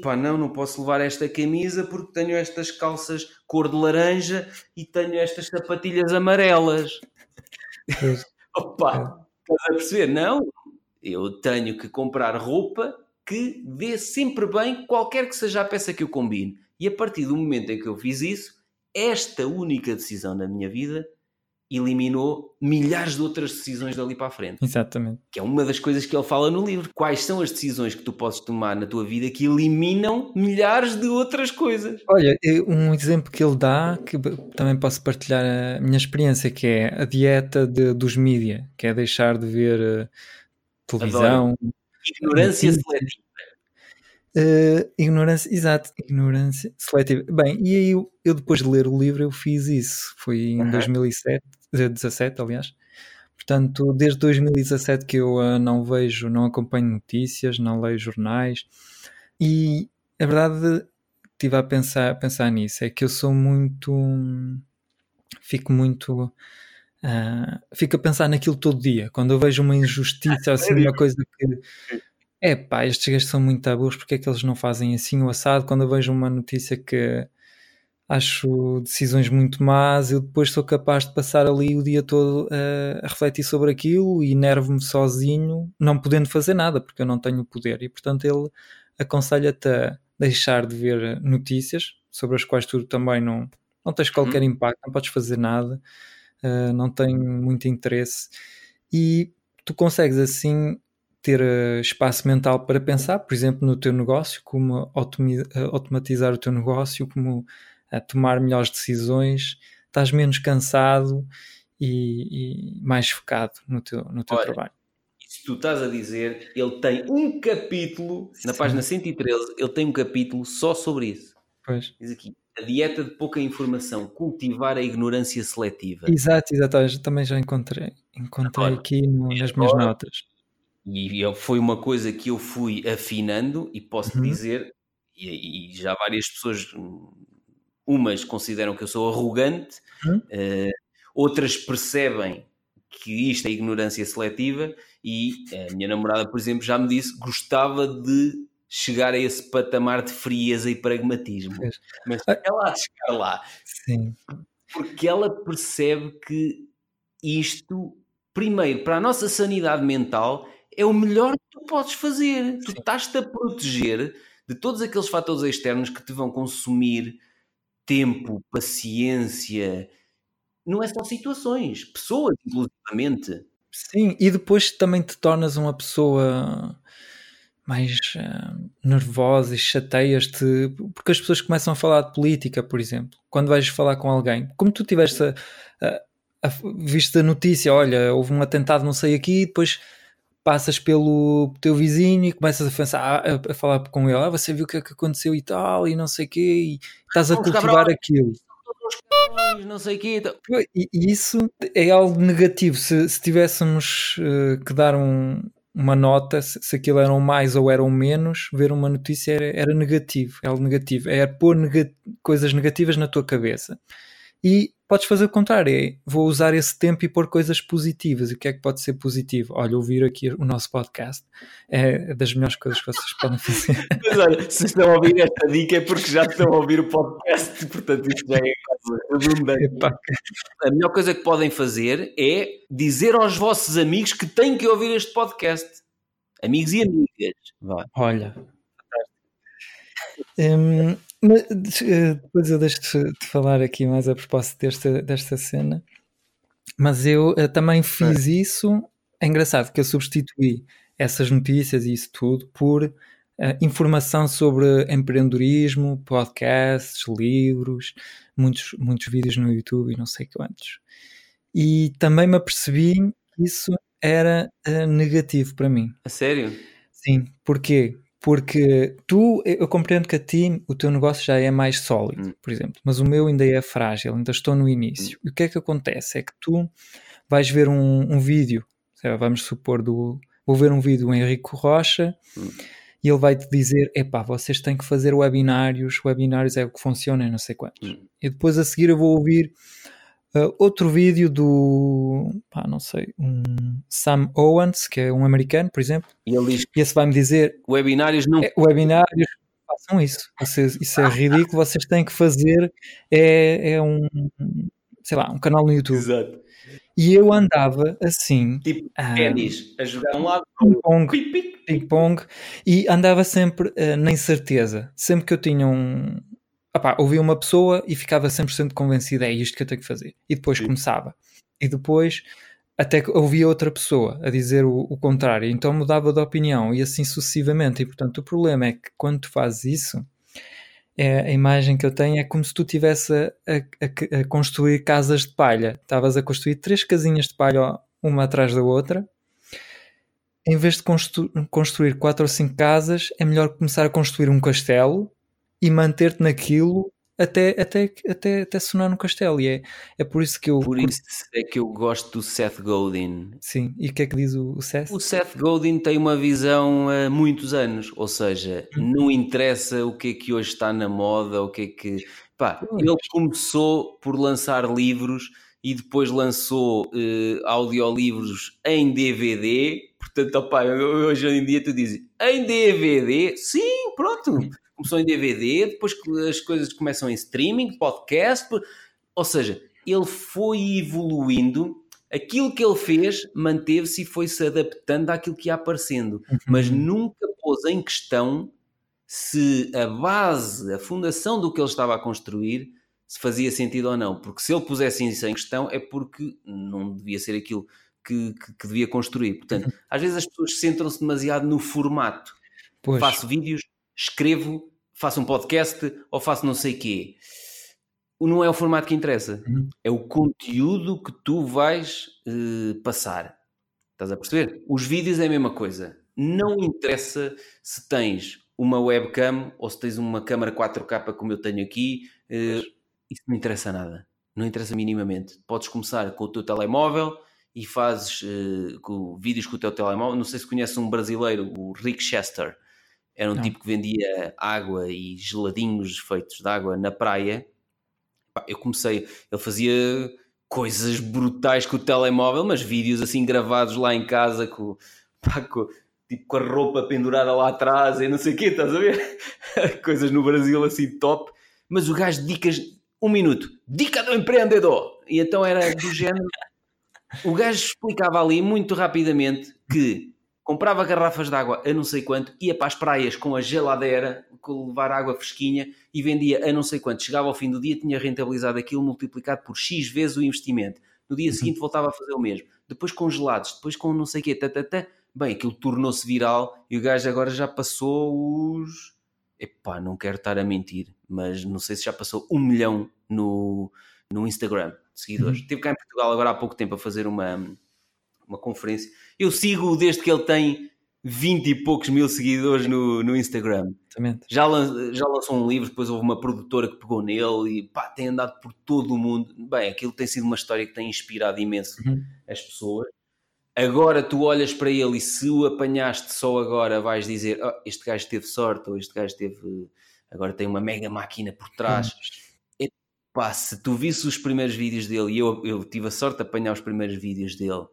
pá, não, não posso levar esta camisa porque tenho estas calças cor de laranja e tenho estas sapatilhas amarelas. Opa, estás a perceber? Não, eu tenho que comprar roupa que dê sempre bem, qualquer que seja a peça que eu combine. E a partir do momento em que eu fiz isso, esta única decisão na minha vida eliminou milhares de outras decisões dali para a frente. Exatamente. Que é uma das coisas que ele fala no livro. Quais são as decisões que tu podes tomar na tua vida que eliminam milhares de outras coisas? Olha, um exemplo que ele dá, que também posso partilhar a minha experiência, que é a dieta de, dos mídia, que é deixar de ver uh, televisão. Adoro. Ignorância seletiva. Uh, ignorância, exato, ignorância seletiva. Bem, e aí eu, eu, depois de ler o livro eu fiz isso, foi em uhum. 2007, 17 aliás, Portanto, desde 2017 que eu uh, não vejo, não acompanho notícias, não leio jornais. E a verdade estive a pensar, a pensar nisso, é que eu sou muito fico muito uh, fico a pensar naquilo todo dia, quando eu vejo uma injustiça assim, uma coisa que é pá, estes gajos são muito burros, porque é que eles não fazem assim o assado? Quando eu vejo uma notícia que acho decisões muito más, eu depois sou capaz de passar ali o dia todo a, a refletir sobre aquilo e nervo-me sozinho, não podendo fazer nada, porque eu não tenho poder. E portanto ele aconselha-te a deixar de ver notícias sobre as quais tu também não, não tens qualquer uhum. impacto, não podes fazer nada, uh, não tem muito interesse. E tu consegues assim ter uh, espaço mental para pensar, por exemplo, no teu negócio, como automatizar o teu negócio, como a tomar melhores decisões, estás menos cansado e, e mais focado no teu, no teu Olha, trabalho. Isso tu estás a dizer, ele tem um capítulo, Sim. na página 113, ele tem um capítulo só sobre isso. Pois. Diz aqui, a dieta de pouca informação, cultivar a ignorância seletiva. Exato, exato, também já encontrei, encontrei agora, aqui no, nas minhas notas. E foi uma coisa que eu fui afinando e posso uhum. dizer, e, e, já várias pessoas umas consideram que eu sou arrogante, uhum. uh, outras percebem que isto é ignorância seletiva e a minha namorada, por exemplo, já me disse gostava de chegar a esse patamar de frieza e pragmatismo. Mas ela há de chegar lá. Sim. Porque ela percebe que isto, primeiro, para a nossa sanidade mental, é o melhor que tu podes fazer. Tu estás-te a proteger de todos aqueles fatores externos que te vão consumir tempo, paciência. Não é só situações, pessoas, inclusivamente. Sim, e depois também te tornas uma pessoa mais uh, nervosa e chateias-te, porque as pessoas começam a falar de política, por exemplo, quando vais falar com alguém, como tu tiveste a, a, a, visto a notícia, olha, houve um atentado não sei aqui, depois passas pelo teu vizinho e começas a, pensar, a, a falar com ele, ah, você viu o que é que aconteceu e tal, e não sei o quê, e estás a cultivar aquilo. Não sei quê. Então. E, isso é algo negativo. Se, se tivéssemos uh, que dar um, uma nota, se, se aquilo eram mais ou eram menos, ver uma notícia era, era negativo, é algo negativo, é pôr coisas negativas na tua cabeça. E podes fazer o contrário, é, vou usar esse tempo e pôr coisas positivas. E o que é que pode ser positivo? Olha, ouvir aqui o nosso podcast é das melhores coisas que vocês podem fazer. Mas olha, se estão a ouvir esta dica é porque já estão a ouvir o podcast, portanto isto já é redundante. A melhor coisa que podem fazer é dizer aos vossos amigos que têm que ouvir este podcast. Amigos e amigas. Vai. Olha, um, eh, depois eu deixo de falar aqui mais a propósito desta, desta cena, mas eu uh, também fiz é. isso. É engraçado que eu substituí essas notícias e isso tudo por uh, informação sobre empreendedorismo, podcasts, livros, muitos, muitos vídeos no YouTube e não sei quantos. E também me apercebi que isso era uh, negativo para mim. A sério? Sim, porquê? Porque tu, eu compreendo que a ti o teu negócio já é mais sólido, hum. por exemplo, mas o meu ainda é frágil, ainda estou no início. Hum. E o que é que acontece? É que tu vais ver um, um vídeo, vamos supor, do, vou ver um vídeo do Henrico Rocha hum. e ele vai te dizer: epá, vocês têm que fazer webinários, webinários é o que funciona, não sei quantos. E depois a seguir eu vou ouvir Uh, outro vídeo do, pá, não sei, um Sam Owens, que é um americano, por exemplo, e ele diz esse vai-me dizer: webinários não. É, webinários, façam isso. Vocês, isso é ridículo, vocês têm que fazer. É, é um, sei lá, um canal no YouTube. Exato. E eu andava assim. Tipo ah, ténis, a jogar um lado ping-pong, ping-pong, e andava sempre uh, na incerteza. Sempre que eu tinha um, opá, ouvia uma pessoa e ficava 100% convencida, é isto que eu tenho que fazer. E depois Sim. começava. E depois até que ouvia outra pessoa a dizer o, o, contrário, então mudava de opinião e assim sucessivamente. E portanto, o problema é que quando tu fazes isso, é, a imagem que eu tenho é como se tu estivesse a, a, a, construir casas de palha. Estavas a construir três casinhas de palha, uma atrás da outra. Em vez de constru construir quatro ou cinco casas, é melhor começar a construir um castelo e manter-te naquilo até, até, até, até sonar no castelo. E é, é por isso que eu. Por isso é que eu gosto do Seth Godin. Sim, e o que é que diz o, o Seth? O Seth Godin tem uma visão há muitos anos, ou seja, hum. não interessa o que é que hoje está na moda, o que é que. Pá, ele começou por lançar livros e depois lançou uh, audiolivros em DVD. Portanto, opa, hoje em dia tu dizes em DVD, sim, pronto, começou em DVD, depois as coisas começam em streaming, podcast, ou seja, ele foi evoluindo. Aquilo que ele fez manteve-se e foi-se adaptando àquilo que ia aparecendo, uhum. mas nunca pôs em questão se a base, a fundação do que ele estava a construir se fazia sentido ou não. Porque se ele pusesse isso em questão é porque não devia ser aquilo que, que, que devia construir. Portanto, às vezes as pessoas centram-se demasiado no formato. Pois. Faço vídeos, escrevo, faço um podcast ou faço não sei quê. Não é o formato que interessa, uhum. é o conteúdo que tu vais uh, passar. Estás a perceber? Os vídeos é a mesma coisa. Não interessa se tens uma webcam ou se tens uma câmera 4K como eu tenho aqui. Uh, isso não interessa nada. Não interessa minimamente. Podes começar com o teu telemóvel e fazes uh, com, vídeos com o teu telemóvel. Não sei se conheces um brasileiro, o Rick Chester. Era um não. tipo que vendia água e geladinhos feitos de água na praia. Eu comecei, ele fazia coisas brutais com o telemóvel, mas vídeos assim gravados lá em casa com, pá, com, tipo, com a roupa pendurada lá atrás e não sei o quê, estás a ver? coisas no Brasil assim top. Mas o gajo dicas um minuto, dica do empreendedor. E então era do género. O gajo explicava ali muito rapidamente que comprava garrafas de água a não sei quanto, ia para as praias com a geladeira, com levar água fresquinha e vendia a não sei quanto. Chegava ao fim do dia, tinha rentabilizado aquilo multiplicado por X vezes o investimento. No dia uhum. seguinte voltava a fazer o mesmo. Depois congelados, depois com não sei o quê, tatatá. Bem, aquilo tornou-se viral e o gajo agora já passou os. Epá, não quero estar a mentir, mas não sei se já passou um milhão no, no Instagram de seguidores. Uhum. Estive cá em Portugal agora há pouco tempo a fazer uma, uma conferência. Eu sigo desde que ele tem 20 e poucos mil seguidores no, no Instagram. Exatamente. Já, lan, já lançou um livro, depois houve uma produtora que pegou nele e pá, tem andado por todo o mundo. Bem, aquilo tem sido uma história que tem inspirado imenso uhum. as pessoas. Agora tu olhas para ele e se o apanhaste só agora vais dizer oh, este gajo teve sorte ou este gajo teve agora tem uma mega máquina por trás. Uhum. Epá, se tu visse os primeiros vídeos dele, e eu, eu tive a sorte de apanhar os primeiros vídeos dele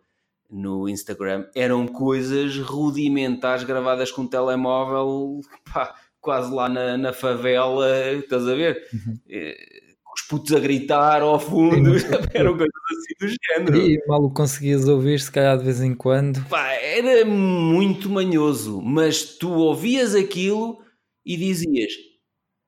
no Instagram, eram coisas rudimentares gravadas com um telemóvel, pá, quase lá na, na favela, estás a ver? Uhum. É, os putos a gritar ao fundo, eram coisas assim do género. E mal o conseguias ouvir, se calhar de vez em quando. Pá, era muito manhoso, mas tu ouvias aquilo e dizias: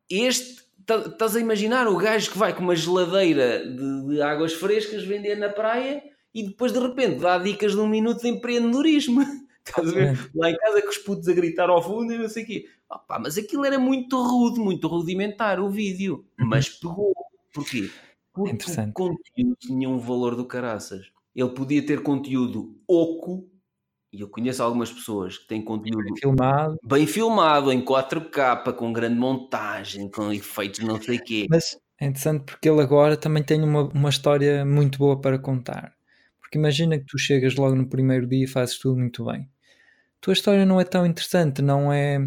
Este, tá, estás a imaginar o gajo que vai com uma geladeira de, de águas frescas vender na praia e depois de repente dá dicas de um minuto de empreendedorismo. Estás a ver? Lá em casa com os putos a gritar ao fundo e não sei o quê. Opa, mas aquilo era muito rude, muito rudimentar o vídeo. Uhum. Mas pegou. Porquê? Porque o conteúdo tinha um valor do caraças. Ele podia ter conteúdo oco, e eu conheço algumas pessoas que têm conteúdo bem filmado, bem filmado em 4K, com grande montagem, com efeitos não sei o quê. Mas é interessante porque ele agora também tem uma, uma história muito boa para contar. Porque imagina que tu chegas logo no primeiro dia e fazes tudo muito bem. A tua história não é tão interessante, não é.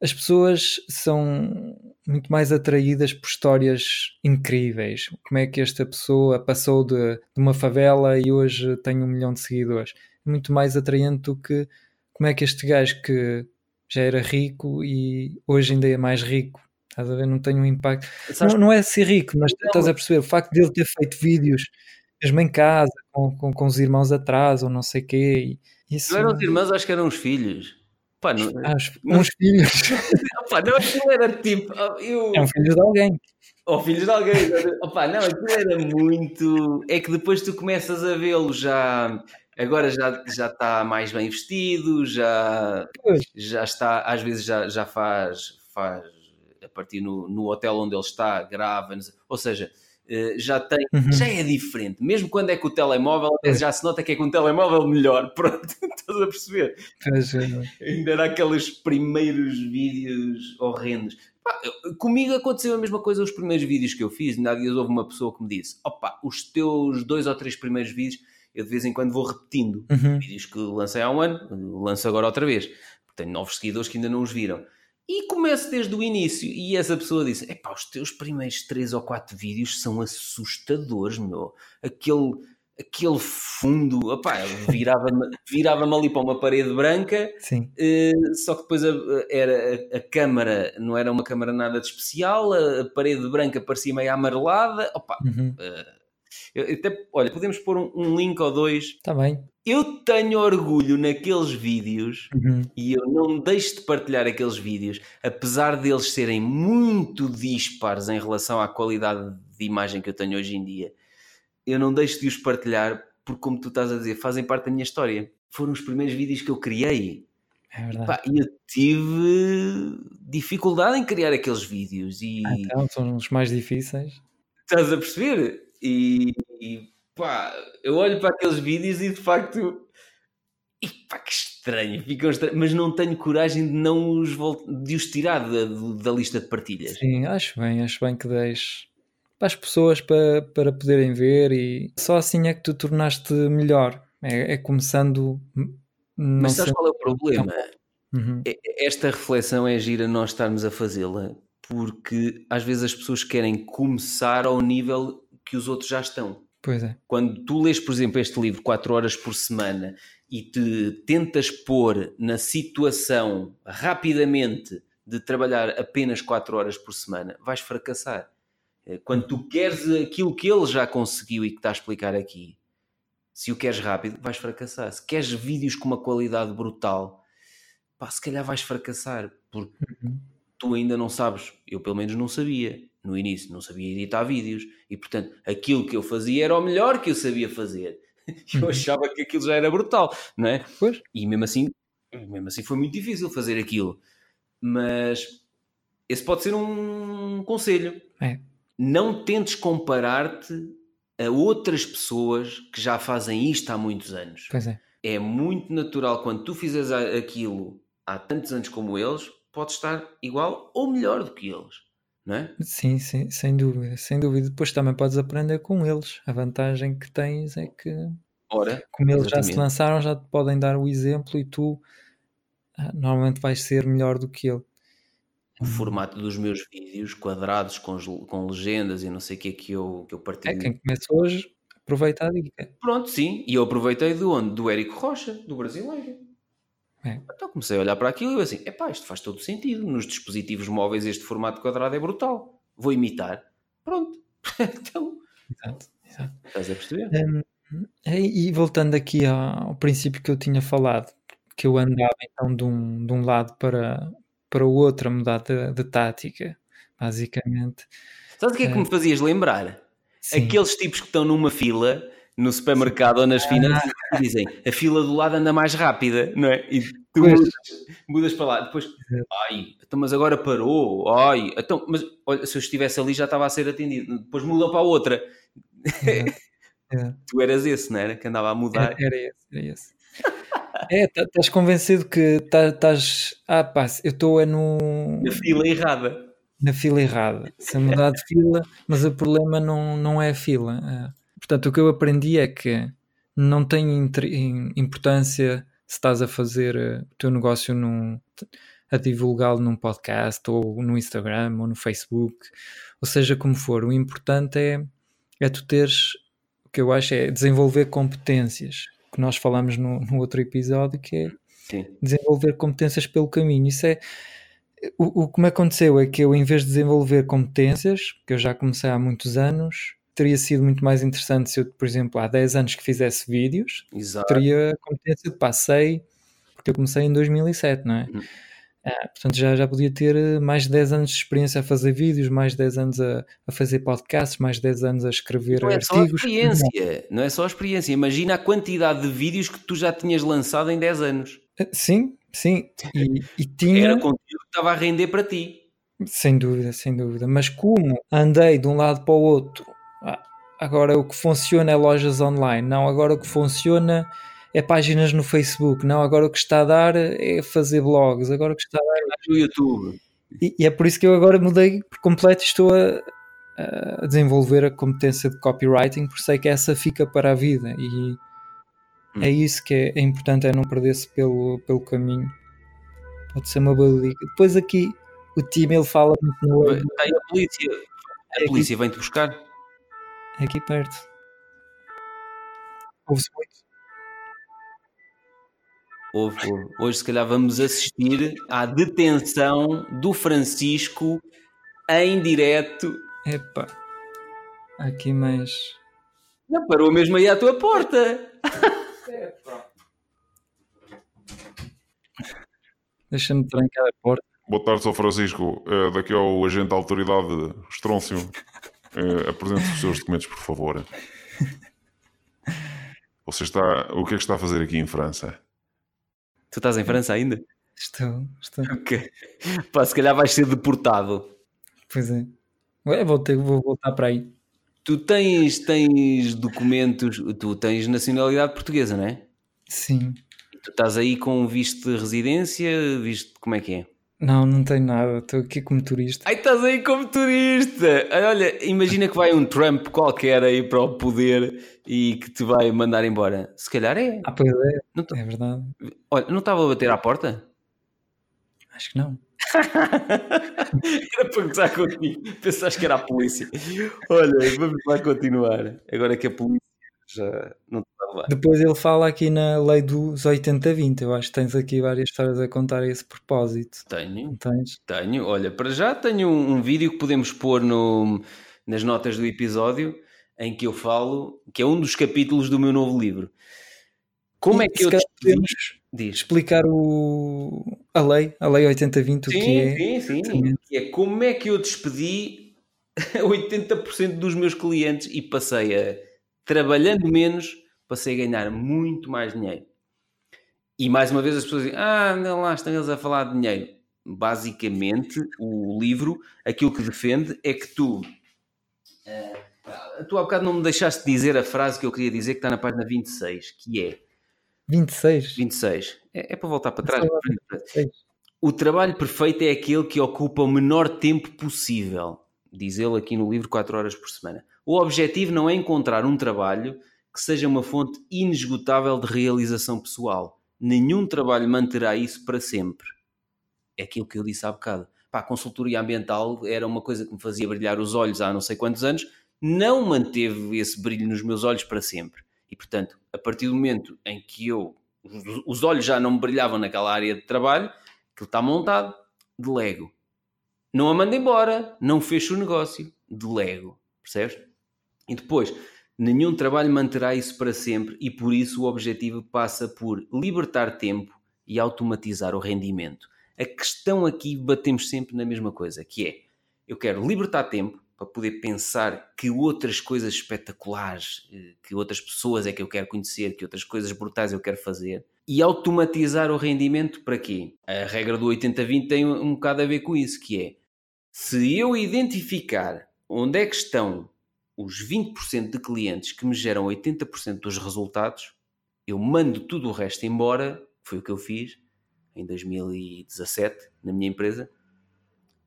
As pessoas são muito mais atraídas por histórias incríveis. Como é que esta pessoa passou de, de uma favela e hoje tem um milhão de seguidores? É muito mais atraente do que como é que este gajo que já era rico e hoje ainda é mais rico. Estás a ver? Não tem um impacto. Não, não, é ser rico, mas não. estás a perceber. O facto de ele ter feito vídeos mesmo em casa, com, com, com os irmãos atrás ou não sei o quê. Isso... Não eram os irmãos, acho que eram os filhos. Pá, não, ah, uns filhos. Opa, não, aquilo era tipo. Eu... É um filho de alguém. Ou filhos de alguém. Opa, não, aquilo era muito. É que depois tu começas a vê-lo já. Agora já, já está mais bem vestido, já, já está, às vezes já, já faz, faz a partir no, no hotel onde ele está, grava, ou seja, já tem, uhum. já é diferente. Mesmo quando é com o telemóvel, é. já se nota que é com o telemóvel melhor. Pronto, estás a perceber? É. Ainda era aqueles primeiros vídeos horrendos. Pá, comigo aconteceu a mesma coisa os primeiros vídeos que eu fiz. Ainda há dias houve uma pessoa que me disse: opa, os teus dois ou três primeiros vídeos, eu de vez em quando vou repetindo. Uhum. Vídeos que lancei há um ano, lanço agora outra vez. Tenho novos seguidores que ainda não os viram. E começo desde o início. E essa pessoa disse: Epá, os teus primeiros 3 ou 4 vídeos são assustadores, meu. Aquele, aquele fundo, opá, virava-me virava ali para uma parede branca. Sim. Uh, só que depois a, era, a, a câmara não era uma câmara nada de especial, a, a parede branca parecia meio amarelada. Opá, uhum. uh, eu, até, olha, podemos pôr um, um link ou dois. Está bem eu tenho orgulho naqueles vídeos uhum. e eu não deixo de partilhar aqueles vídeos, apesar deles serem muito dispares em relação à qualidade de imagem que eu tenho hoje em dia. Eu não deixo de os partilhar porque, como tu estás a dizer, fazem parte da minha história. Foram os primeiros vídeos que eu criei. É verdade. E eu tive dificuldade em criar aqueles vídeos. E... Ah, então, são os mais difíceis. Estás a perceber? E, e pá, eu olho para aqueles vídeos e de facto. E pá, que estranho, ficam estranhos, mas não tenho coragem de não os, de os tirar da, da lista de partilhas. Sim, acho bem, acho bem que deixes para as pessoas para, para poderem ver e só assim é que tu tornaste melhor. É, é começando. Mas sabes qual é o problema? Uhum. É, esta reflexão é gira nós estarmos a fazê-la porque às vezes as pessoas querem começar ao nível que os outros já estão. Pois é. Quando tu lês, por exemplo, este livro 4 horas por semana e te tentas pôr na situação rapidamente de trabalhar apenas 4 horas por semana, vais fracassar. Eh, quando tu queres aquilo que ele já conseguiu e que está a explicar aqui, se o queres rápido, vais fracassar. Se queres vídeos com uma qualidade brutal, pá, se calhar vais fracassar, porque uhum. tu ainda não sabes, eu pelo menos não sabia no início, não sabia editar vídeos e, portanto, aquilo que eu fazia era o melhor que eu sabia fazer. Eu uhum. achava que aquilo já era brutal, não é? Pois. E mesmo assim, mesmo assim foi muito difícil fazer aquilo. Mas esse pode ser um conselho. É. Não tentes comparar-te a outras pessoas que já fazem isto há muitos anos. Pois é. É muito natural quando tu fizeres aquilo há tantos anos como eles, podes estar igual ou melhor do que eles não é? Sim, sim, sem dúvida, sem dúvida. Depois também podes aprender com eles. A vantagem que tens é que, Ora, como eles exatamente. já se lançaram, já te podem dar o exemplo e tu ah, normalmente vais ser melhor do que ele. O formato dos meus vídeos, quadrados com, com legendas e não sei o que é que eu, que eu partilho. É, quem começa hoje, aproveita a dica. Pronto, sim. E eu aproveitei do onde? Do Érico Rocha, do brasileiro. É. Então comecei a olhar para aquilo e eu assim, epá, isto faz todo sentido. Nos dispositivos móveis este formato quadrado é brutal. Vou imitar. Pronto. então... Exato, exato. Estás a perceber? Um, e voltando aqui ao princípio que eu tinha falado, que eu andava então de um, de um lado para, para o outro a mudar de, de tática, basicamente. Sabes o que é que me fazias lembrar? Sim. Aqueles tipos que estão numa fila no supermercado ou nas finanças ah. dizem a fila do lado anda mais rápida, não é? E tu mudas, mudas, para lá, depois, ai, então, mas agora parou, ai, então, mas olha, se eu estivesse ali já estava a ser atendido, depois mudou para a outra. É. É. tu eras esse, não era? Que andava a mudar. Era, era esse, era esse. É, tá, estás convencido que tá, estás. Ah, pá, eu estou é no. Na fila errada. Na fila errada. Se mudar de fila, mas o problema não, não é a fila. É Portanto, o que eu aprendi é que não tem importância se estás a fazer eh, o teu negócio num, a divulgá-lo num podcast ou no Instagram ou no Facebook, ou seja como for. O importante é, é tu teres o que eu acho é desenvolver competências, que nós falamos no, no outro episódio, que é Sim. desenvolver competências pelo caminho. Isso é o, o que me aconteceu é que eu, em vez de desenvolver competências, que eu já comecei há muitos anos, teria sido muito mais interessante se eu, por exemplo, há 10 anos que fizesse vídeos, Exato. teria competência de passei, porque eu comecei em 2007, não é? Hum. Ah, portanto, já, já podia ter eh, mais de 10 anos de experiência a fazer vídeos, mais de 10 anos a, a fazer podcasts, mais de 10 anos a escrever não artigos. Não é só a experiência, não é só a experiência. Imagina a quantidade de vídeos que tu já tinhas lançado em 10 anos. Ah, sim, sim. E, e tinha... Era conteúdo que estava a render para ti. Sem dúvida, sem dúvida. Mas como andei de um lado para o outro agora o que funciona é lojas online, não, agora o que funciona é páginas no Facebook, não, agora o que está a dar é fazer blogs, agora o que está a dar é no YouTube. E, e é por isso que eu agora mudei por completo e estou a, a desenvolver a competência de copywriting, por sei que essa fica para a vida e hum. é isso que é, é, importante, é não perder-se pelo, pelo caminho. Pode ser uma boa dica. Depois aqui o time ele fala muito no... Aí a polícia, a é polícia vem-te buscar? É aqui perto. Ouve-se muito. Houve, Hoje, se calhar, vamos assistir à detenção do Francisco em direto. Epá, aqui mais. Não, parou mesmo aí à tua porta. Epá. Deixa-me trancar a porta. Boa tarde, Sr. Francisco. É, daqui é o agente da autoridade Estrôncio. É, apresente os seus documentos, por favor. Você está. O que é que está a fazer aqui em França? Tu estás em França ainda? Estou, estou. Ok. Pá, se calhar vais ser deportado. Pois é. Ué, vou, ter, vou voltar para aí. Tu tens, tens documentos, tu tens nacionalidade portuguesa, não é? Sim. Tu estás aí com visto de residência, visto como é que é? Não, não tenho nada, estou aqui como turista. Ai, estás aí como turista! Olha, imagina que vai um Trump qualquer aí para o poder e que te vai mandar embora. Se calhar é. Ah, pois é, não é verdade. Olha, não estava a bater à porta? Acho que não. era para gozar contigo. Pensaste que era a polícia. Olha, vamos lá continuar. Agora que a polícia já não está lá. Depois ele fala aqui na lei dos 80-20. Eu acho que tens aqui várias histórias a contar a esse propósito. Tenho. Tens? Tenho. Olha, para já tenho um, um vídeo que podemos pôr no, nas notas do episódio em que eu falo, que é um dos capítulos do meu novo livro. Como e é que eu podemos explicar o, a lei, a lei 8020, sim, o que é? Sim, sim, que é como é que eu despedi 80% dos meus clientes e passei a, trabalhando menos, passei a ganhar muito mais dinheiro. E mais uma vez as pessoas dizem, ah, não lá estão eles a falar de dinheiro. Basicamente, o livro, aquilo que defende é que tu... Uh, Tu há bocado não me deixaste dizer a frase que eu queria dizer que está na página 26, que é 26? 26. É, é para voltar para trás. O trabalho perfeito é aquele que ocupa o menor tempo possível, diz ele aqui no livro 4 horas por semana. O objetivo não é encontrar um trabalho que seja uma fonte inesgotável de realização pessoal. Nenhum trabalho manterá isso para sempre. É aquilo que eu disse há bocado. Pá, a consultoria ambiental era uma coisa que me fazia brilhar os olhos há não sei quantos anos, não manteve esse brilho nos meus olhos para sempre. E, portanto, a partir do momento em que eu, os olhos já não me brilhavam naquela área de trabalho, aquilo está montado, delego. Não a mando embora, não fecho o negócio, delego. Percebes? E depois, nenhum trabalho manterá isso para sempre e por isso o objetivo passa por libertar tempo e automatizar o rendimento. A questão aqui batemos sempre na mesma coisa, que é eu quero libertar tempo para poder pensar que outras coisas espetaculares, eh, que outras pessoas é que eu quero conhecer, que outras coisas brutais eu quero fazer. E automatizar o rendimento para quê? A regra do 80-20 tem um bocado a ver com isso, que é se eu identificar onde é que estão os 20% de clientes que me geram 80% dos resultados, eu mando tudo o resto embora, foi o que eu fiz em 2017 na minha empresa,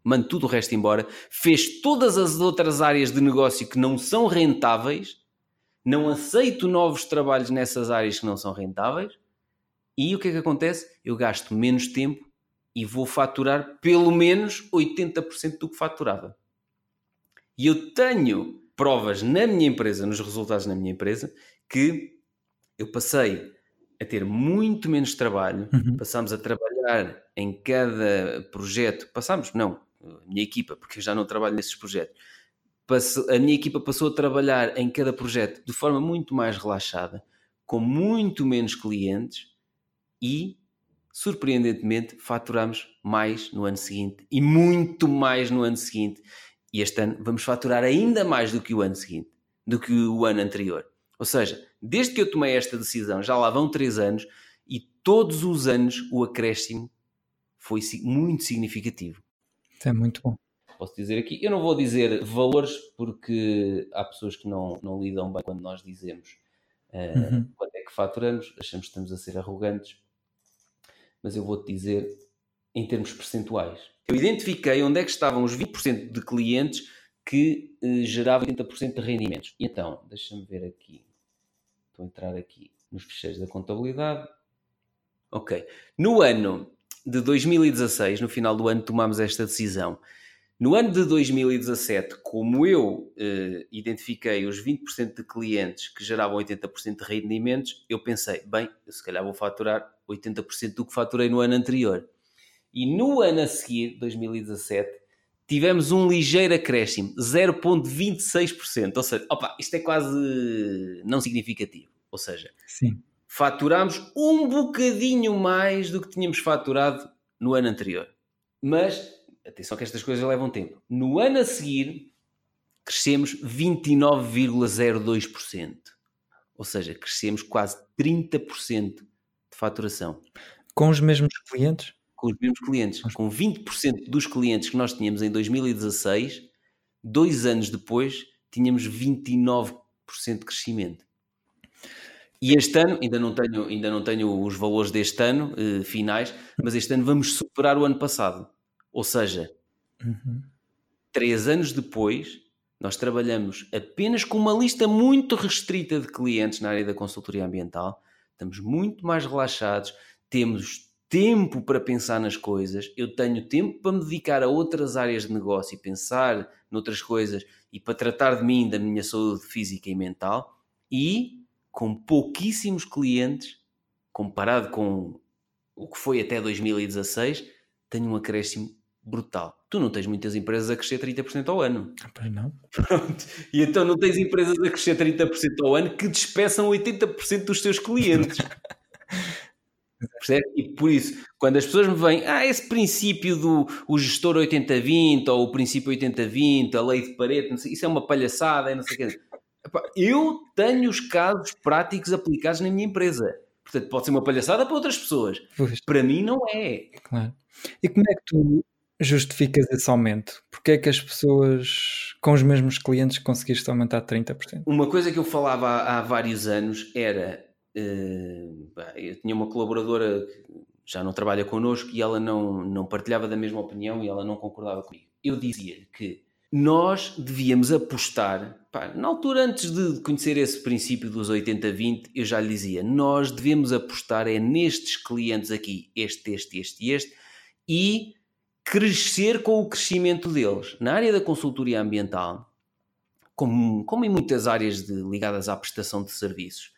mando tudo o resto embora, fez todas as outras áreas de negócio que não são rentáveis, não aceito novos trabalhos nessas áreas que não são rentáveis, e o que é que acontece? Eu gasto menos tempo e vou faturar pelo menos 80% do que faturava. E eu tenho provas na minha empresa, nos resultados na minha empresa, que eu passei a ter muito menos trabalho, uhum. passámos a trabalhar em cada projeto, passámos, não, a minha equipa, porque eu já não trabalho nesses projetos, passou, a minha equipa passou a trabalhar em cada projeto de forma muito mais relaxada, com muito menos clientes e, surpreendentemente, faturamos mais no ano seguinte e muito mais no ano seguinte. E este ano vamos faturar ainda mais do que o ano seguinte, do que o ano anterior. Ou seja, desde que eu tomei esta decisão, já lá vão três anos e todos os anos o acréscimo foi muito significativo. Isso é muito bom. posso dizer aqui. Eu não vou dizer valores porque há pessoas que não, não lidam bem quando nós dizemos uh, uhum. quanto é que faturamos, achamos que estamos a ser arrogantes, mas eu vou-te dizer em termos percentuais. Eu identifiquei onde é que estavam os 20% de clientes que uh, geravam 80% de rendimentos. E então, deixa-me ver aqui. Estou a entrar aqui nos ficheiros da contabilidade. Ok. No ano de 2016, no final do ano, tomámos esta decisão. No ano de 2017, como eu eh, identifiquei os 20% de clientes que geravam 80% de rendimentos, eu pensei, bem, eu se calhar vou faturar 80% do que faturei no ano anterior. E no ano a seguir, 2017, tivemos um ligeiro acréscimo, 0,26%. Ou seja, opa, isto é quase não significativo. Ou seja, Sim. faturámos um bocadinho mais do que tínhamos faturado no ano anterior. Mas, atenção que estas coisas levam tempo. No ano a seguir, crescemos 29,02%. Ou seja, crescemos quase 30% de faturação. Com os mesmos clientes? Com os mesmos clientes. Com 20% dos clientes que nós tínhamos em 2016, dois anos depois, tínhamos 29% de crescimento. E este ano, ainda não tenho, ainda não tenho os valores deste ano, eh, finais, mas este ano vamos superar o ano passado. Ou seja, uhum. três anos depois, nós trabalhamos apenas com uma lista muito restrita de clientes na área da consultoria ambiental, estamos muito mais relaxados, temos tempo para pensar nas coisas, eu tenho tempo para me dedicar a outras áreas de negócio e pensar noutras coisas e para tratar de mim, da minha saúde física e mental, e com pouquíssimos clientes, comparado com o que foi até 2016, tenho um acréscimo brutal. Tu não tens muitas empresas a crescer 30% ao ano. Ah, pois não. Pronto. E então não tens empresas a crescer 30% ao ano que despeçam 80% dos seus clientes. Percebe? E por isso, quando as pessoas me vêm, ah, esse princípio do o gestor 80-20 ou o princípio 80-20, a lei de Pareto, sei, isso é uma palhaçada, não sei o quê. Eu tenho os casos práticos aplicados na minha empresa. Portanto, pode ser uma palhaçada para outras pessoas. Pois. Para mim, não é. Claro. E como é que tu justificas esse aumento? Porque é que as pessoas com os mesmos clientes conseguiste aumentar 30%? Uma coisa que eu falava há, há vários anos era. Uh, eu tinha uma colaboradora que já não trabalha connosco e ela não, não partilhava da mesma opinião e ela não concordava comigo. Eu dizia-lhe que nós devíamos apostar, pá, na altura antes de conhecer esse princípio dos 80-20, eu já lhe dizia, nós devemos apostar é nestes clientes aqui, este, este, este e este, e crescer com o crescimento deles. Na área da consultoria ambiental, como, como em muitas áreas de, ligadas à prestação de serviços,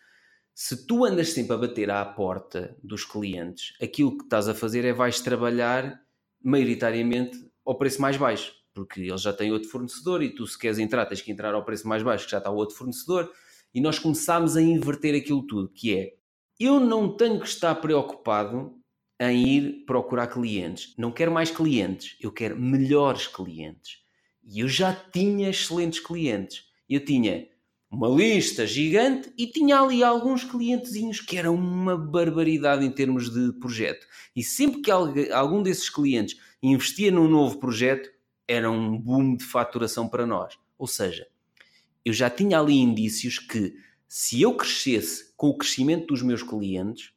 se tu andas sempre a bater à porta dos clientes, aquilo que estás a fazer é vais trabalhar maioritariamente ao preço mais baixo porque eles já têm outro fornecedor e tu, se queres entrar, tens que entrar ao preço mais baixo, que já está o outro fornecedor. E nós começámos a inverter aquilo tudo, que é eu não tenho que estar preocupado em ir procurar clientes. Não quero mais clientes, eu quero melhores clientes. E eu já tinha excelentes clientes. Eu tinha uma lista gigante e tinha ali alguns clientezinhos que eram uma barbaridade em termos de projeto. E sempre que algum desses clientes investia num novo projeto, era um boom de faturação para nós. Ou seja, eu já tinha ali indícios que se eu crescesse com o crescimento dos meus clientes,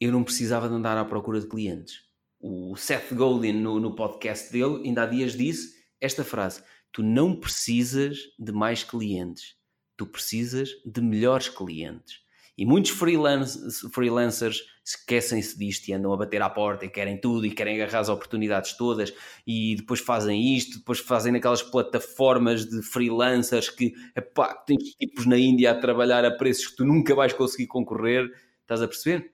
eu não precisava de andar à procura de clientes. O Seth Godin, no, no podcast dele, ainda há dias disse esta frase: Tu não precisas de mais clientes, tu precisas de melhores clientes. E muitos freelance, freelancers esquecem-se disto e andam a bater à porta e querem tudo e querem agarrar as oportunidades todas e depois fazem isto, depois fazem naquelas plataformas de freelancers que epá, tens tipos na Índia a trabalhar a preços que tu nunca vais conseguir concorrer, estás a perceber?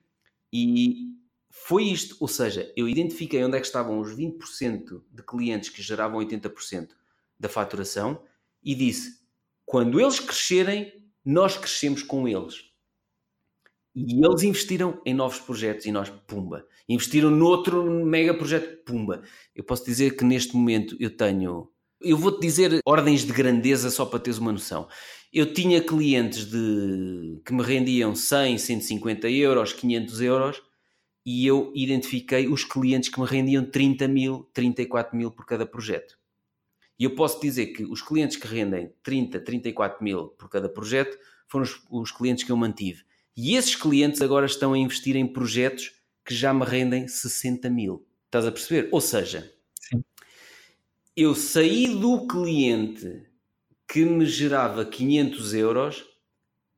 E foi isto, ou seja, eu identifiquei onde é que estavam os 20% de clientes que geravam 80% da faturação e disse: quando eles crescerem, nós crescemos com eles. E eles investiram em novos projetos e nós, pumba. Investiram noutro mega projeto, pumba. Eu posso dizer que neste momento eu tenho. Eu vou-te dizer ordens de grandeza só para teres uma noção. Eu tinha clientes de, que me rendiam 100, 150 euros, 500 euros e eu identifiquei os clientes que me rendiam 30 mil, 34 mil por cada projeto. E eu posso dizer que os clientes que rendem 30, 34 mil por cada projeto foram os, os clientes que eu mantive. E esses clientes agora estão a investir em projetos que já me rendem 60 mil. Estás a perceber? Ou seja, Sim. eu saí do cliente que me gerava 500 euros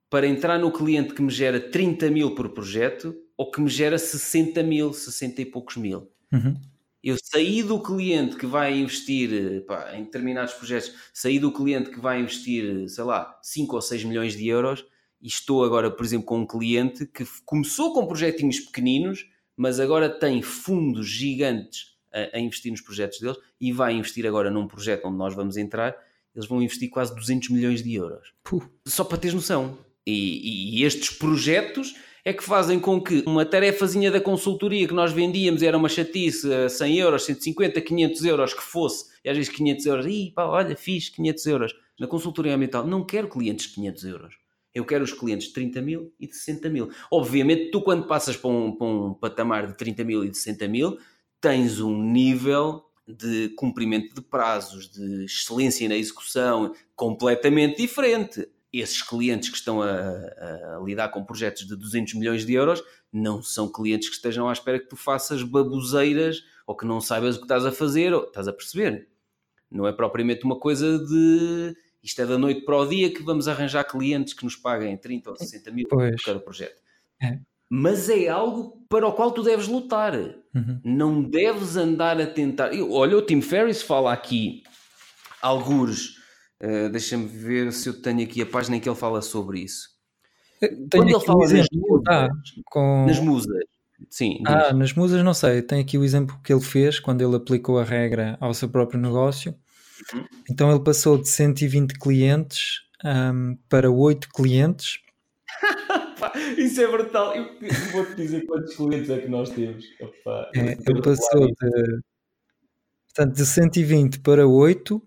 para entrar no cliente que me gera 30 mil por projeto ou que me gera 60 mil, 60 e poucos mil. Uhum. Eu saí do cliente que vai investir pá, em determinados projetos, saí do cliente que vai investir, sei lá, 5 ou 6 milhões de euros e estou agora, por exemplo, com um cliente que começou com projetinhos pequeninos, mas agora tem fundos gigantes a, a investir nos projetos deles e vai investir agora num projeto onde nós vamos entrar. Eles vão investir quase 200 milhões de euros. Puh. Só para teres noção. E, e, estes projetos é que fazem com que uma tarefazinha da consultoria que nós vendíamos era uma chatice a 100 euros, 150, 500 euros que fosse, e às vezes 500 euros, e pá, olha, fiz 500 euros. Na consultoria ambiental, não quero clientes de 500 euros. Eu quero os clientes de 30 mil e de 60 mil. Obviamente, tu quando passas para um, para um patamar de 30 mil e de 60 mil, tens um nível de cumprimento de prazos, de excelência na execução completamente diferente esses clientes que estão a, a, lidar com projetos de 200 milhões de euros não são clientes que estejam à espera que tu faças baboseiras ou que não saibas o que estás a fazer, ou, estás a perceber? Não é propriamente uma coisa de isto é da noite para o dia que vamos arranjar clientes que nos paguem 30 ou 60 mil pois. por cada projeto. É. Mas é algo para o qual tu deves lutar. Uhum. Não deves andar a tentar. Olha, o Tim Ferriss fala aqui alguns Uh, Deixa-me ver se eu tenho aqui a página em que ele fala sobre isso. Eh, tenho Quando ele fala nas musas, ah, com... nas musas, sim. Ah, nas musas não sei. Tem aqui o exemplo que ele fez quando ele aplicou a regra ao seu próprio negócio. Uhum. Então ele passou de 120 clientes um, para 8 clientes. Isso é brutal. Eu vou-te dizer quantos clientes é que nós temos. Opa, é, ele passou de, portanto, de 120 para 8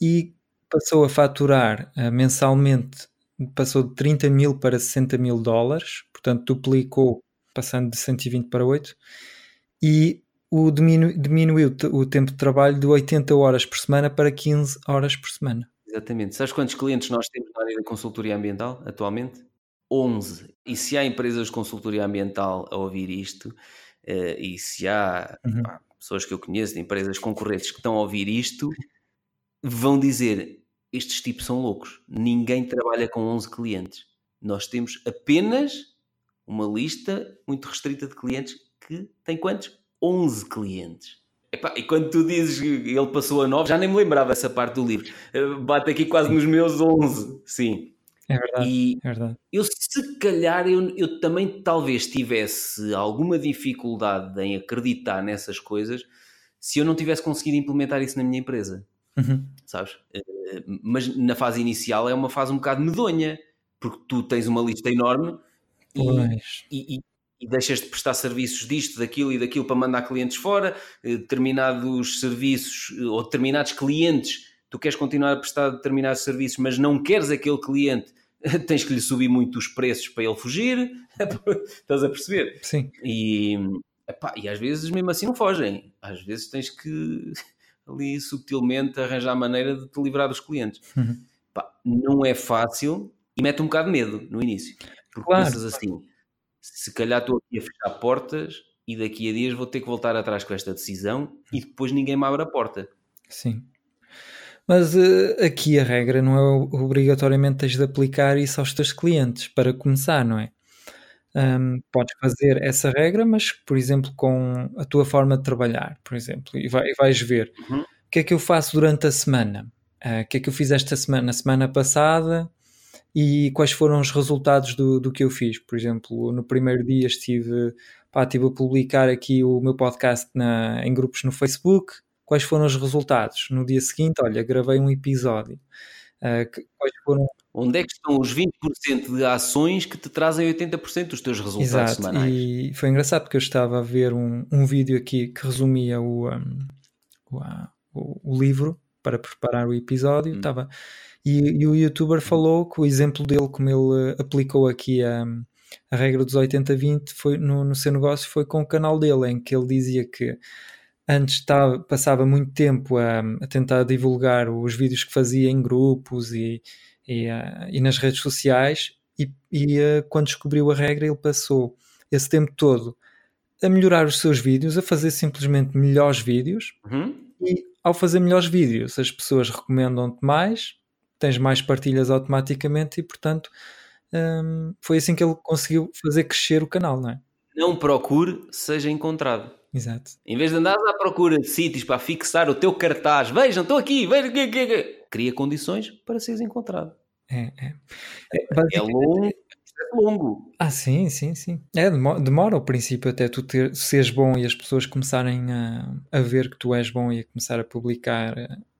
e passou a faturar uh, mensalmente, passou de 30 mil para 60 mil dólares, portanto duplicou, passando de 120 para 8, e o diminu diminuiu o tempo de trabalho de 80 horas por semana para 15 horas por semana. Exatamente. Sabes quantos clientes nós temos na área da consultoria ambiental atualmente? 11. E se há empresas de consultoria ambiental a ouvir isto, uh, e se há uhum. pá, pessoas que eu conheço, de empresas concorrentes que estão a ouvir isto, vão dizer: estes tipos são loucos. Ninguém trabalha com 11 clientes. Nós temos apenas uma lista muito restrita de clientes que tem quantos? 11 clientes. Epá, e quando tu dizes que ele passou a 9, já nem me lembrava essa parte do livro. Eh, bate aqui quase nos meus 11. Sim. É verdade. E é verdade. eu, se calhar, eu, eu também talvez tivesse alguma dificuldade em acreditar nessas coisas se eu não tivesse conseguido implementar isso na minha empresa. Uhum. Sabes? Eh, mas na fase inicial é uma fase um bocado medonha, porque tu tens uma lista enorme e, e, e, deixas de prestar serviços disto, daquilo e daquilo para mandar clientes fora, eh, determinados serviços eh, ou determinados clientes, tu queres continuar a prestar determinados serviços, mas não queres aquele cliente, tens que lhe subir muito os preços para ele fugir, estás a perceber? Sim. E, epá, e às vezes mesmo assim não fogem, às vezes tens que ali subtilmente arranjar a maneira de te livrar dos clientes. Uhum. Pá, não é fácil e mete um bocado de medo no início. Porque claro. pensas assim, se calhar estou aqui a fechar portas e daqui a dias vou ter que voltar atrás com esta decisão e depois ninguém me abre a porta. Sim. Mas uh, aqui a regra não é obrigatoriamente tens de aplicar isso aos teus clientes para começar, não é? Um, podes fazer essa regra, mas, por exemplo, com a tua forma de trabalhar, por exemplo, e, vai, e vais ver uhum. o que é que eu faço durante a semana, uh, o que é que eu fiz esta semana, na semana passada e quais foram os resultados do, do que eu fiz. Por exemplo, no primeiro dia estive, pá, estive a publicar aqui o meu podcast na, em grupos no Facebook. Quais foram os resultados? No dia seguinte, olha, gravei um episódio. Uh, quais foram Onde é que estão os 20% de ações que te trazem 80% dos teus resultados Exato. semanais? E foi engraçado porque eu estava a ver um, um vídeo aqui que resumia o, um, o, o, livro para preparar o episódio. Hum. Estava, e, e, o youtuber falou que o exemplo dele, como ele aplicou aqui a, a regra dos 80-20 foi, no, no seu negócio, foi com o canal dele, em que ele dizia que antes estava, passava muito tempo a, a, tentar divulgar os vídeos que fazia em grupos e, e, uh, e nas redes sociais, e, e uh, quando descobriu a regra, ele passou esse tempo todo a melhorar os seus vídeos, a fazer simplesmente melhores vídeos, Uhum. e ao fazer melhores vídeos, as pessoas recomendam-te mais, tens mais partilhas automaticamente, e portanto hum, foi assim que ele conseguiu fazer crescer o canal, não é? Não procure, seja encontrado. Exato. Em vez de andares à procura de sítios para fixar o teu cartaz, vejam, estou aqui, vejam, aqui, aqui. Cria condições para seres encontrado. É, é. É, É basicamente- longo, é longo. Ah, sim, sim, sim. É, demo- demora ao princípio até tu ter, seres bom e as pessoas começarem a, a ver que tu és bom e a começar a publicar,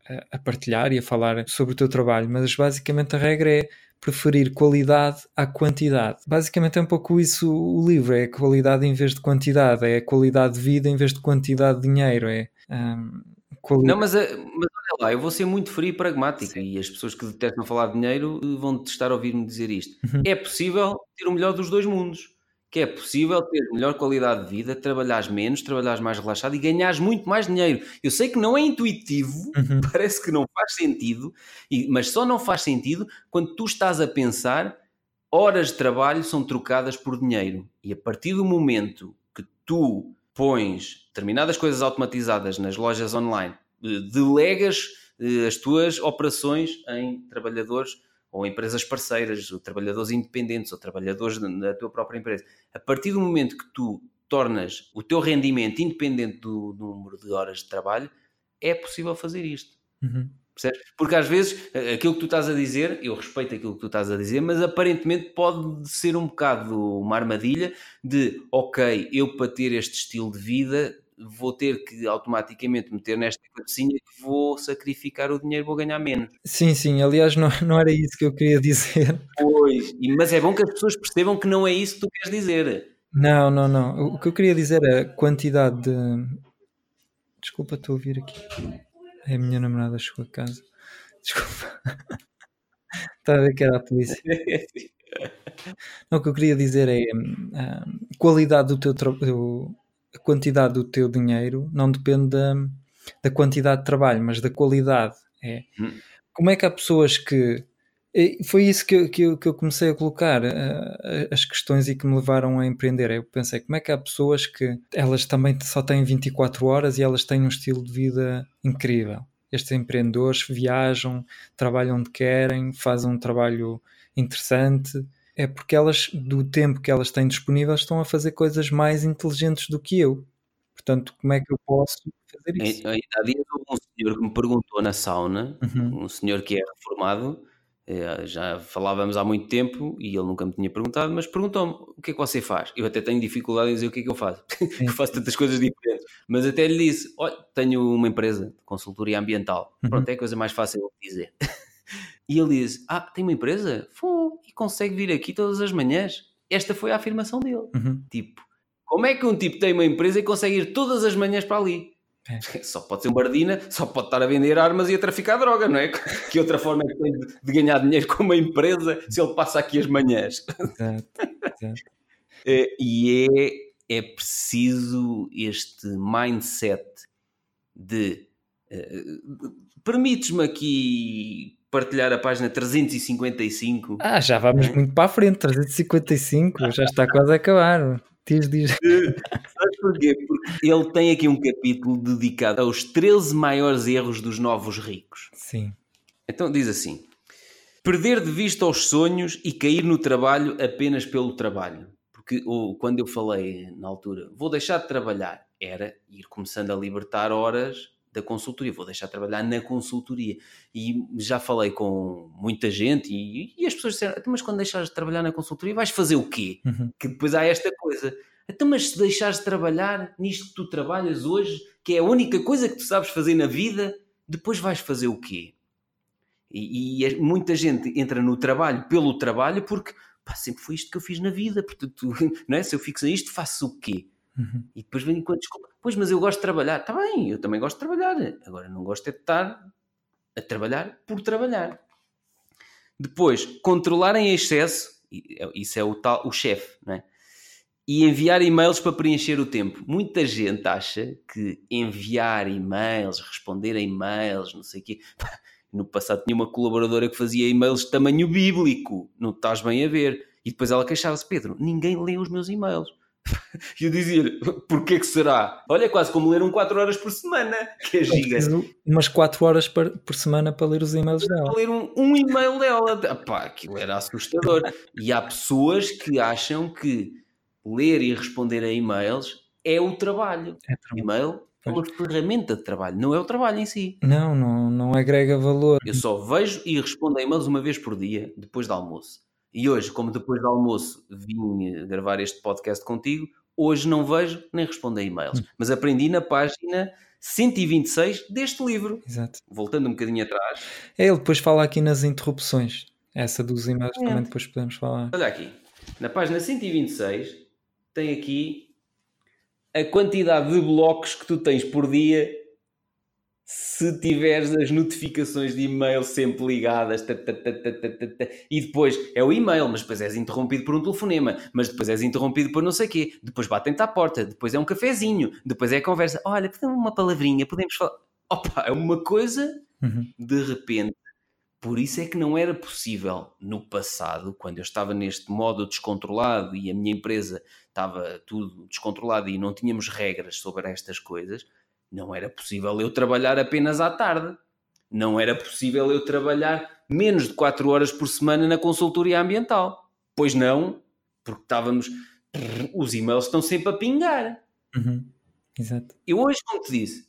a, a partilhar e a falar sobre o teu trabalho. Mas basicamente a regra é preferir qualidade à quantidade. Basicamente é um pouco isso o livro, é qualidade em vez de quantidade, é qualidade de vida em vez de quantidade de dinheiro, é hum, Não, mas, eh, mas olha lá, eu vou ser muito frio e pragmático e as pessoas que detestam falar de dinheiro eh, vão detestar ouvir-me dizer isto. Uhum. É possível ter o melhor dos dois mundos. Que é possível ter melhor qualidade de vida, trabalhares menos, trabalhares mais relaxado e ganhares muito mais dinheiro. Eu sei que não é intuitivo, Uhum. parece que não faz sentido, mas só não faz sentido quando tu estás a pensar horas de trabalho são trocadas por dinheiro. E a partir do momento que tu pões determinadas coisas automatizadas nas lojas online, delegas eh, as tuas operações em trabalhadores ou empresas parceiras, ou trabalhadores independentes, ou trabalhadores da- tua própria empresa. A partir do momento que tu tornas o teu rendimento independente do número de horas de trabalho, é possível fazer isto. Uhum. Porque às vezes eh, aquilo que tu estás a dizer, eu respeito aquilo que tu estás a dizer, mas aparentemente pode ser um bocado uma armadilha de ok, eu para ter este estilo de vida vou ter que automaticamente meter nesta cabecinha que vou sacrificar o dinheiro, vou ganhar menos. Sim, sim, aliás, não, não era isso que eu queria dizer. Pois, mas é bom que as pessoas percebam que não é isso que tu queres dizer. Não, não, não. O que eu queria dizer é a quantidade de. Desculpa, estou a ouvir aqui. É a minha namorada chegou a casa. Desculpa. Estava a ver que era a polícia. Não, o que eu queria dizer é hum, a qualidade do teu trabalho, a quantidade do teu dinheiro não depende da, da quantidade de trabalho, mas da qualidade. É. Hum. Como é que há pessoas que. Foi isso que eu, que eu, que eu comecei a colocar, eh, as questões e que me levaram a empreender. Eu pensei, como é que há pessoas que elas também só têm 24 horas e elas têm um estilo de vida incrível? Estes empreendedores viajam, trabalham onde querem, fazem um trabalho interessante. É porque elas, do tempo que elas têm disponível, estão a fazer coisas mais inteligentes do que eu. Portanto, como é que eu posso fazer isso? Há dias houve um senhor que me perguntou na sauna, Uhum. um senhor que é reformado, eh, já falávamos há muito tempo e ele nunca me tinha perguntado, mas perguntou-me o que é que você faz? Eu até tenho dificuldade em dizer o que é que eu faço, porque faço tantas coisas diferentes, mas até lhe disse: Olha, tenho uma empresa de consultoria ambiental, Uhum. pronto, é a coisa mais fácil de dizer. e ele disse: Ah, tem uma empresa? Fô, e consegue vir aqui todas as manhãs? Esta foi a afirmação dele. Uhum. Tipo, como é que um tipo tem uma empresa e consegue ir todas as manhãs para ali? É. Só pode ser um bardina, só pode estar a vender armas e a traficar droga, não é? Que outra forma é que tem de, ganhar dinheiro com uma empresa se ele passa aqui as manhãs? Exato, exato. É, E é, é preciso este mindset de. eh, Permites-me aqui partilhar a página 355 Ah, já vamos muito para a frente, 355, já está quase a acabar. Diz, diz. Sabes porquê? Porque ele tem aqui um capítulo dedicado aos 13 maiores erros dos novos ricos. Sim. Então diz assim: perder de vista os sonhos e cair no trabalho apenas pelo trabalho. Porque ou, quando eu falei na altura, vou deixar de trabalhar, era ir começando a libertar horas da consultoria, vou deixar de trabalhar na consultoria. E já falei com muita gente e, e as pessoas disseram: "Então, mas quando deixares de trabalhar na consultoria, vais fazer o quê? Uhum. que depois há esta coisa. Então, mas se deixares de trabalhar nisto que tu trabalhas hoje, que é a única coisa que tu sabes fazer na vida, depois vais fazer o quê? E, e muita gente entra no trabalho pelo trabalho porque pá, sempre foi isto que eu fiz na vida, portanto, não é? se eu fixo isto, faço o quê? Uhum. E depois vem com a desculpa, pois, mas eu gosto de trabalhar. Está bem, eu também gosto de trabalhar. Agora, não gosto é de estar a trabalhar por trabalhar. Depois, controlar em excesso, é, isso é o tal, o chefe, não é? e enviar e-mails para preencher o tempo. Muita gente acha que enviar e-mails, responder a e-mails, não sei o quê. No passado tinha uma colaboradora que fazia e-mails de tamanho bíblico, não estás bem a ver. E depois ela queixava-se: Pedro, ninguém lê os meus e-mails. E eu dizia-lhe, porquê que será? Olha, é quase como ler um 4 horas por semana, que é gigante. Umas 4 horas por semana para ler os e-mails dela. Para ler um, um e-mail dela. Epá, aquilo era assustador. E há pessoas que acham que ler e responder a e-mails é o trabalho. É trabalho. E-mail é uma ferramenta de trabalho, não é o trabalho em si. Não, não, não agrega valor. Eu só vejo e respondo a e-mails uma vez por dia, depois do almoço. E hoje, como depois do almoço vim gravar este podcast contigo, hoje não vejo nem respondo a e-mails. Hum. Mas aprendi na página 126 deste livro. Exato. Voltando um bocadinho atrás. É, ele depois fala aqui nas interrupções. Essa dos e-mails é. também depois podemos falar. Olha aqui. Na página 126 tem aqui a quantidade de blocos que tu tens por dia se tiveres as notificações de e-mail sempre ligadas e depois é o e-mail, mas depois és interrompido por um telefonema, mas depois és interrompido por não sei o quê, depois batem-te à porta, depois é um cafezinho, depois é a conversa, olha, uma palavrinha, podemos falar. Opa, é uma coisa uhum. de repente. Por isso é que não era possível no passado, quando eu estava neste modo descontrolado e a minha empresa estava tudo descontrolado e não tínhamos regras sobre estas coisas, não era possível eu trabalhar apenas à tarde. Não era possível eu trabalhar menos de 4 horas por semana na consultoria ambiental. Pois não, porque estávamos. Os e-mails estão sempre a pingar. Uhum. Exato. Eu hoje, como te disse,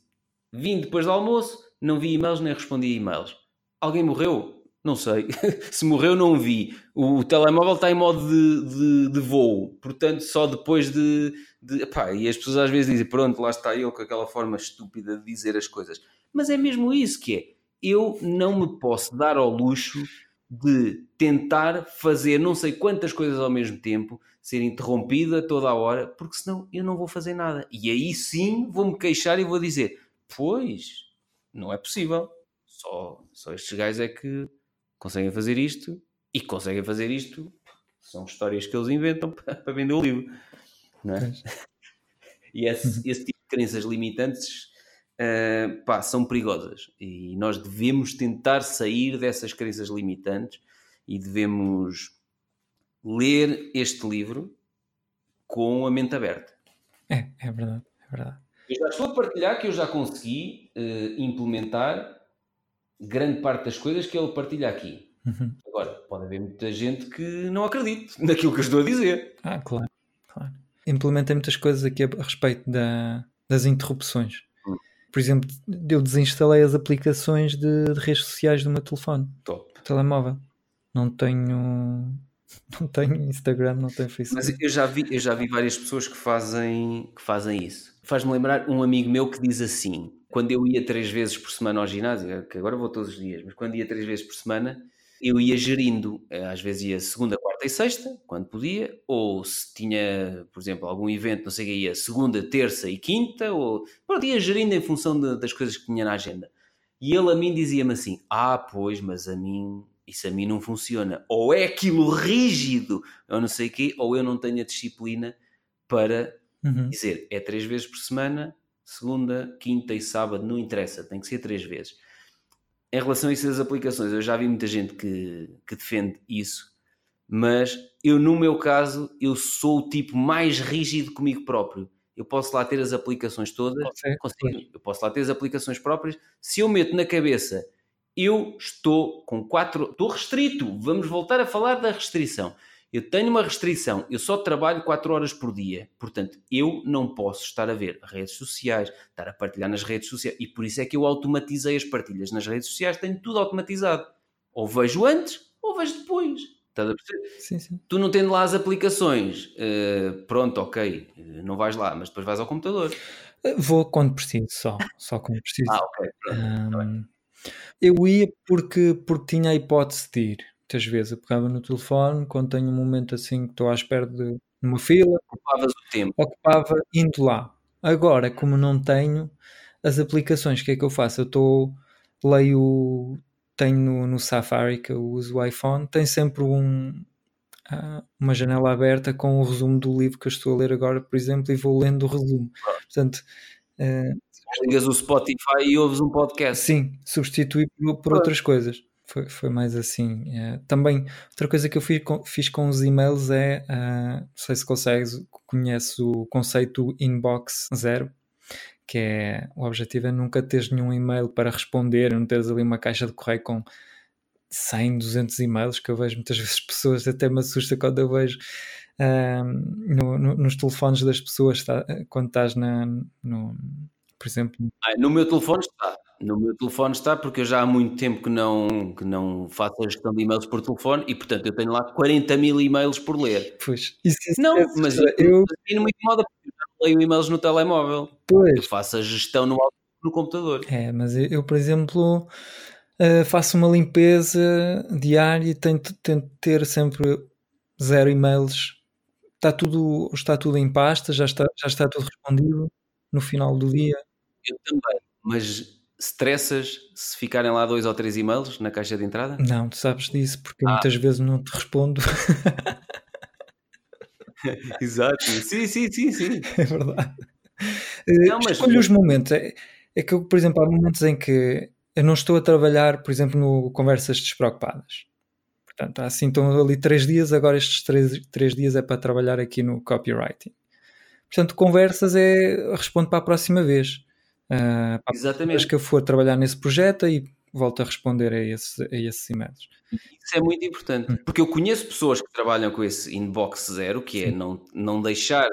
vim depois do almoço, não vi e-mails nem respondi e-mails. Alguém morreu? Não sei. Se morreu, não vi. O telemóvel está em modo de, de, de voo, portanto, só depois de. de epá, e as pessoas às vezes dizem: Pronto, lá está eu com aquela forma estúpida de dizer as coisas. Mas é mesmo isso que é. Eu não me posso dar ao luxo de tentar fazer não sei quantas coisas ao mesmo tempo, ser interrompida toda a hora, porque senão eu não vou fazer nada. E aí sim vou-me queixar e vou dizer: Pois, não é possível. Só, só estes gajos é que conseguem fazer isto e conseguem fazer isto. São histórias que eles inventam para vender o livro. Não é? E esse, esse, tipo de crenças limitantes uh, pá, são perigosas e nós devemos tentar sair dessas crenças limitantes e devemos ler este livro com a mente aberta. É, é verdade, é verdade. Eu já estou a partilhar que eu já consegui uh, implementar grande parte das coisas que ele partilha aqui. Uhum. Agora, pode haver muita gente que não acredite naquilo que eu estou a dizer. Ah, claro, claro. Implementei muitas coisas aqui a, respeito da, das interrupções. Hum. Por exemplo, eu desinstalei as aplicações de, de redes sociais do meu telefone. Top. Telemóvel. Não tenho não tenho Instagram, não tenho Facebook. Mas eu já vi, eu já vi várias pessoas que fazem, que fazem isso. Faz-me lembrar um amigo meu que diz assim: quando eu ia três vezes por semana ao ginásio, que agora vou todos os dias, mas quando ia três vezes por semana, eu ia gerindo. Eh, às vezes ia segunda, quarta e sexta, quando podia, ou se tinha, por exemplo, algum evento, não sei o que, ia segunda, terça e quinta, ou pronto, ia gerindo em função de, das coisas que tinha na agenda. E ele a mim dizia-me assim: Ah, pois, mas a mim isso a mim não funciona. Ou é aquilo rígido, ou não sei o quê, ou eu não tenho a disciplina para uhum. dizer é três vezes por semana, segunda, quinta e sábado, não interessa, tem que ser três vezes. Em relação a isso das aplicações, eu já vi muita gente que, que defende isso, mas eu, no meu caso, eu sou o tipo mais rígido comigo próprio. Eu posso lá ter as aplicações todas, consigo, eu posso lá ter as aplicações próprias. Se eu meto na cabeça, eu estou com quatro, estou restrito. Vamos voltar a falar da restrição eu tenho uma restrição, eu só trabalho 4 horas por dia, portanto, eu não posso estar a ver redes sociais, estar a partilhar nas redes sociais, e por isso é que eu automatizei as partilhas nas redes sociais, tenho tudo automatizado. Ou vejo antes, ou vejo depois. Estás a perceber? Sim, sim. Tu não tendo lá as aplicações, uh, pronto, ok, não vais lá, mas depois vais ao computador. Eh, vou quando preciso, só, só quando preciso. ah, ok. Pronto, um, eu ia porque, porque tinha a hipótese de ir muitas vezes eu pegava no telefone quando tenho um momento assim que estou à espera de uma fila. Ocupavas o tempo. Ocupava indo lá. Agora, como não tenho as aplicações, o que é que eu faço? Eu estou, leio, tenho no, no, Safari que eu uso o iPhone, tem sempre um, uma janela aberta com o resumo do livro que eu estou a ler agora, por exemplo, e vou lendo o resumo. Portanto, uh, ligas o Spotify e ouves um podcast. Sim, substituir por, por outras coisas. Foi, foi mais assim. É. Também, outra coisa que eu fiz com, fiz com os e-mails é, uh, não sei se consegues, conhece o conceito inbox zero, que é, o objetivo é nunca teres nenhum e-mail para responder, não teres ali uma caixa de correio com 100, 200 e-mails, que eu vejo muitas vezes pessoas, até me assusta quando eu vejo uh, no, no, nos telefones das pessoas, tá, quando estás na, no, por exemplo. Ah, no meu telefone está. No meu telefone está, porque eu já há muito tempo que não, que não faço a gestão de e-mails por telefone e, portanto, eu tenho lá 40 mil e-mails por ler. Pois, isso, isso não, é, mas eu, eu não me incomoda porque eu leio e-mails no telemóvel. Pois. Eu faço a gestão no, no computador. É, mas eu, eu por exemplo, uh, faço uma limpeza diária e tento, tento ter sempre zero e-mails. Está tudo, está tudo em pasta, já está, já está tudo respondido no final do dia. Eu também, mas Estressas se ficarem lá dois ou três e-mails na caixa de entrada? Não, tu sabes disso, porque ah. muitas vezes não te respondo. Exato, sim, sim, sim, sim. É verdade. Eh, não, mas... Escolho os momentos. É, é que eu, por exemplo, há momentos em que eu não estou a trabalhar, por exemplo, no Conversas Despreocupadas. Portanto, assim estão ali três dias, agora estes três, três dias é para trabalhar aqui no copywriting. Portanto, conversas é respondo para a próxima vez. Uh, Exatamente. que eu for trabalhar nesse projeto e volto a responder a, esse, a esses e-mails. Isso é muito importante, hum. porque eu conheço pessoas que trabalham com esse inbox zero, que é não, não deixar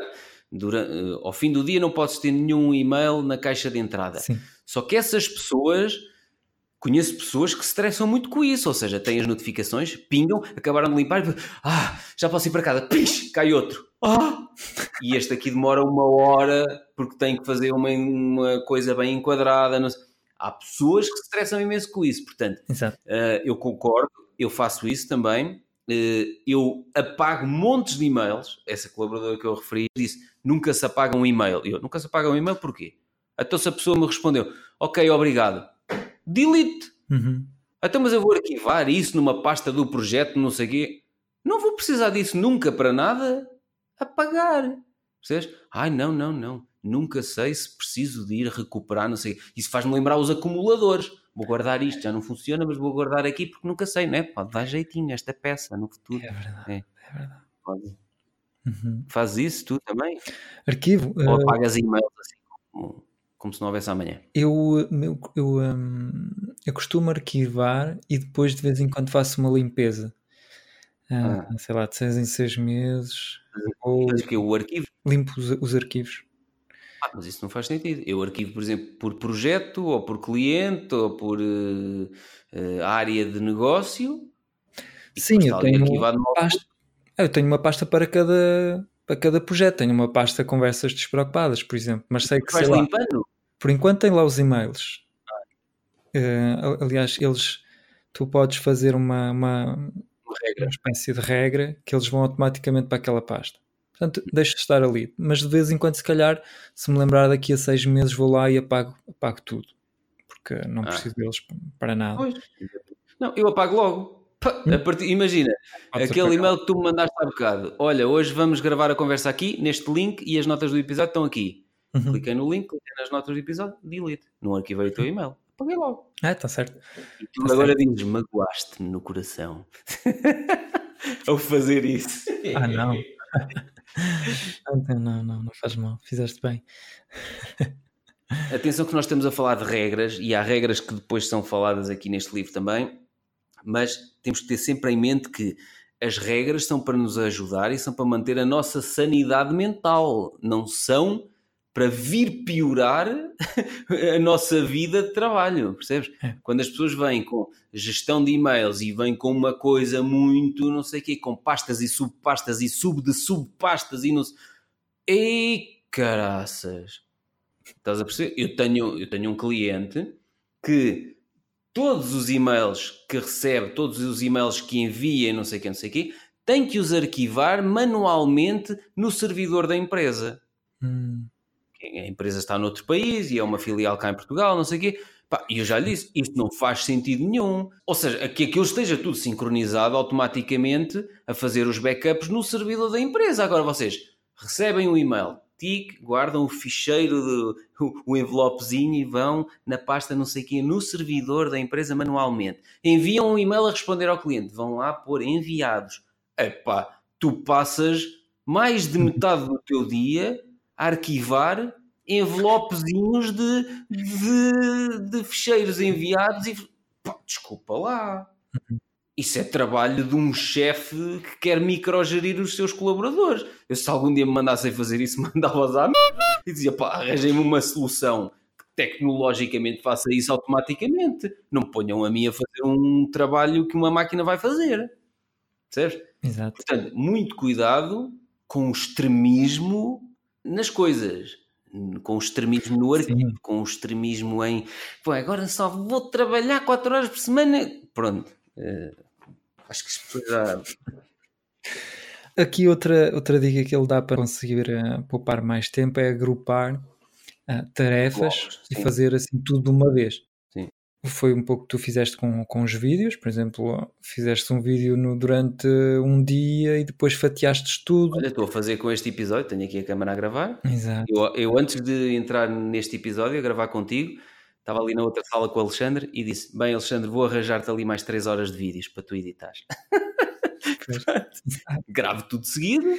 durante, uh, ao fim do dia não podes ter nenhum e-mail na caixa de entrada. Sim. Só que essas pessoas conheço pessoas que se estressam muito com isso, ou seja, têm as notificações, pingam, acabaram de limpar e ah, já posso ir para casa, pis, cai outro. Ah! E este aqui demora uma hora porque tem que fazer uma, uma coisa bem enquadrada. Há pessoas que se estressam imenso com isso, portanto, uh, eu concordo, eu faço isso também. Uh, eu apago montes de e-mails. Essa colaboradora que eu referi disse: nunca se apaga um e-mail. Eu nunca se apaga um e-mail porquê? Então, se a pessoa me respondeu, ok, obrigado, delete. Uhum. Então, mas eu vou arquivar isso numa pasta do projeto, não sei o quê. Não vou precisar disso nunca para nada. Apagar. Percebes? Ai, não, não, não. Nunca sei se preciso de ir recuperar, não sei. Isso faz-me lembrar os acumuladores. Vou guardar isto, já não funciona, mas vou guardar aqui porque nunca sei, não é? Pode dar jeitinho esta peça no futuro. É verdade. É, é verdade. Pode. Uhum. Faz isso tu também? Arquivo. Ou uh... apagas e-mails assim como como se não houvesse amanhã? Eu, eu, eu, um, eu costumo arquivar e depois de vez em quando faço uma limpeza. Uh, ah. Sei lá, de seis em seis meses. Ou... Mas que o arquivo? Limpo os, os arquivos. Ah, mas isso não faz sentido. Eu arquivo, por exemplo, por projeto, ou por cliente, ou por uh, uh, área de negócio. Sim, eu tenho, uma pasta, eu tenho uma pasta para cada, para cada projeto. Tenho uma pasta conversas despreocupadas, por exemplo. Mas sei que. Sei limpando? Lá, por enquanto tem lá os e-mails. Uh, aliás, eles tu podes fazer uma, uma, uma, espécie de regra que eles vão automaticamente para aquela pasta. Portanto, deixa de estar ali. Mas de vez em quando, se calhar, se me lembrar daqui a seis meses, vou lá e apago, apago tudo. Porque não ah. preciso deles para nada. Pois. Não, eu apago logo. Hum? Partir, imagina, Pode aquele e-mail que tu me mandaste há bocado. Olha, hoje vamos gravar a conversa aqui, neste link, e as notas do episódio estão aqui. Uhum. Cliquei no link, cliquei nas notas do episódio, delete. Não arquivei o teu e-mail. Apaguei logo. É, está certo. E tu tá agora certo. dizes, magoaste-me no coração ao fazer isso. Ah, não. não, não, não faz mal. Fizeste bem. Atenção que nós estamos a falar de regras e há regras que depois são faladas aqui neste livro também, mas temos que ter sempre em mente que as regras são para nos ajudar e são para manter a nossa sanidade mental, não são para vir piorar a nossa vida de trabalho, percebes? É. Quando as pessoas vêm com gestão de e-mails e vêm com uma coisa muito, não sei o quê, com pastas e subpastas e sub de subpastas e não sei... Ei, caraças! Estás a perceber? Eu tenho, eu tenho um cliente que todos os e-mails que recebe, todos os e-mails que envia, não sei o quê, não sei o quê, tem que os arquivar manualmente no servidor da empresa. Hum a empresa está noutro país e é uma filial cá em Portugal, não sei o quê. E eu já lhe disse, isto não faz sentido nenhum. Ou seja, que aquilo esteja tudo sincronizado automaticamente a fazer os backups no servidor da empresa. Agora vocês recebem um e-mail, tic, guardam o ficheiro, do, o, o envelopezinho e vão na pasta não sei quem, no servidor da empresa manualmente. Enviam um e-mail a responder ao cliente, vão lá pôr enviados. Epá, tu passas mais de metade do teu dia arquivar envelopezinhos de, de, de ficheiros enviados e pá, desculpa lá. Isso é trabalho de um chefe que quer microgerir os seus colaboradores. Eu, se algum dia me mandassem fazer isso, mandava-os à e dizia, pá, arranjem-me uma solução que tecnologicamente faça isso automaticamente. Não me ponham a mim a fazer um trabalho que uma máquina vai fazer. Percebes? Exato. Portanto, muito cuidado com o extremismo nas coisas. Com o extremismo no arquivo, com o extremismo em pô, agora só vou trabalhar 4 horas por semana. Pronto. eh, acho que as pessoas já. Aqui outra, outra dica que ele dá para conseguir eh, poupar mais tempo é agrupar ah, tarefas Blocos, e fazer assim tudo de uma vez. Foi um pouco que tu fizeste com, com os vídeos, por exemplo, fizeste um vídeo no- durante um dia e depois fatiaste tudo. Olha, estou a fazer com este episódio, tenho aqui a câmera a gravar. Exato. Eu, eu, antes de entrar neste episódio, a gravar contigo, estava ali na outra sala com o Alexandre e disse: Bem, Alexandre, vou arranjar-te ali mais 3 horas de vídeos para tu editares. Gravo tudo seguido,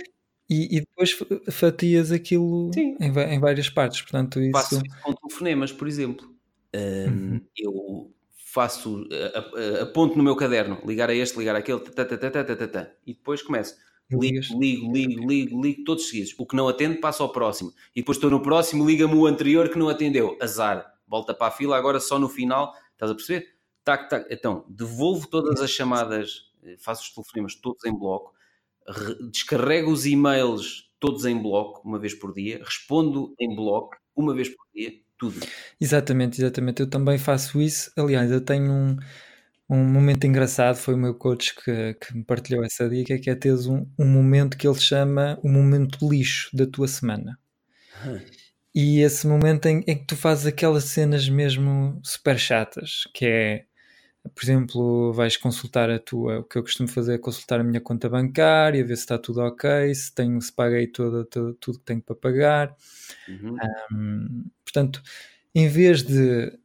E, e depois fa- fatias aquilo em, em várias partes, portanto faço isso... isso com telefonemas, por exemplo. Um, Uhum. Eu faço, aponto no meu caderno, ligar a este, ligar àquele, e depois começo. Ligo, ligo, ligo, ligo, ligo, todos seguidos. O que não atende, passa ao próximo. E depois estou no próximo, liga-me o anterior que não atendeu. Azar. Volta para a fila, agora só no final. Estás a perceber? Tac, tac. Então, devolvo todas as chamadas, eh, faço os telefonemas todos em bloco, re- descarrego os e-mails todos em bloco, uma vez por dia, respondo em bloco, uma vez por dia, tudo. Exatamente, exatamente. Eu também faço isso. Aliás, eu tenho um, um momento engraçado. Foi o meu coach que, que me partilhou essa dica, que é teres um, um momento que ele chama o momento lixo da tua semana. E esse momento em, em que tu fazes aquelas cenas mesmo super chatas, que é, por exemplo, vais consultar a tua, o que eu costumo fazer é consultar a minha conta bancária, ver se está tudo ok, se tenho, se paguei todo, todo- tudo que tenho para pagar. Uhum. Hum, portanto, em vez de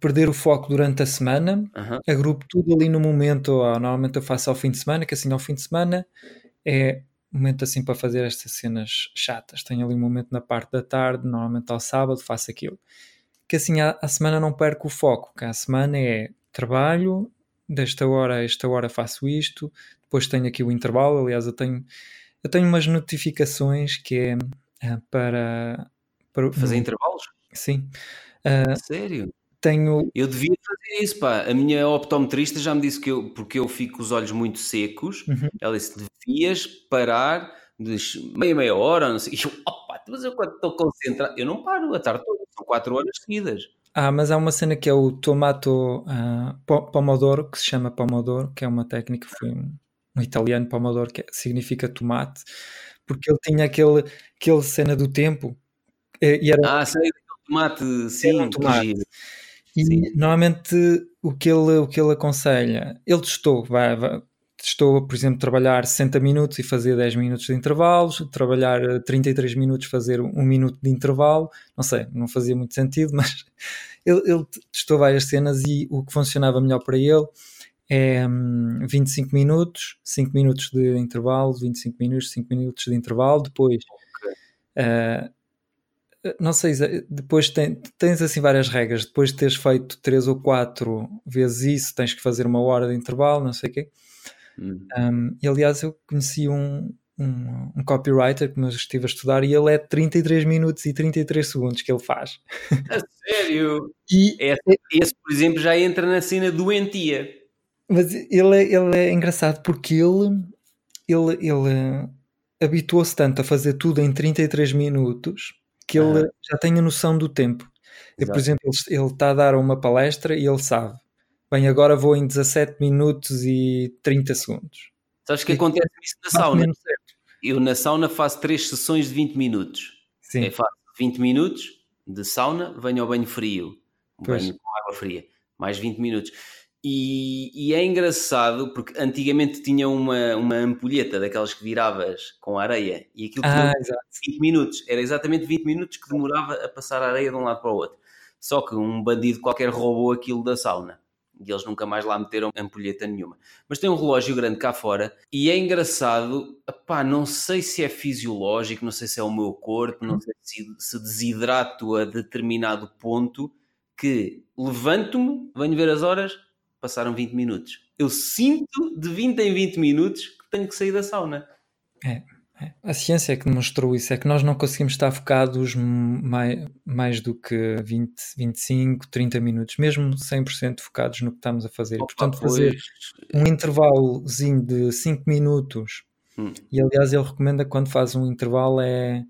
perder o foco durante a semana, Aham. agrupo tudo ali no momento, ou normalmente eu faço ao fim de semana, que assim ao fim de semana é um momento assim para fazer estas cenas chatas. Tenho ali um momento na parte da tarde, normalmente ao sábado faço aquilo. Que assim à, à semana não perco o foco, que à semana é trabalho, desta hora a esta hora faço isto, depois tenho aqui o intervalo, aliás eu tenho, eu tenho umas notificações que é ah, para, para Fazer intervalos? Sim. A Sério? Tenho. Eu devia fazer isso, pá. A minha optometrista já me disse que eu, porque eu fico com os olhos muito secos, Uhum. ela disse: devias parar de meia, meia hora, não sei. E eu, opa, mas eu quando estou concentrado, eu não paro a tarde toda, são quatro horas seguidas. Ah, mas há uma cena que é o tomato po- pomodoro, que se chama pomodoro, que é uma técnica, foi um, um italiano pomodoro, que é- significa tomate, porque ele tinha aquele, aquele cena do tempo, e era Ah, sei, tomate, sim, um tomate. E Sim. normalmente o que ele, o que ele aconselha, ele testou, vai, vai- testou, por exemplo, trabalhar 60 minutos e fazer 10 minutos de intervalos, trabalhar eh, 33 minutos, fazer um minuto de intervalo, não sei, não fazia muito sentido, mas ele, ele testou várias cenas e o que funcionava melhor para ele é hum, 25 minutos, 5 minutos de intervalo, 25 minutos, 5 minutos de intervalo, depois eh, não sei, depois tem- tens assim várias regras. Depois de teres feito três ou quatro vezes isso, tens que fazer uma hora de intervalo, não sei o quê. Hum. Um, e aliás, eu conheci um, um, um copywriter que eu estive a estudar e ele é 33 minutos e 33 segundos que ele faz. A sério? E, Esse, esse, por exemplo, já entra na cena doentia. mas ele, é- ele é engraçado porque ele, ele, ele habituou-se tanto a fazer tudo em 33 minutos que ele já tem a noção do tempo. E, por exemplo, ele, ele está a dar uma palestra e ele sabe. Bem, agora vou em 17 minutos e 30 segundos. Sabes que E- acontece isso na sauna? Eu na sauna faço três sessões de 20 minutos. Sim. É, faço 20 minutos de sauna, venho ao banho frio. Pois. banho com água fria, mais 20 minutos. E, e é engraçado porque antigamente tinha uma, uma ampulheta daquelas que viravas com areia e aquilo tinha Ah, exato. 20 minutos. Era exatamente 20 minutos que demorava a passar a areia de um lado para o outro. Só que um bandido qualquer roubou aquilo da sauna. E eles nunca mais lá meteram ampulheta nenhuma. Mas tem um relógio grande cá fora e é engraçado. Epá, não sei se é fisiológico, não sei se é o meu corpo, não sei se, se desidrato a determinado ponto que levanto-me, venho ver as horas, passaram 20 minutos. Eu sinto de 20 em 20 minutos que tenho que sair da sauna. É. A ciência é que demonstrou isso, é que nós não conseguimos estar focados mais, mais do que 20, 25, 30 minutos, mesmo 100% focados no que estamos a fazer. Opa, portanto, fazer pois, um intervalozinho de 5 minutos, Hum. e aliás ele recomenda quando faz um intervalo é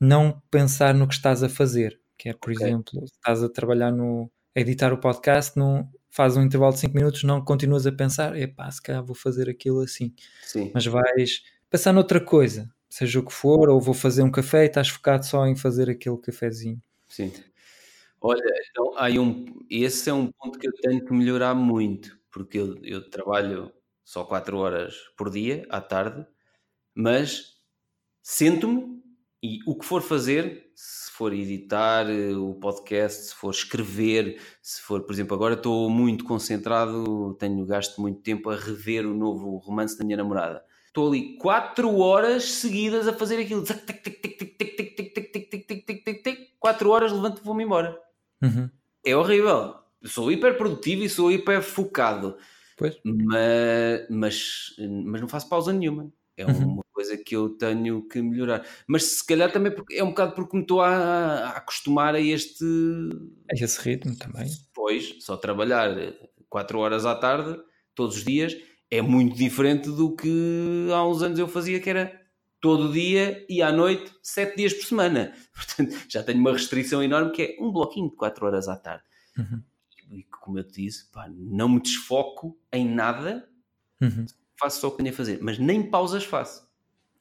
não pensar no que estás a fazer, que é, por Ok. exemplo, se estás a trabalhar no a editar o podcast, não faz um intervalo de 5 minutos, não continuas a pensar, epá, se calhar vou fazer aquilo assim Sim. mas vais pensar noutra coisa, seja o que for, ou vou fazer um café e estás focado só em fazer aquele cafezinho. Sim. Olha, então, aí um, esse é um ponto que eu tenho que melhorar muito, porque eu, eu trabalho só 4 horas por dia, à tarde, mas sento-me e o que for fazer, se for editar eh, o podcast, se for escrever, se for, por exemplo, agora estou muito concentrado, tenho gasto muito tempo a rever o novo romance da minha namorada. Estou ali 4 horas seguidas a fazer aquilo. 4 horas, levanto e vou-me embora. Uhum. É horrível. Sou hiper produtivo e sou hiper focado, Pois, mas, mas, mas não faço pausa nenhuma. É Uhum. uma coisa que eu tenho que melhorar. Mas se calhar também é um bocado porque me estou a, a acostumar a este. é esse ritmo também. Pois, só trabalhar 4 horas à tarde, todos os dias, é muito diferente do que há uns anos eu fazia, que era todo dia e à noite, 7 dias por semana. Portanto, já tenho uma restrição enorme que é um bloquinho de 4 horas à tarde. Uhum. E como eu te disse, pá, não me desfoco em nada, Uhum. faço só o que tenho a fazer, mas nem pausas faço.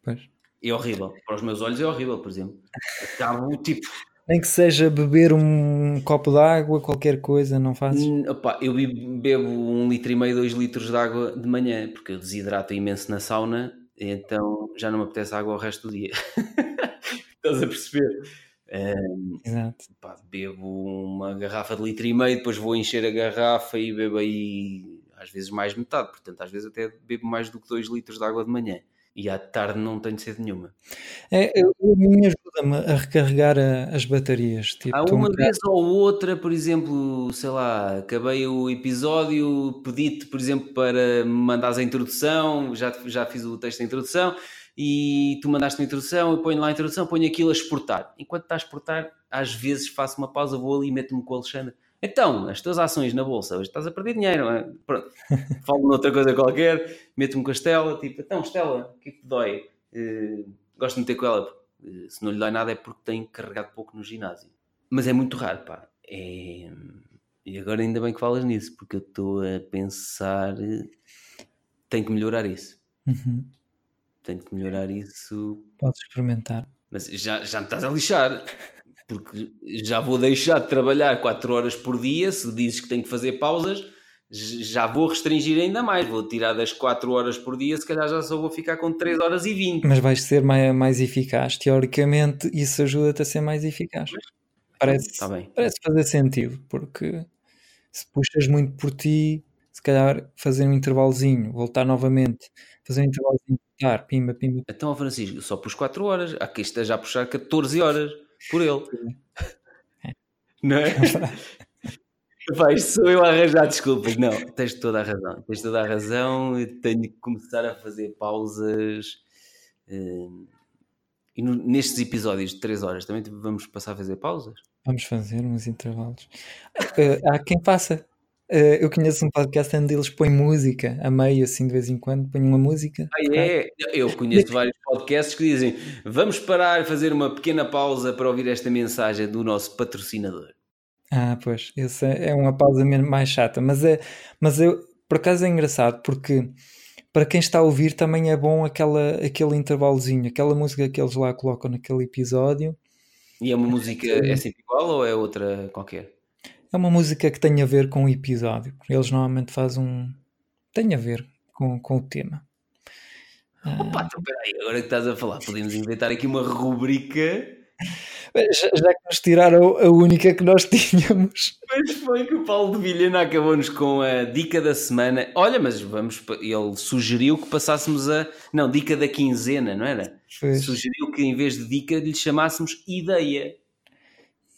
Pois. É horrível. Para os meus olhos é horrível, por exemplo. Acabo tipo. Nem que seja beber um copo de água, qualquer coisa, não fazes? Hum, opá, eu be- bebo um litro e meio, dois litros de água de manhã, porque eu desidrato imenso na sauna, então já não me apetece água o resto do dia. Estás a perceber? Hum, Exato. pá, bebo uma garrafa de litro e meio, depois vou encher a garrafa e bebo aí às vezes mais metade, portanto às vezes até bebo mais do que dois litros de água de manhã. E à tarde não tenho sede nenhuma. É, eu- a mim ajuda-me a recarregar a- as baterias. Tipo, Há um uma bocado- vez ou outra, por exemplo, sei lá, acabei o episódio, pedi-te, por exemplo, para me mandares a introdução, já, já fiz o texto da introdução, e tu mandaste a introdução, eu ponho lá a introdução, ponho aquilo a exportar. Enquanto está a exportar, às vezes faço uma pausa, vou ali e meto-me com o Alexandre. Então, as tuas ações na bolsa, hoje estás a perder dinheiro, não é? Pronto. Falo noutra coisa qualquer, meto-me com a Estela, tipo, então, Estela, o que é que te dói? Eh, gosto de meter com ela, eh, se não lhe dói nada é porque tem carregado pouco no ginásio. Mas é muito raro, pá. É... E agora ainda bem que falas nisso, porque eu estou a pensar. eh, Tenho que melhorar isso. Uhum. Tenho que melhorar isso. Podes experimentar. Mas já, já me estás a lixar. Porque já vou deixar de trabalhar 4 horas por dia. Se dizes que tenho que fazer pausas, já vou restringir ainda mais. Vou tirar das 4 horas por dia, se calhar já só vou ficar com 3 horas e 20. Mas vais ser mais, mais eficaz. Teoricamente, isso ajuda-te a ser mais eficaz. Parece, Está Tá parece fazer sentido, porque se puxas muito por ti, se calhar fazer um intervalozinho, voltar novamente, fazer um intervalozinho, voltar, pimba, pimba. Então, Francisco, só pus 4 horas. Há quem esteja a puxar 14 horas por ele. Não é? Vai, sou eu a arranjar desculpas. Não, tens toda a razão. Tens toda a razão. Eu tenho que começar a fazer pausas. eh, E nestes episódios de 3 horas também vamos passar a fazer pausas? Vamos fazer uns intervalos. Eh, há quem faça. Eh, eu conheço um podcast onde eles põem música a meio, assim, de vez em quando, põem uma música. Ah, é? Eu conheço vários podcasts que dizem vamos parar e fazer uma pequena pausa para ouvir esta mensagem do nosso patrocinador. Ah, pois, essa é uma pausa mais chata, mas é, mas eu, por acaso é engraçado, porque para quem está a ouvir também é bom aquela, aquele intervalozinho, aquela música que eles lá colocam naquele episódio. E é uma música, é sempre igual ou é outra qualquer? É uma música que tem a ver com o episódio. Eles normalmente fazem um. tem a ver com, com o tema. Opa, então peraí, agora que estás a falar, podemos inventar aqui uma rubrica. Já, já que nos tiraram a única que nós tínhamos. Mas foi que o Paulo de Vilhena acabou-nos com a dica da semana. Olha, mas vamos. Ele sugeriu que passássemos a. Não, dica da quinzena, não era? Pois. Sugeriu que em vez de dica lhe chamássemos ideia.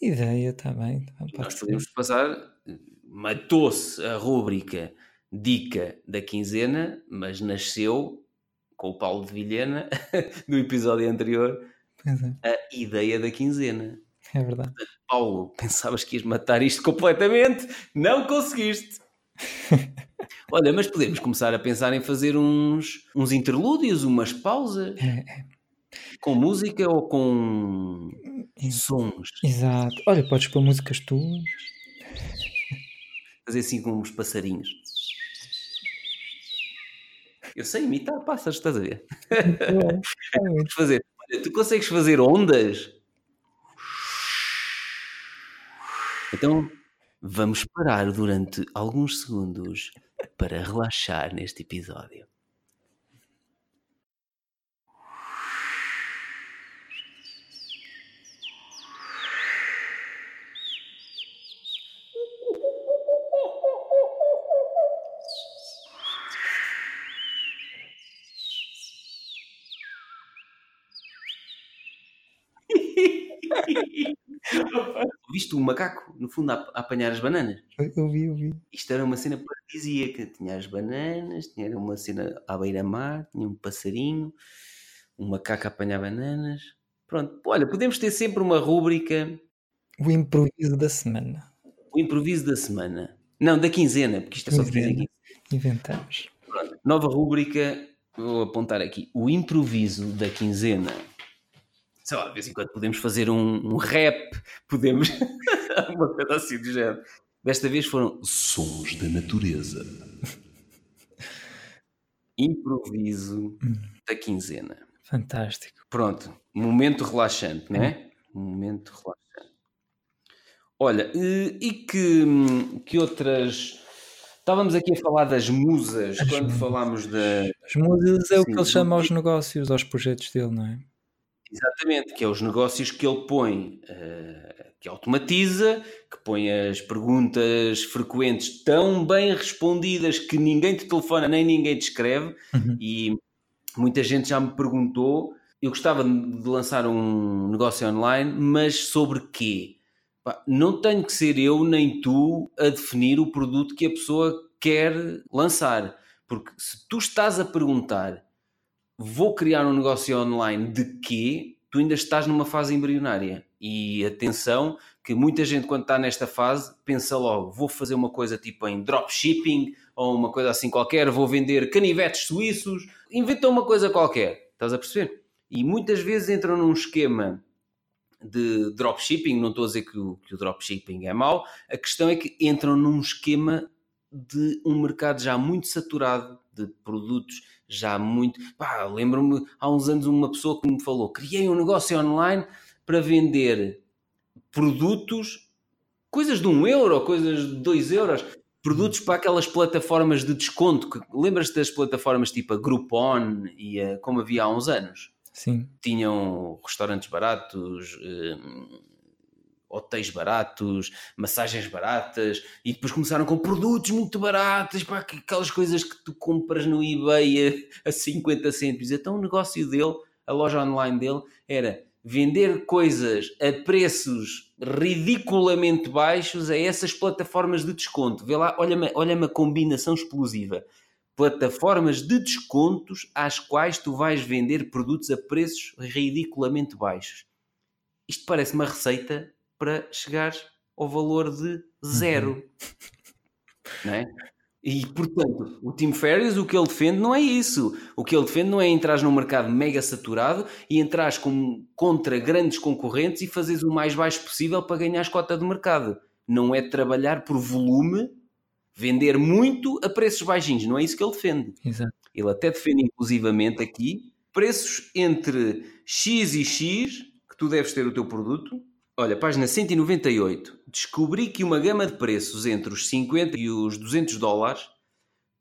Ideia, está bem. tá nós podemos passar. Matou-se a rúbrica Dica da Quinzena, mas nasceu com o Paulo de Vilhena, no episódio anterior, é, a ideia da quinzena. é verdade. Paulo, pensavas que ias matar isto completamente? Não conseguiste! Olha, mas podemos começar a pensar em fazer uns, uns interlúdios, umas pausas, É, é, com música ou com sons. exato. Olha, podes pôr músicas tuas. Fazer assim com uns passarinhos. Eu sei imitar pássaros, estás a ver? Podes fazer. Olha, tu consegues fazer ondas? Então vamos parar durante alguns segundos para relaxar neste episódio. Viste o macaco, no fundo, a, a apanhar as bananas? Eu- vi, eu vi. Isto era uma cena paradisíaca. Tinha as bananas, tinha uma cena à beira-mar, tinha um passarinho, um macaco a apanhar bananas. Pronto, olha, podemos ter sempre uma rúbrica, O improviso da semana. o improviso da semana. Não, da quinzena, porque isto é só de 15 em 15. Inventamos. Pronto, nova rúbrica, vou apontar aqui, o improviso da quinzena. Sei lá, de vez em quando podemos fazer um, um rap, podemos. uma coisa assim do género. Desta vez foram Sons da natureza. improviso da quinzena. Fantástico. Pronto, momento relaxante, não é? Momento relaxante. Olha, e que, que outras. Estávamos aqui a falar das musas As quando musas. falámos da. Os músicos é o Sim, que ele chama aos negócios, aos projetos dele, não é? Exatamente, que é os negócios que ele põe, eh, que automatiza, que põe as perguntas frequentes tão bem respondidas que ninguém te telefona nem ninguém te escreve. Uhum. E muita gente já me perguntou. Eu gostava de lançar um negócio online, mas sobre quê? Não tenho que ser eu nem tu a definir o produto que a pessoa quer lançar. Porque se tu estás a perguntar vou criar um negócio online de quê? Tu ainda estás numa fase embrionária. E atenção, que muita gente, quando está nesta fase, pensa logo: vou fazer uma coisa tipo em dropshipping ou uma coisa assim qualquer, vou vender canivetes suíços, inventa uma coisa qualquer. Estás a perceber? E muitas vezes entram num esquema de dropshipping. Não estou a dizer que o, que o dropshipping é mau, a questão é que entram num esquema de um mercado já muito saturado de produtos já muito. Pá, lembro-me há uns anos uma pessoa que me falou: criei um negócio online para vender produtos, coisas de um euro, coisas de dois euros, produtos para aquelas plataformas de desconto. Que, lembras-te das plataformas tipo a Groupon e a, como havia há uns anos? Sim. Tinham restaurantes baratos. hum, hotéis baratos, massagens baratas, e depois começaram com produtos muito baratos, pá, que- aquelas coisas que tu compras no eBay a, a 50 cêntimos. Então o negócio dele, a loja online dele, era vender coisas a preços ridiculamente baixos a essas plataformas de desconto. Vê lá, olha-me olha a combinação explosiva. Plataformas de descontos às quais tu vais vender produtos a preços ridiculamente baixos. Isto parece uma receita para chegar ao valor de zero. Não é? E, portanto, o Tim Ferriss, o que ele defende não é isso. O que ele defende não é entrar num mercado mega saturado e entrar com, contra grandes concorrentes e fazeres o mais baixo possível para ganhar cota de mercado. Não é trabalhar por volume, vender muito a preços baixinhos. Não é isso que ele defende. Exato. Ele até defende inclusivamente aqui preços entre X e X que tu deves ter o teu produto Olha, página 198. Descobri que uma gama de preços entre os 50 e os 200 dólares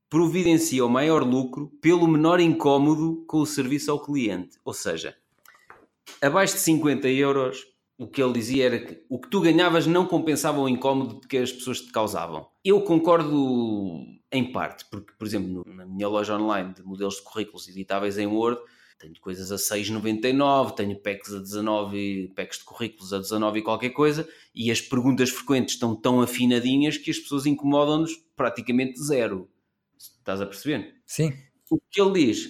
providencia o maior lucro pelo menor incómodo com o serviço ao cliente. Ou seja, abaixo de 50 euros, o que ele dizia era que o que tu ganhavas não compensava o incómodo que as pessoas te causavam. Eu concordo em parte, porque, por exemplo, na minha loja online de modelos de currículos editáveis em Word, tenho coisas a 6,99, tenho packs a 19, packs de currículos a 19 e qualquer coisa, e as perguntas frequentes estão tão afinadinhas que as pessoas incomodam-nos praticamente zero. Estás a perceber? Sim. O que ele diz,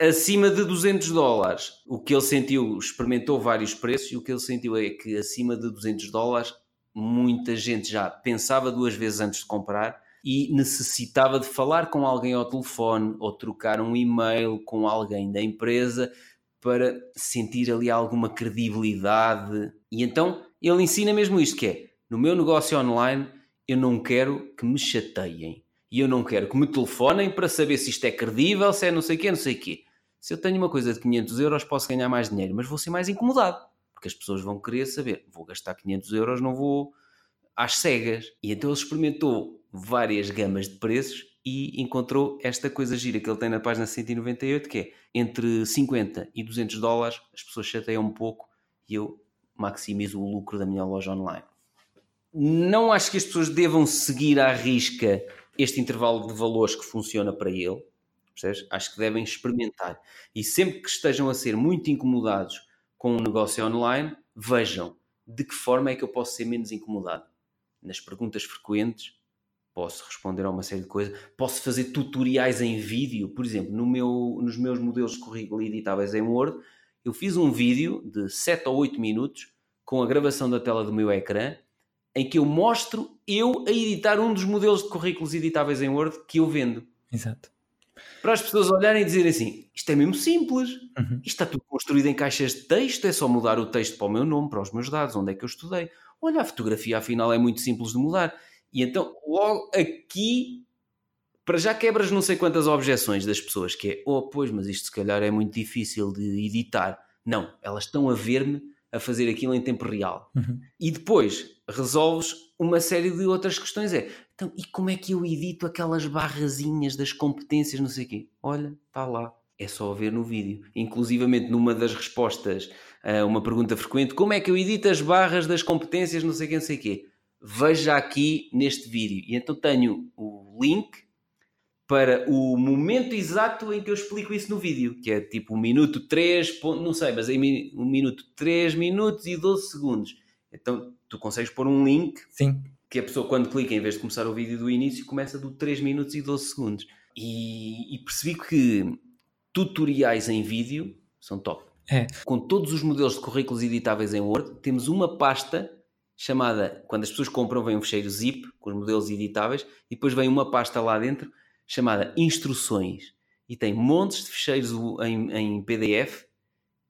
acima de 200 dólares, o que ele sentiu, experimentou vários preços, e o que ele sentiu é que acima de 200 dólares, muita gente já pensava duas vezes antes de comprar e necessitava de falar com alguém ao telefone ou trocar um e-mail com alguém da empresa para sentir ali alguma credibilidade. E então ele ensina mesmo isto que é, no meu negócio online, eu não quero que me chateiem. E eu não quero que me telefonem para saber se isto é credível, se é não sei o quê, não sei o quê. Se eu tenho uma coisa de 500 euros, posso ganhar mais dinheiro, mas vou ser mais incomodado. Porque as pessoas vão querer saber, vou gastar 500 euros, não vou às cegas. E então ele experimentou várias gamas de preços e encontrou esta coisa gira que ele tem na página 198, que é entre 50 e 200 dólares, as pessoas chateiam um pouco e eu maximizo o lucro da minha loja online. Não acho que as pessoas devam seguir à risca este intervalo de valores que funciona para ele. Percebes? Acho que devem experimentar. E sempre que estejam a ser muito incomodados com um negócio online, vejam de que forma é que eu posso ser menos incomodado. Nas perguntas frequentes, posso responder a uma série de coisas. Posso fazer tutoriais em vídeo. Por exemplo, no meu, nos meus modelos de currículo editáveis em Word, eu fiz um vídeo de 7 ou 8 minutos com a gravação da tela do meu ecrã em que eu mostro eu a editar um dos modelos de currículos editáveis em Word que eu vendo. Exato. Para as pessoas olharem e dizerem assim: isto é mesmo simples, Uhum. isto está tudo construído em caixas de texto, é só mudar o texto para o meu nome, para os meus dados, onde é que eu estudei. Olha, a fotografia afinal é muito simples de mudar. E então, logo aqui, para já quebras não sei quantas objeções das pessoas, que é, oh, pois, mas isto se calhar é muito difícil de editar. Não, elas estão a ver-me a fazer aquilo em tempo real. Uhum. E depois resolves uma série de outras questões. É, então, e como é que eu edito aquelas barrazinhas das competências, não sei o quê? Olha, está lá. É só ver no vídeo. Inclusivamente numa das respostas a uma pergunta frequente, como é que eu edito as barras das competências, não sei o quê, não sei o quê? Veja aqui neste vídeo. E então tenho o link para o momento exato em que eu explico isso no vídeo, que é tipo um minuto 3, não sei, mas em um minuto 3 minutos e 12 segundos. Então tu consegues pôr um link Sim. que a pessoa quando clica, em vez de começar o vídeo do início, começa do 3 minutos e 12 segundos. E, e percebi que tutoriais em vídeo são top. É. Com todos os modelos de currículos editáveis em Word, temos uma pasta chamada, quando as pessoas compram, vem um fecheiro zip com os modelos editáveis e depois vem uma pasta lá dentro chamada instruções e tem montes de fecheiros em, em PDF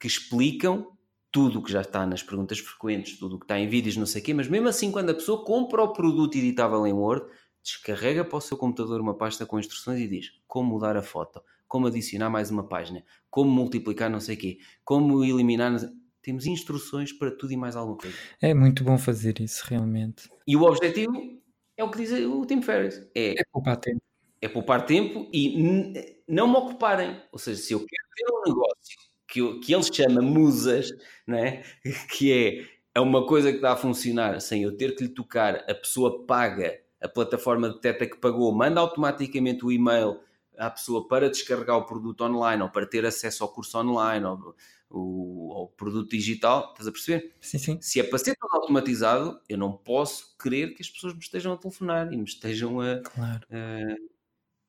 que explicam tudo o que já está nas perguntas frequentes, tudo o que está em vídeos, não sei o quê, mas mesmo assim, quando a pessoa compra o produto editável em Word, descarrega para o seu computador uma pasta com instruções e diz como mudar a foto, como adicionar mais uma página, como multiplicar não sei o quê, como eliminar. Temos instruções para tudo e mais alguma coisa. É muito bom fazer isso, realmente. E o objetivo é o que diz o Tim Ferriss: é, É poupar tempo. é poupar tempo e não me ocuparem. Ou seja, se eu quero ter um negócio que, eu, que ele chama musas, né? que é, é uma coisa que está a funcionar sem eu ter que lhe tocar, a pessoa paga, a plataforma detecta que pagou, manda automaticamente o e-mail à pessoa para descarregar o produto online ou para ter acesso ao curso online ou o, ao produto digital, estás a perceber? Sim, sim. Se é para ser tudo automatizado, eu não posso querer que as pessoas me estejam a telefonar e me estejam a, Claro. Uh,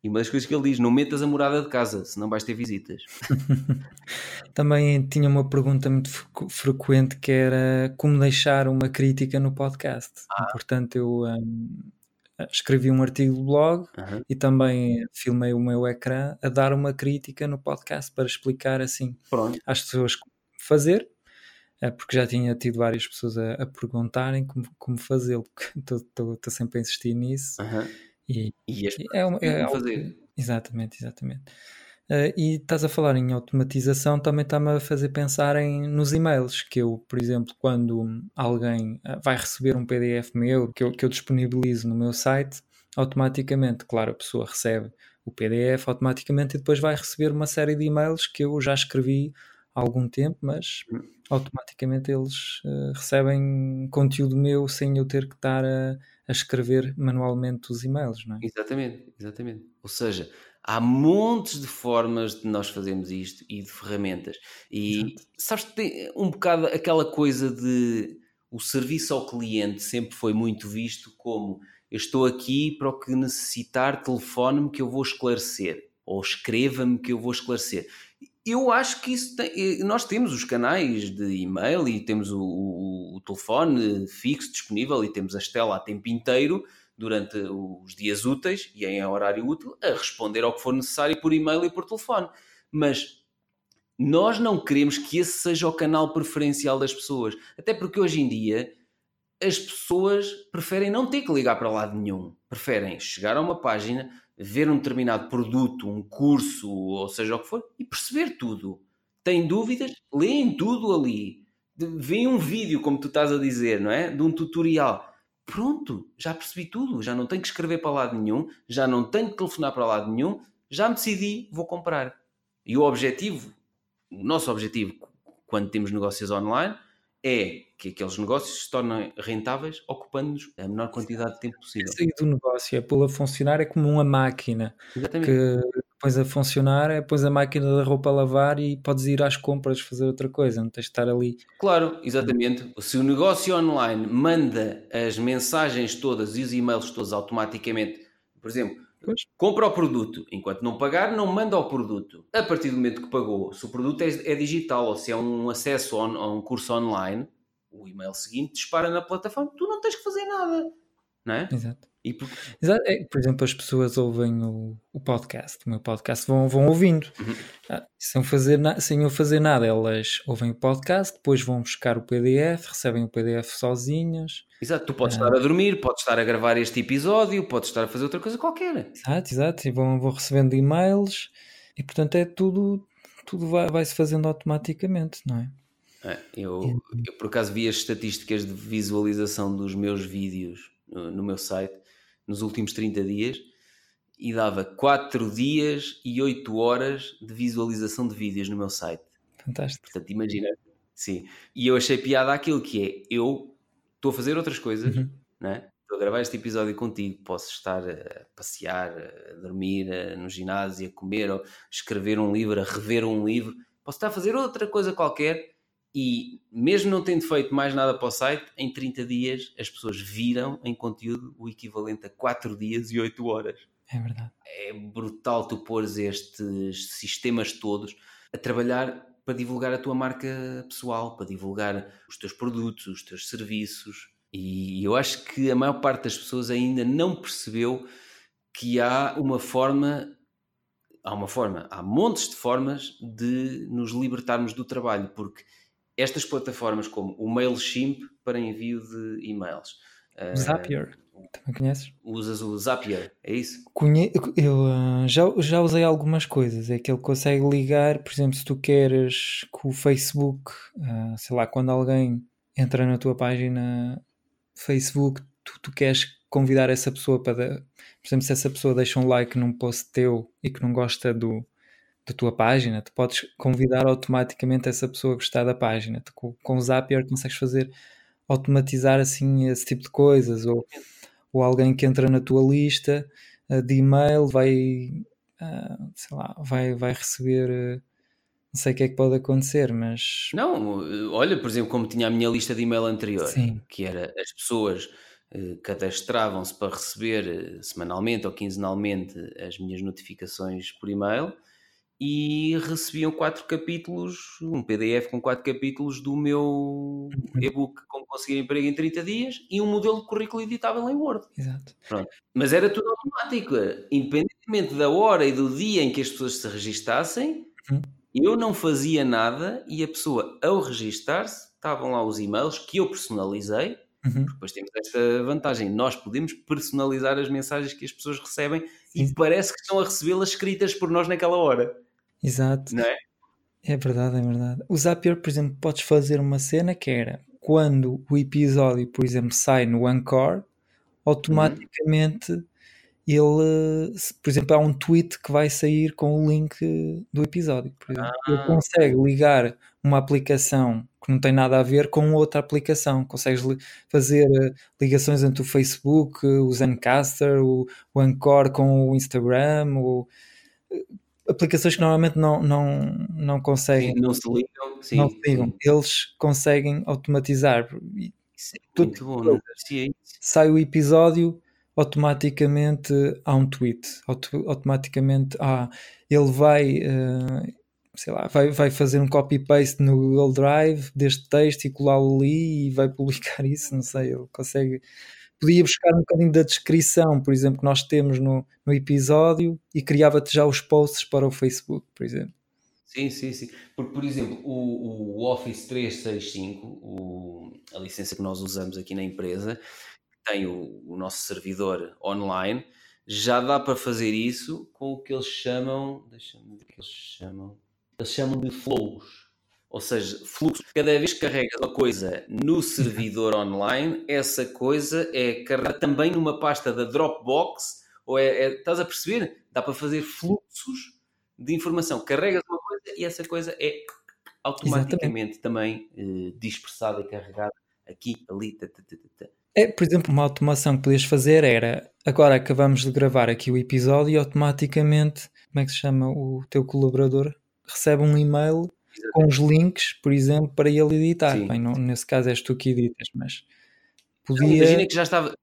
e uma das coisas que ele diz: não metas a morada de casa, senão vais ter visitas. Também tinha uma pergunta muito frequ- frequente que era como deixar uma crítica no podcast. Ah. Portanto, eu hum, escrevi um artigo do blog Aham. e também filmei o meu ecrã a dar uma crítica no podcast para explicar assim Pronto. às pessoas como fazer, eh, porque já tinha tido várias pessoas a, a perguntarem como, como fazê-lo, porque estou sempre a insistir nisso. Aham. E, E é, uma- é como algo- fazer. Exatamente, exatamente. Uh, e estás a falar em automatização, também está-me a fazer pensar em, nos e-mails, que eu, por exemplo, quando alguém uh, vai receber um PDF meu, que eu, que eu disponibilizo no meu site, automaticamente, claro, a pessoa recebe o PDF automaticamente e depois vai receber uma série de e-mails que eu já escrevi há algum tempo, mas automaticamente eles uh, recebem conteúdo meu sem eu ter que estar a, a escrever manualmente os e-mails, não é? Exatamente, exatamente. Ou seja, há montes de formas de nós fazermos isto e de ferramentas. E Exato. sabes que tem um bocado aquela coisa de o serviço ao cliente sempre foi muito visto como eu estou aqui para o que necessitar, telefone-me que eu vou esclarecer, ou escreva-me que eu vou esclarecer. Eu acho que isso tem, eh, nós temos os canais de e-mail e temos o, o, o telefone fixo disponível e temos a Estela a tempo inteiro durante os dias úteis e em horário útil a responder ao que for necessário por e-mail e por telefone. Mas nós não queremos que esse seja o canal preferencial das pessoas, até porque hoje em dia as pessoas preferem não ter que ligar para lado nenhum, preferem chegar a uma página, ver um determinado produto, um curso, ou seja o que for, e perceber tudo. Têm dúvidas? Leem tudo ali. Vêem um vídeo, como tu estás a dizer, não é? De um tutorial pronto, já percebi tudo, já não tenho que escrever para lado nenhum, já não tenho que telefonar para lado nenhum, já me decidi, vou comprar. E o objetivo, o nosso objetivo quando temos negócios online é que aqueles negócios se tornem rentáveis ocupando-nos a menor quantidade de tempo possível. Sair do negócio é pô-lo a funcionar é como uma máquina Exatamente. que pões a funcionar, é pões a máquina da roupa a lavar e podes ir às compras fazer outra coisa, não tens de estar ali. Claro, exatamente. Se o negócio online manda as mensagens todas e os e-mails todos automaticamente, por exemplo, pois. compra o produto, enquanto não pagar, não manda o produto. A partir do momento que pagou, se o produto é, é digital ou se é um acesso a um curso online, o e-mail seguinte dispara na plataforma, tu não tens que fazer nada. Não é? Exato. E por... É, por exemplo, as pessoas ouvem o, o podcast, o meu podcast, vão, vão ouvindo. Uhum. Ah, sem, fazer sem eu fazer nada, elas ouvem o podcast, depois vão buscar o PDF, recebem o PDF sozinhas. Exato, tu podes ah. estar a dormir, podes estar a gravar este episódio, podes estar a fazer outra coisa qualquer. Exato, exato, e vão, vão recebendo e-mails e portanto é tudo, tudo vai, vai se fazendo automaticamente, não é? é eu, eu por acaso vi as estatísticas de visualização dos meus vídeos no, no meu site nos últimos 30 dias e dava 4 dias e 8 horas de visualização de vídeos no meu site. Fantástico. Portanto, imagina. Sim. E eu achei piada aquilo que é, eu estou a fazer outras coisas, uhum. né? estou a gravar este episódio contigo, posso estar a passear, a dormir, a, no ginásio, a comer, ou escrever um livro, a rever um livro, posso estar a fazer outra coisa qualquer e mesmo não tendo feito mais nada para o site, em 30 dias as pessoas viram em conteúdo o equivalente a 4 dias e 8 horas. É verdade. É brutal tu pôres estes sistemas todos a trabalhar para divulgar a tua marca pessoal, para divulgar os teus produtos, os teus serviços. E eu acho que a maior parte das pessoas ainda não percebeu que há uma forma há uma forma, há montes de formas de nos libertarmos do trabalho, porque estas plataformas como o MailChimp para envio de e-mails. Uh, Zapier, também conheces? Usas o Zapier, é isso? Conhe eu uh, já, já usei algumas coisas. É que ele consegue ligar, por exemplo, se tu queres que o Facebook, uh, sei lá, quando alguém entra na tua página Facebook, tu, tu queres convidar essa pessoa para. Por exemplo, se essa pessoa deixa um like num post teu e que não gosta do, da tua página, tu podes convidar automaticamente essa pessoa a gostar da página. Tu, com, com o Zapier consegues fazer automatizar assim esse tipo de coisas, ou, ou alguém que entra na tua lista uh, de e-mail vai, uh, sei lá, vai, vai receber. Uh, não sei o que é que pode acontecer, mas. Não, olha, por exemplo, como tinha a minha lista de e-mail anterior, Sim. que era as pessoas cadastravam-se para receber semanalmente ou quinzenalmente as minhas notificações por e-mail e recebiam quatro capítulos, um PDF com quatro capítulos do meu e-book Como Conseguir Emprego em 30 Dias e um modelo de currículo editável em Word. Exato. Pronto. Mas era tudo automático, independentemente da hora e do dia em que as pessoas se registassem, uhum. eu não fazia nada e a pessoa, ao registar-se, estavam lá os e-mails que eu personalizei. Uhum. Depois temos esta vantagem, nós podemos personalizar as mensagens que as pessoas recebem Sim. e parece que estão a recebê-las escritas por nós naquela hora. Exato. Não é? É verdade, é verdade. O Zapier, por exemplo, podes fazer uma cena que era quando o episódio, por exemplo, sai no Anchor, automaticamente ele, se, por exemplo, há um tweet que vai sair com o link do episódio. Por exemplo. Ele Ah, consegue ligar uma aplicação que não tem nada a ver com outra aplicação. Consegues fazer eh, ligações entre o Facebook, o Zencaster, o, o Anchor com o Instagram, o- aplicações que normalmente não, não, não sim, conseguem, não se ligam. Sim, não se ligam. sim. Eles conseguem automatizar. Isso é tudo muito bom, não parecia isso. sai o episódio, automaticamente há um tweet. Auto- automaticamente há, ele vai, eh, sei lá, vai, vai fazer um copy-paste no Google Drive deste texto e colá-lo ali e vai publicar isso, não sei, ele consegue. Podia buscar um bocadinho da descrição, por exemplo, que nós temos no, no episódio e criava-te já os posts para o Facebook, por exemplo. Sim, sim, sim. Porque, por exemplo, o, o Office 365, o, a licença que nós usamos aqui na empresa, tem o, o nosso servidor online, já dá para fazer isso com o que eles chamam. Deixa-me ver o que eles chamam. Eles chamam de flows. Ou seja, fluxo. Cada vez que carregas uma coisa no servidor online, essa coisa é carregada também numa pasta da Dropbox. Ou é, é- estás a perceber? Dá para fazer fluxos de informação. Carregas uma coisa e essa coisa é automaticamente também eh, dispersada e carregada aqui, ali. tá, tá, tá, tá, tá. É, por exemplo, uma automação que podias fazer era agora acabamos de gravar aqui o episódio e automaticamente, como é que se chama o teu colaborador? Recebe um e-mail com os links, por exemplo, para ele editar. Bem, não- nesse caso és tu que editas, mas Então, podia. Imagina que já estava.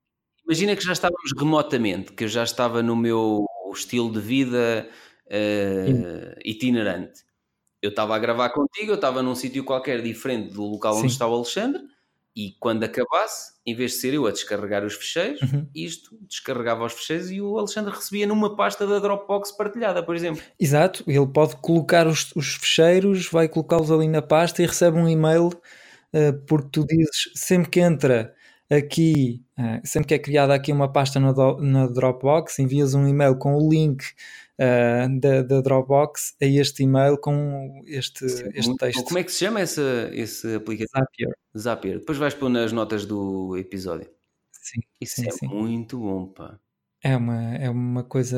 Imagina que já estávamos remotamente, que eu já estava no meu estilo de vida eh, itinerante. Eu estava a gravar contigo, eu estava num sítio qualquer diferente do local onde Sim. está o Alexandre, e quando acabasse, em vez de ser eu a descarregar os fecheiros, Uhum. isto descarregava os fecheiros e o Alexandre recebia numa pasta da Dropbox partilhada, por exemplo. Exato, ele pode colocar os, os fecheiros, vai colocá-los ali na pasta e recebe um e-mail, eh, porque tu dizes sempre que entra aqui, eh, sempre que é criada aqui uma pasta na, do- na Dropbox, envias um e-mail com o link eh, da, da Dropbox a este e-mail com este, este Muito bom. texto. Como é que se chama essa, esse aplicativo? Zapier. Zapier. Depois vais pôr nas notas do episódio. Sim, Isso sim, é sim. muito bom, pá. É uma, é uma coisa,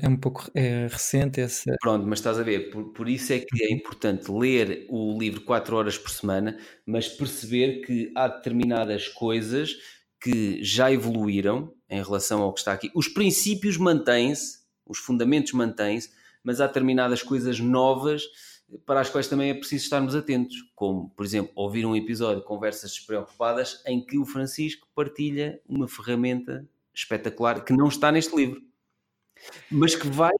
é um pouco é recente esse. Pronto, mas estás a ver, por, por isso é que é importante ler o livro 4 horas por semana, mas perceber que há determinadas coisas que já evoluíram em relação ao que está aqui. Os princípios mantêm-se, os fundamentos mantêm-se, mas há determinadas coisas novas para as quais também é preciso estarmos atentos, como, por exemplo, ouvir um episódio de Conversas Despreocupadas em que o Francisco partilha uma ferramenta espetacular que não está neste livro. Mas que vai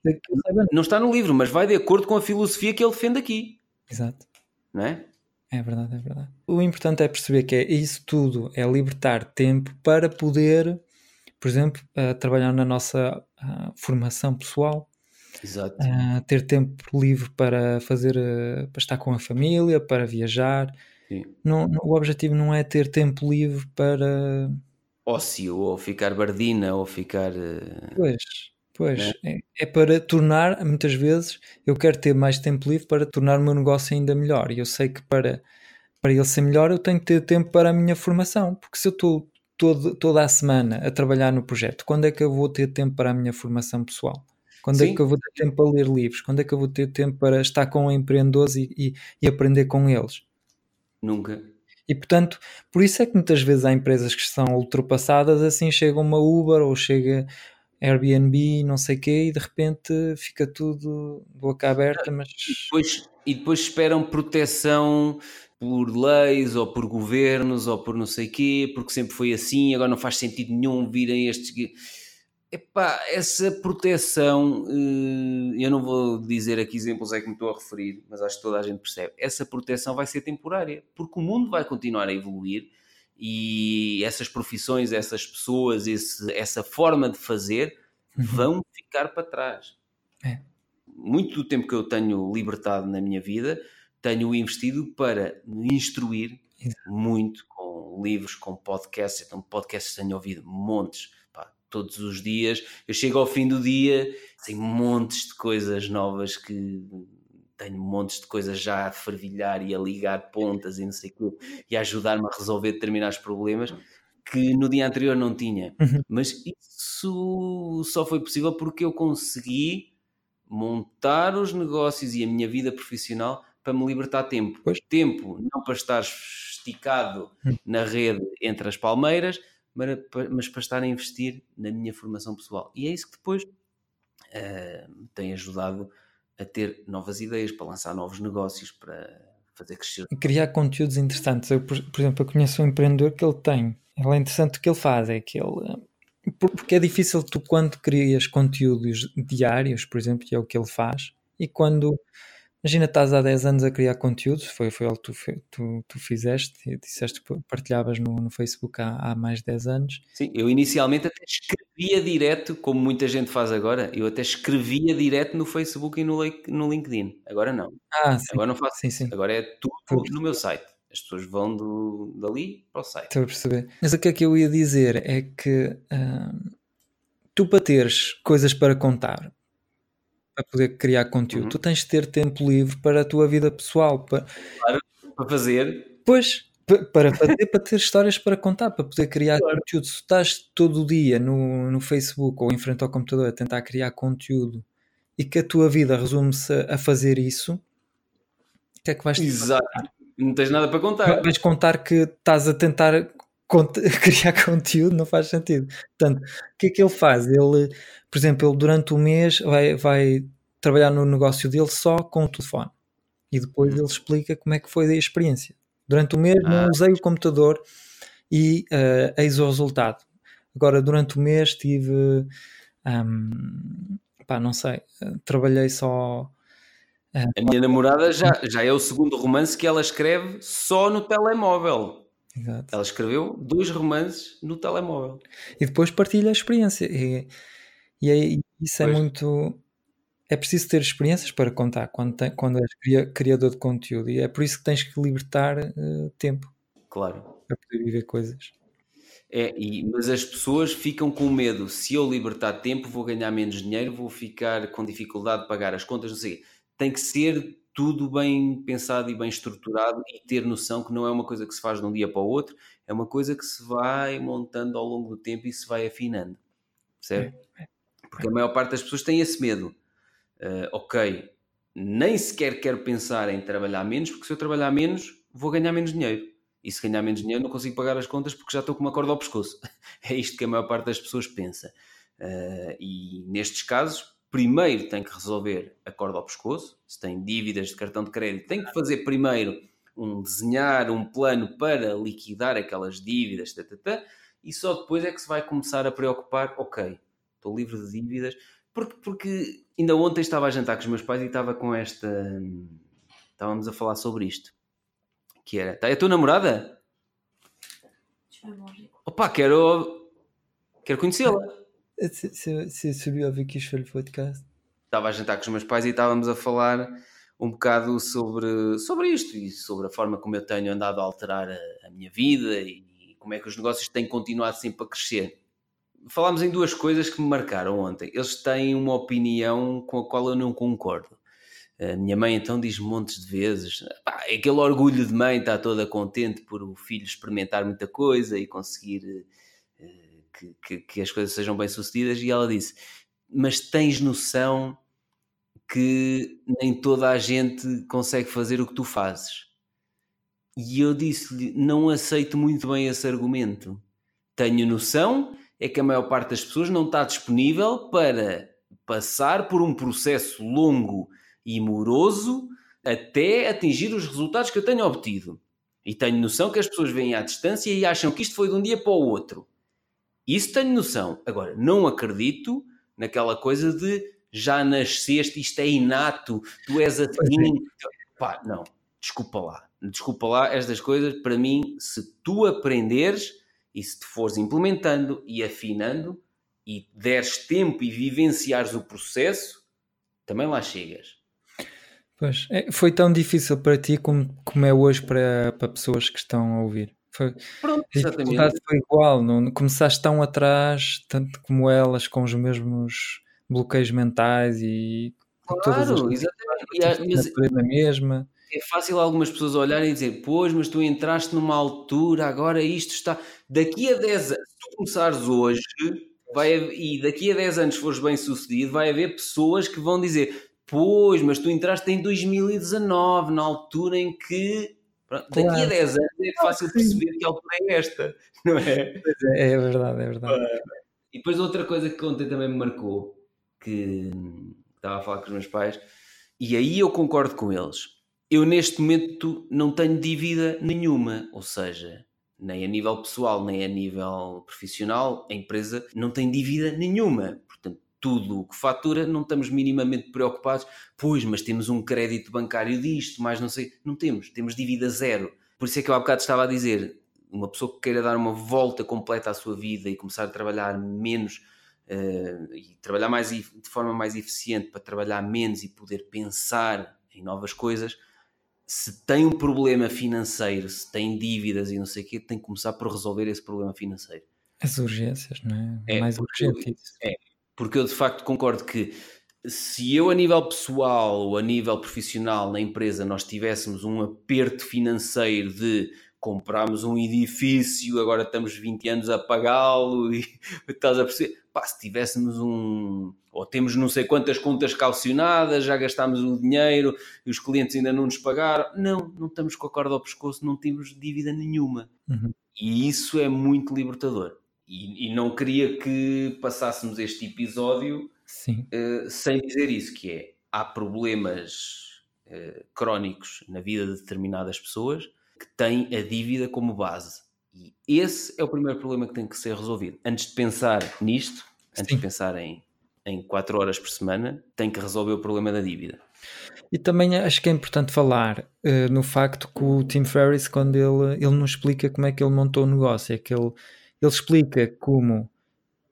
não está no livro, mas vai de acordo com a filosofia que ele defende aqui, Exato. não é? É verdade, é verdade. O importante é perceber que é isso tudo, é libertar tempo para poder, por exemplo, trabalhar na nossa ah, formação pessoal, Exato. ah, ter tempo livre para fazer, eh, para estar com a família, para viajar. Não, não- o objetivo não é ter tempo livre para. Ócio, ou ficar bardina, ou ficar. Pois, pois, é, é para tornar, muitas vezes, eu quero ter mais tempo livre para tornar o meu negócio ainda melhor. E eu sei que para, para ele ser melhor, eu tenho que ter tempo para a minha formação. Porque se eu estou todo, toda a semana a trabalhar no projeto, quando é que eu vou ter tempo para a minha formação pessoal? Quando é Sim. que eu vou ter tempo para ler livros? Quando é que eu vou ter tempo para estar com empreendedores e, e, e aprender com eles? Nunca. E portanto, por isso é que muitas vezes há empresas que estão ultrapassadas, assim chega uma Uber ou chega Airbnb, não sei o quê, e de repente fica tudo boca aberta, mas Depois, e depois esperam proteção por leis ou por governos ou por não sei quê, porque sempre foi assim, agora não faz sentido nenhum virem estes. Epá, essa proteção, eh, eu não vou dizer a que exemplos é que me estou a referir, mas acho que toda a gente percebe. Essa proteção vai ser temporária, porque o mundo vai continuar a evoluir e essas profissões, essas pessoas, esse- essa forma de fazer vão ficar para trás. É. Muito do tempo que eu tenho libertado na minha vida, tenho investido para me instruir muito com livros, com podcasts. Então, podcasts tenho ouvido montes, pá, todos os dias. Eu chego ao fim do dia, tem montes de coisas novas que tenho montes de coisas já a fervilhar e a ligar pontas e não sei o quê, e a ajudar-me a resolver determinados problemas que no dia anterior não tinha. Uhum. Mas isso só foi possível porque eu consegui montar os negócios e a minha vida profissional para me libertar tempo. Pois. Tempo não para estar esticado na rede entre as palmeiras, mas para, estar a investir na minha formação pessoal. E é isso que depois eh, me tem ajudado a ter novas ideias, para lançar novos negócios, para fazer crescer. E criar conteúdos interessantes. Eu, por, por exemplo, eu conheço um empreendedor que ele tem. Ele é interessante o que ele faz, é que ele. por- Porque é difícil tu, quando crias conteúdos diários, por exemplo, que é o que ele faz, e quando. Imagina, estás há 10 anos a criar conteúdos, foi, foi algo que tu, tu, tu fizeste, e disseste que partilhavas no, no Facebook há, há mais de 10 anos. Sim, eu inicialmente até escrevia direto, como muita gente faz agora, eu até escrevia direto no Facebook e no, no LinkedIn. Agora não. Ah, sim, Agora não faço sim, sim. Agora é tudo no meu site. As pessoas vão do, dali para o site. Estou a perceber. Mas o que é que eu ia dizer é que hum, tu para teres coisas para contar, para poder criar conteúdo, Uhum. tu tens de ter tempo livre para a tua vida pessoal. Para, Para fazer, pois, pa- para fazer, para ter histórias para contar, para poder criar conteúdo. Se estás todo o dia no, no Facebook ou em frente ao computador a tentar criar conteúdo e que a tua vida resume-se a a fazer isso, o que é que vais exato. Não tens nada para contar. Vai- Vais contar que estás a tentar criar conteúdo, não faz sentido. Portanto, o que é que ele faz? Ele, por exemplo, ele durante o mês vai, vai trabalhar no negócio dele só com o telefone e depois ele explica como é que foi a experiência. Durante o mês não Ah. usei o computador e eh, eis o resultado. Agora, durante o mês tive, ahm, pá, não sei, trabalhei só. A minha namorada já, já é o segundo romance que ela escreve só no telemóvel. Exato. Ela escreveu dois romances no telemóvel. e depois partilha a experiência. E, e é- isso é Pois. muito. É preciso ter experiências para contar quando, tem- quando és cria- criador de conteúdo, e é por isso que tens que libertar eh, tempo Claro. para poder viver coisas. É, e, mas as pessoas ficam com medo. Se eu libertar tempo, vou ganhar menos dinheiro, vou ficar com dificuldade de pagar as contas, não sei. Tem que ser tudo bem pensado e bem estruturado e ter noção que não é uma coisa que se faz de um dia para o outro, é uma coisa que se vai montando ao longo do tempo e se vai afinando. Percebe? Porque a maior parte das pessoas tem esse medo. Ah, ok, nem sequer quero pensar em trabalhar menos, porque se eu trabalhar menos, vou ganhar menos dinheiro. E se ganhar menos dinheiro, não consigo pagar as contas porque já estou com uma corda ao pescoço. É isto que a maior parte das pessoas pensa. Ah, e nestes casos, primeiro tem que resolver a corda ao pescoço. Se tem dívidas de cartão de crédito, tem que fazer primeiro um desenhar um plano para liquidar aquelas dívidas, tá, tá, tá, e só depois é que se vai começar a preocupar, ok, estou livre de dívidas, porque, porque ainda ontem estava a jantar com os meus pais e estava com esta. Estávamos a falar sobre isto. Que era. Tá, é a tua namorada? Opa, quero. Quero conhecê-la. C'est celui avec qui je fais le podcast. Estava a jantar com os meus pais e estávamos a falar um bocado sobre, sobre isto e sobre a forma como eu tenho andado a alterar a, a minha vida e como é que os negócios têm continuado sempre a crescer. Falámos em duas coisas que me marcaram ontem. Eles têm uma opinião com a qual eu não concordo. A minha mãe então diz montes de vezes, pá, é aquele orgulho de mãe está toda contente por o filho experimentar muita coisa e conseguir eh, que, que- que as coisas sejam bem sucedidas. E ela disse, mas tens noção que nem toda a gente consegue fazer o que tu fazes. E eu disse-lhe, não aceito muito bem esse argumento. Tenho noção é que a maior parte das pessoas não está disponível para passar por um processo longo e moroso até atingir os resultados que eu tenho obtido. E tenho noção que as pessoas vêm à distância e acham que isto foi de um dia para o outro. Isso tenho noção. Agora, não acredito naquela coisa de já nasceste, isto é inato, tu és assim. Pá, não, desculpa lá. Desculpa lá, estas coisas, para mim, se tu aprenderes e se te fores implementando e afinando e deres tempo e vivenciares o processo, também lá chegas. Pois, é, foi tão difícil para ti como, como é hoje para, para pessoas que estão a ouvir. Foi, Pronto, a dificuldade exatamente. foi igual, não, começaste tão atrás, tanto como elas, com os mesmos bloqueios mentais e todas as Claro, coisas exatamente. E mas mesma. é fácil algumas pessoas olharem e dizer, pois, mas tu entraste numa altura, agora isto está. Daqui a 10 anos, se tu começares hoje, vai haver- e daqui a 10 anos fores bem sucedido, vai haver pessoas que vão dizer, pois, mas tu entraste em 2019, na altura em que. Pronto, Daqui a Claro. 10 anos é fácil perceber que altura é esta, não é? É, é verdade, é verdade. E depois outra coisa que ontem também me marcou, que estava a falar com os meus pais, e aí eu concordo com eles. Eu neste momento não tenho dívida nenhuma, ou seja, nem a nível pessoal, nem a nível profissional, a empresa não tem dívida nenhuma. Portanto, tudo o que fatura não estamos minimamente preocupados, pois, mas temos um crédito bancário disto, mais não sei. Não temos, temos dívida zero. Por isso é que eu há bocado estava a dizer, uma pessoa que queira dar uma volta completa à sua vida e começar a trabalhar menos eh, e trabalhar mais de forma mais eficiente para trabalhar menos e poder pensar em novas coisas, se tem um problema financeiro, se tem dívidas e não sei o quê, tem que começar por resolver esse problema financeiro. As urgências, não é? É, Mais urgente isso. Porque eu de facto concordo que se eu a nível pessoal ou a nível profissional na empresa nós tivéssemos um aperto financeiro de comprarmos um edifício, agora estamos 20 anos a pagá-lo e estás a perceber, pá, se tivéssemos um ou temos não sei quantas contas calcionadas, já gastámos o dinheiro e os clientes ainda não nos pagaram, não, não estamos com a corda ao pescoço, não temos dívida nenhuma. Uhum. E isso é muito libertador. E, e não queria que passássemos este episódio Sim, eh, sem dizer isso, que é, há problemas eh, crónicos na vida de determinadas pessoas que têm a dívida como base. E esse é o primeiro problema que tem que ser resolvido. Antes de pensar nisto, antes Sim. de pensar em, em 4 horas por semana, tem que resolver o problema da dívida. E também acho que é importante falar eh, no facto que o Tim Ferriss, quando ele, ele nos explica como é que ele montou o negócio, é que ele, ele explica como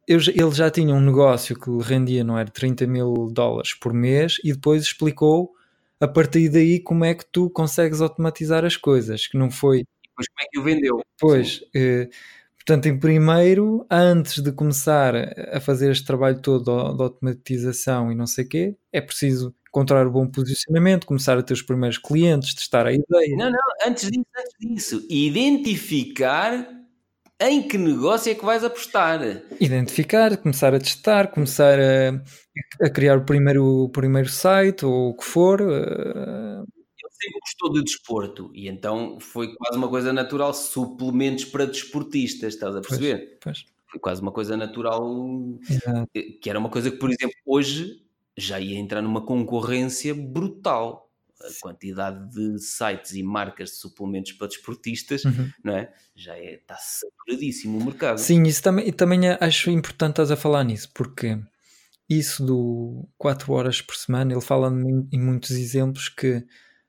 eu ele já tinha um negócio que lhe rendia, não era 30 mil dólares por mês, e depois explicou a partir daí como é que tu consegues automatizar as coisas, que não foi Depois como é que o vendeu? Pois, eh, portanto, em primeiro, antes de começar a fazer este trabalho todo de automatização e não sei o quê, é preciso encontrar o bom posicionamento, começar a ter os primeiros clientes, testar a ideia. Não, não, antes disso, antes disso, identificar em que negócio é que vais apostar. Identificar, começar a testar, começar a, a criar o primeiro, o primeiro site ou o que for. eh, Ele sempre gostou de desporto e então foi quase uma coisa natural suplementos para desportistas, estás a perceber? pois, Foi quase uma coisa natural, exato. eh, que era uma coisa que, por exemplo, hoje já ia entrar numa concorrência brutal. A quantidade de sites e marcas de suplementos para desportistas, Uhum. não é? Já é, está saturadíssimo o mercado. Sim, isso também, e também acho importante estás a falar nisso, porque isso do 4 horas por semana, ele fala em muitos exemplos que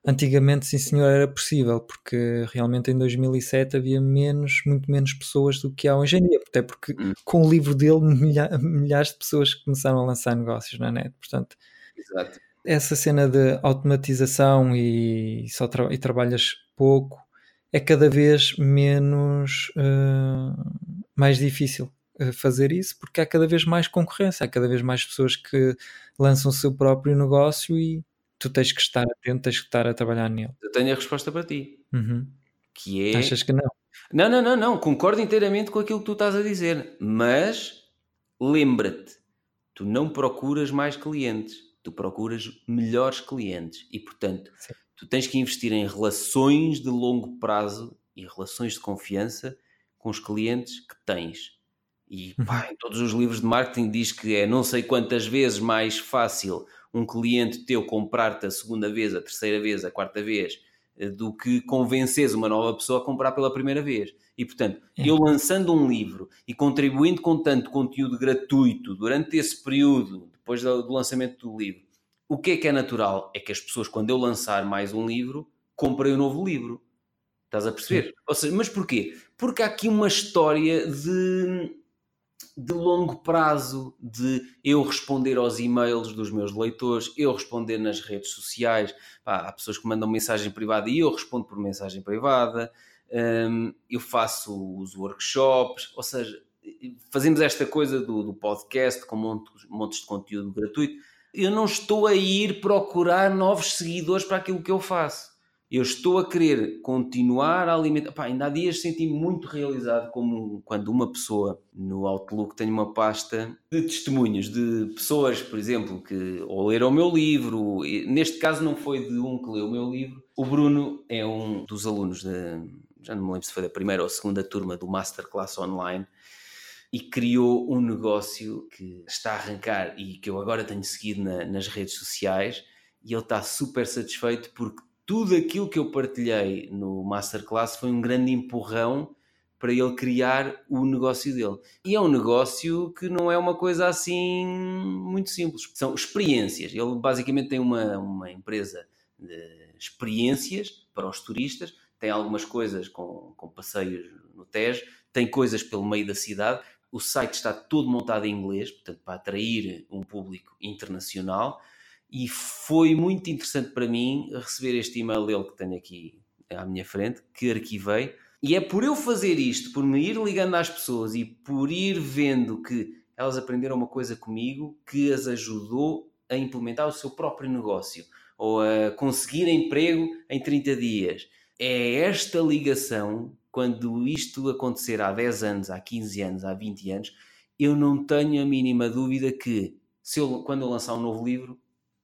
antigamente, sim senhor, era possível, porque realmente em 2007 havia menos, muito menos pessoas do que há hoje em dia, até porque Hum. com o livro dele milha- milhares de pessoas começaram a lançar negócios na net, portanto Exato. Essa cena de automatização e, só tra- e trabalhas pouco é cada vez menos eh, mais difícil eh, fazer isso porque há cada vez mais concorrência, há cada vez mais pessoas que lançam o seu próprio negócio e tu tens que estar atento, tens que estar a trabalhar nele. Eu tenho a resposta para ti, Uhum. que é... Achas que não? Não, não, não, não, concordo inteiramente com aquilo que tu estás a dizer, mas lembra-te, tu não procuras mais clientes, tu procuras melhores clientes e, portanto, Sim. tu tens que investir em relações de longo prazo e relações de confiança com os clientes que tens. E pá, em todos os livros de marketing diz que é não sei quantas vezes mais fácil um cliente teu comprar-te a segunda vez, a terceira vez, a quarta vez, do que convences uma nova pessoa a comprar pela primeira vez. E portanto, É. eu lançando um livro e contribuindo com tanto conteúdo gratuito durante esse período, depois do lançamento do livro, o que é que é natural? É que as pessoas, quando eu lançar mais um livro, comprem um novo livro. Estás a perceber? Ou seja, mas porquê? Porque há aqui uma história de, de longo prazo, de eu responder aos e-mails dos meus leitores, eu responder nas redes sociais. Pá, há pessoas que mandam mensagem privada e eu respondo por mensagem privada. Hum, eu faço os workshops, ou seja, fazemos esta coisa do, do podcast com montes de conteúdo gratuito. eu não estou a ir procurar novos seguidores para aquilo que eu faço. Eu estou a querer continuar a alimentar. Pá, ainda há dias senti-me muito realizado como quando uma pessoa no Outlook tem uma pasta de testemunhos de pessoas, por exemplo, que ou leram o meu livro. Neste caso não foi de um que leu o meu livro. O Bruno é um dos alunos de, já não me lembro se foi da primeira ou segunda turma do Masterclass Online e criou um negócio que está a arrancar e que eu agora tenho seguido na, nas redes sociais e ele está super satisfeito porque tudo aquilo que eu partilhei no Masterclass foi um grande empurrão para ele criar o negócio dele. E é um negócio que não é uma coisa assim muito simples. São experiências. Ele basicamente tem uma, uma empresa de experiências para os turistas, tem algumas coisas com, com passeios no Tejo, tem coisas pelo meio da cidade. O site está todo montado em inglês, portanto, para atrair um público internacional e foi muito interessante para mim receber este e-mail dele que tenho aqui à minha frente, que arquivei. E é por eu fazer isto, por me ir ligando às pessoas e por ir vendo que elas aprenderam uma coisa comigo que as ajudou a implementar o seu próprio negócio ou a conseguir emprego em 30 dias. É esta ligação, quando isto acontecer há 10 anos, há 15 anos, há 20 anos, eu não tenho a mínima dúvida que se eu, quando eu lançar um novo livro,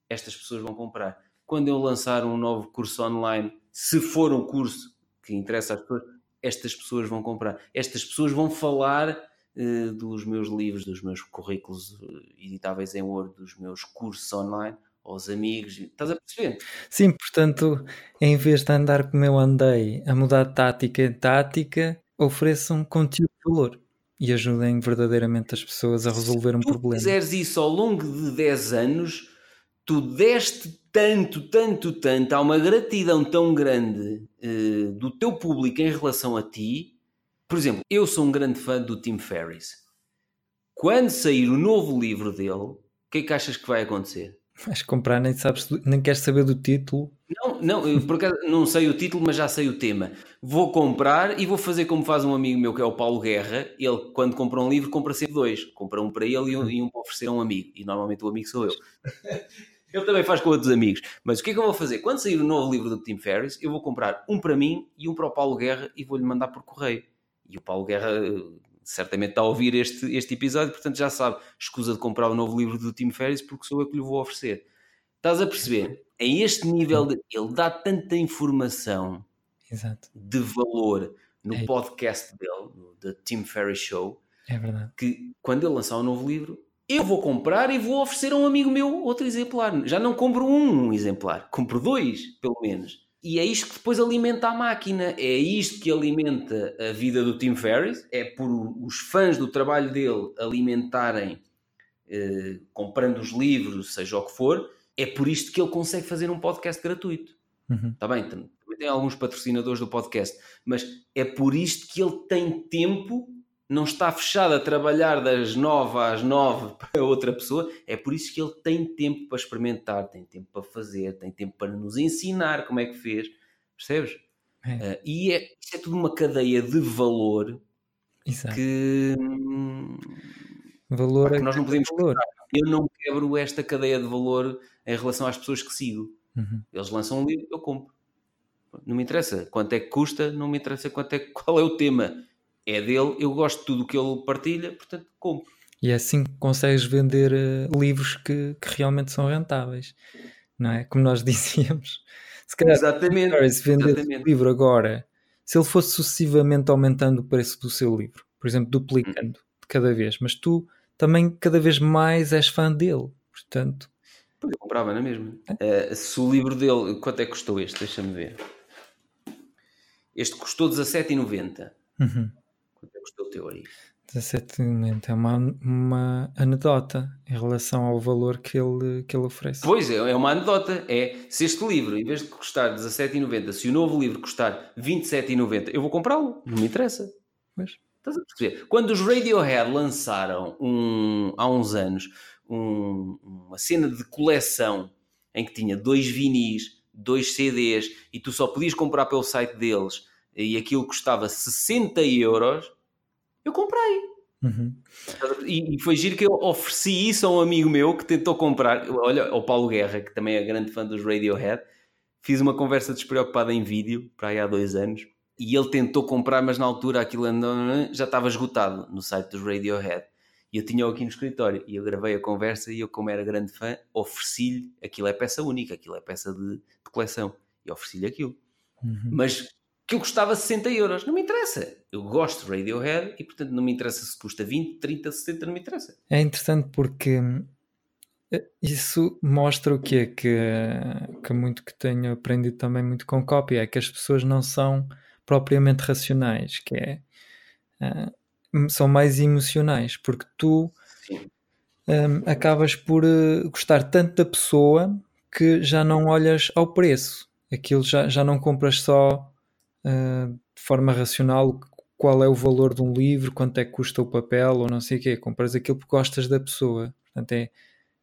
estas pessoas vão comprar. Quando eu lançar um novo curso online, se for um curso que interessa às pessoas, estas pessoas vão comprar. Estas pessoas vão falar uh, dos meus livros, dos meus currículos eh, editáveis em Word, dos meus cursos online aos amigos. Estás a perceber? Sim, portanto, em vez de andar como eu andei, a mudar de tática em tática, ofereçam conteúdo de valor e ajudem verdadeiramente as pessoas a resolver um problema. Se fizeres isso ao longo de 10 anos, tu deste tanto, tanto, tanto, há uma gratidão tão grande uh, do teu público em relação a ti. Por exemplo, eu sou um grande fã do Tim Ferriss. Quando sair o novo livro dele, o que é que achas que vai acontecer? Vais comprar, nem, sabes, nem queres saber do título. Não, não, eu por acaso não sei o título, mas já sei o tema. Vou comprar e vou fazer como faz um amigo meu que é o Paulo Guerra. Ele, quando compra um livro, compra sempre dois. Compra um para ele e um, e um para oferecer a um amigo. E normalmente o amigo sou eu. Ele também faz com outros amigos. Mas o que é que eu vou fazer? Quando sair o novo livro do Tim Ferriss, eu vou comprar um para mim e um para o Paulo Guerra e vou-lhe mandar por correio. E o Paulo Guerra eh, certamente está a ouvir este, este episódio, portanto já sabe, escusa de comprar o novo livro do Tim Ferriss porque sou eu que lhe vou oferecer. Estás a perceber? É este nível de. Ele dá tanta informação Exato. de valor no é. podcast dele, no The Tim Ferriss Show, é verdade. que quando ele lançar um novo livro, eu vou comprar e vou oferecer a um amigo meu outro exemplar. Já não compro um exemplar, compro dois, pelo menos. E é isto que depois alimenta a máquina, é isto que alimenta a vida do Tim Ferriss, é por os fãs do trabalho dele alimentarem, eh, comprando os livros, seja o que for, é por isto que ele consegue fazer um podcast gratuito. Uhum. Está bem? Também tem alguns patrocinadores do podcast, mas é por isto que ele tem tempo não está fechado a trabalhar das nove às nove para outra pessoa, é por isso que ele tem tempo para experimentar, tem tempo para fazer, tem tempo para nos ensinar como é que fez, percebes? É. Uh, e é, isso é tudo uma cadeia de valor Exato. que, valor que é nós não podemos valor. Eu não quebro esta cadeia de valor em relação às pessoas que sigo. Uhum. Eles lançam um livro, eu compro. Não me interessa quanto é que custa, não me interessa quanto é, qual é o tema é dele, eu gosto de tudo o que ele partilha, portanto compro. E é assim que consegues vender uh, livros que, que, realmente são rentáveis, não é? Como nós dizíamos. Se calhar, exatamente, se vender o livro agora, se ele fosse sucessivamente aumentando o preço do seu livro, por exemplo, duplicando hum. de cada vez, mas tu também cada vez mais és fã dele, portanto. Eu comprava, não é mesmo? É? Uh, se o livro dele, quanto é que custou este? Deixa-me ver. Este custou 17,90. Uhum. O teu aí? 17,90 é uma, uma anedota em relação ao valor que ele, que ele oferece. Pois é, é uma anedota. É se este livro, em vez de custar 17,90, se o novo livro custar 27,90, eu vou comprá-lo. Não me interessa. Pois. Estás a perceber? Quando os Radiohead lançaram um, há uns anos um, uma cena de coleção em que tinha dois vinis, dois CDs e tu só podias comprar pelo site deles e aquilo custava 60 euros, eu comprei. Uhum. E, e foi giro que eu ofereci isso a um amigo meu que tentou comprar. Olha, ao Paulo Guerra, que também é grande fã dos Radiohead. Fiz uma conversa despreocupada em vídeo, para aí há dois anos, e ele tentou comprar, mas na altura aquilo já estava esgotado no site dos Radiohead. E eu tinha-o aqui no escritório e eu gravei a conversa e eu, como era grande fã, ofereci-lhe, aquilo é peça única, aquilo é peça de, de coleção, e ofereci-lhe aquilo. Uhum. Mas que eu custava 60 euros, não me interessa. Eu gosto de Radiohead e, portanto, não me interessa se custa 20, 30, 60, não me interessa. É interessante porque eh, isso mostra o quê? Que, que muito que tenho aprendido também muito com cópia, é que as pessoas não são propriamente racionais, que é uh, são mais emocionais, porque tu um, acabas por uh, gostar tanto da pessoa que já não olhas ao preço. Aquilo já, já não compras só de forma racional qual é o valor de um livro, quanto é que custa o papel ou não sei o quê. Compras aquilo porque gostas da pessoa. Portanto, é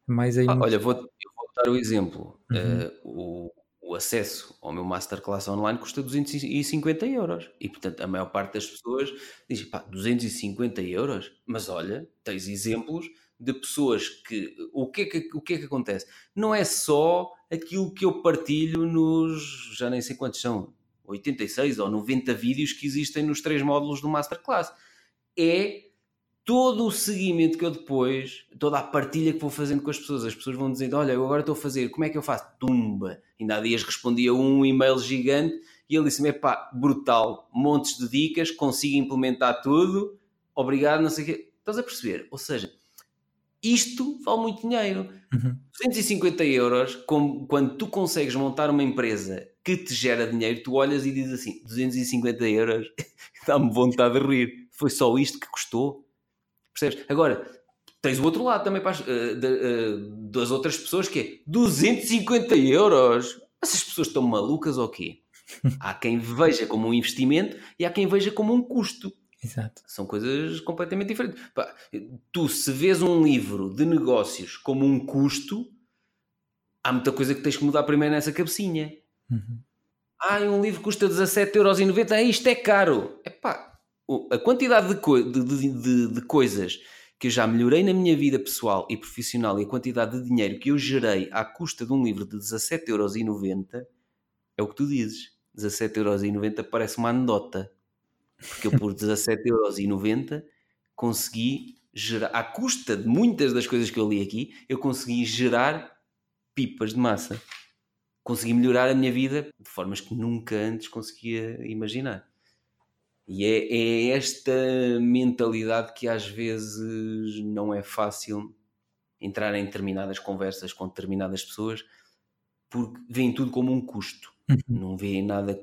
mais aí. Ah, olha, vou, eu vou dar o exemplo. Uhum. Uh, o, o, acesso ao meu Masterclass online custa 250 euros. E, portanto, a maior parte das pessoas diz, pá, 250 euros? Mas olha, tens exemplos de pessoas que o que, é que o que é que acontece? Não é só aquilo que eu partilho nos já nem sei quantos são, 86 ou 90 vídeos que existem nos três módulos do Masterclass. É todo o seguimento que eu depois, toda a partilha que vou fazendo com as pessoas. As pessoas vão dizendo: Olha, eu agora estou a fazer, como é que eu faço? Tumba! Ainda há dias respondia um e-mail gigante e ele disse-me: pá, brutal, montes de dicas, consigo implementar tudo, obrigado, não sei o quê. Estás a perceber? Ou seja, isto vale muito dinheiro. Uhum. 250 euros, como, quando tu consegues montar uma empresa que te gera dinheiro, tu olhas e dizes assim: 250 euros, dá-me vontade de rir. Foi só isto que custou. Percebes? Agora, tens o outro lado também para as, uh, de, uh, das outras pessoas que é 250 euros. Essas pessoas estão malucas ou quê? Há quem veja como um investimento e há quem veja como um custo. Exato. São coisas completamente diferentes. Pá, tu, se vês um livro de negócios como um custo, há muita coisa que tens que mudar primeiro nessa cabecinha. Uhum. Ah, um livro custa 17,90€, ah, isto é caro. Epá, a quantidade de, co de, de, de, coisas que eu já melhorei na minha vida pessoal e profissional e a quantidade de dinheiro que eu gerei à custa de um livro de 17,90€ é o que tu dizes. 17,90€ parece uma anedota porque eu por 17,90€ consegui gerar, à custa de muitas das coisas que eu li aqui, eu consegui gerar pipas de massa. Consegui melhorar a minha vida de formas que nunca antes conseguia imaginar. E é, é esta mentalidade que às vezes não é fácil entrar em determinadas conversas com determinadas pessoas porque veem tudo como um custo. Uhum. Não veem nada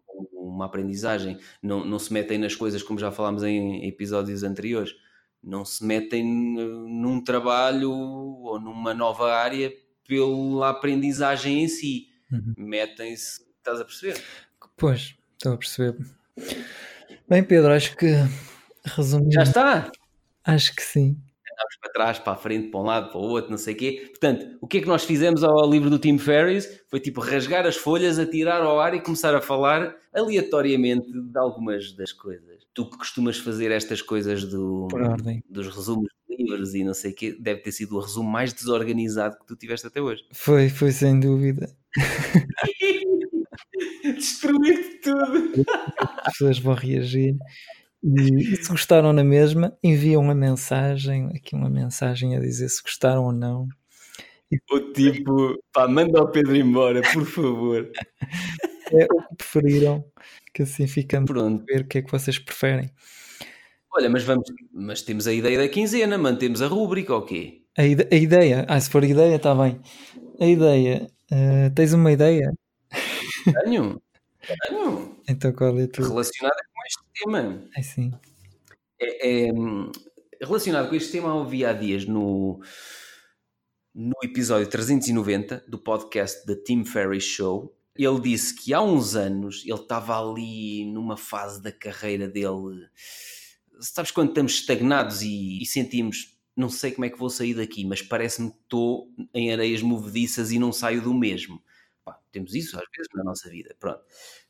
uma aprendizagem, não, não se metem nas coisas como já falámos em episódios anteriores, não se metem num trabalho ou numa nova área pela aprendizagem em si, uhum. metem-se, estás a perceber? Pois, estou a perceber. Bem, Pedro, acho que resumindo. Já está? Acho que sim andámos para trás, para a frente, para um lado, para o outro, não sei o quê. Portanto, o que é que nós fizemos ao livro do Tim Ferriss? Foi tipo rasgar as folhas, atirar ao ar e começar a falar aleatoriamente de algumas das coisas. Tu que costumas fazer estas coisas do, dos resumos de livros e não sei o quê, deve ter sido o resumo mais desorganizado que tu tiveste até hoje. Foi, foi sem dúvida. Destruíste tudo. As pessoas vão reagir. E, se gostaram na mesma, enviam uma mensagem, aqui uma mensagem a dizer se gostaram ou não. O tipo, pá, manda o Pedro embora, por favor. É o que preferiram, que assim ficamos Pronto. a ver o que é que vocês preferem. Olha, mas vamos, mas temos a ideia da quinzena, mantemos a rúbrica ou quê? A, ide a ideia, ah, se for ideia, está bem. A ideia, uh, tens uma ideia? Tenho, tenho. Então qual é a tua? Relacionada com este tema. É sim. É, é, relacionado com este tema, ouvi há dias no, no episódio 390 do podcast da Tim Ferriss Show. Ele disse que há uns anos ele estava ali numa fase da carreira dele. Sabes quando estamos estagnados e, e sentimos não sei como é que vou sair daqui, mas parece-me que estou em areias movediças e não saio do mesmo. Pá, temos isso às vezes na nossa vida. Pronto.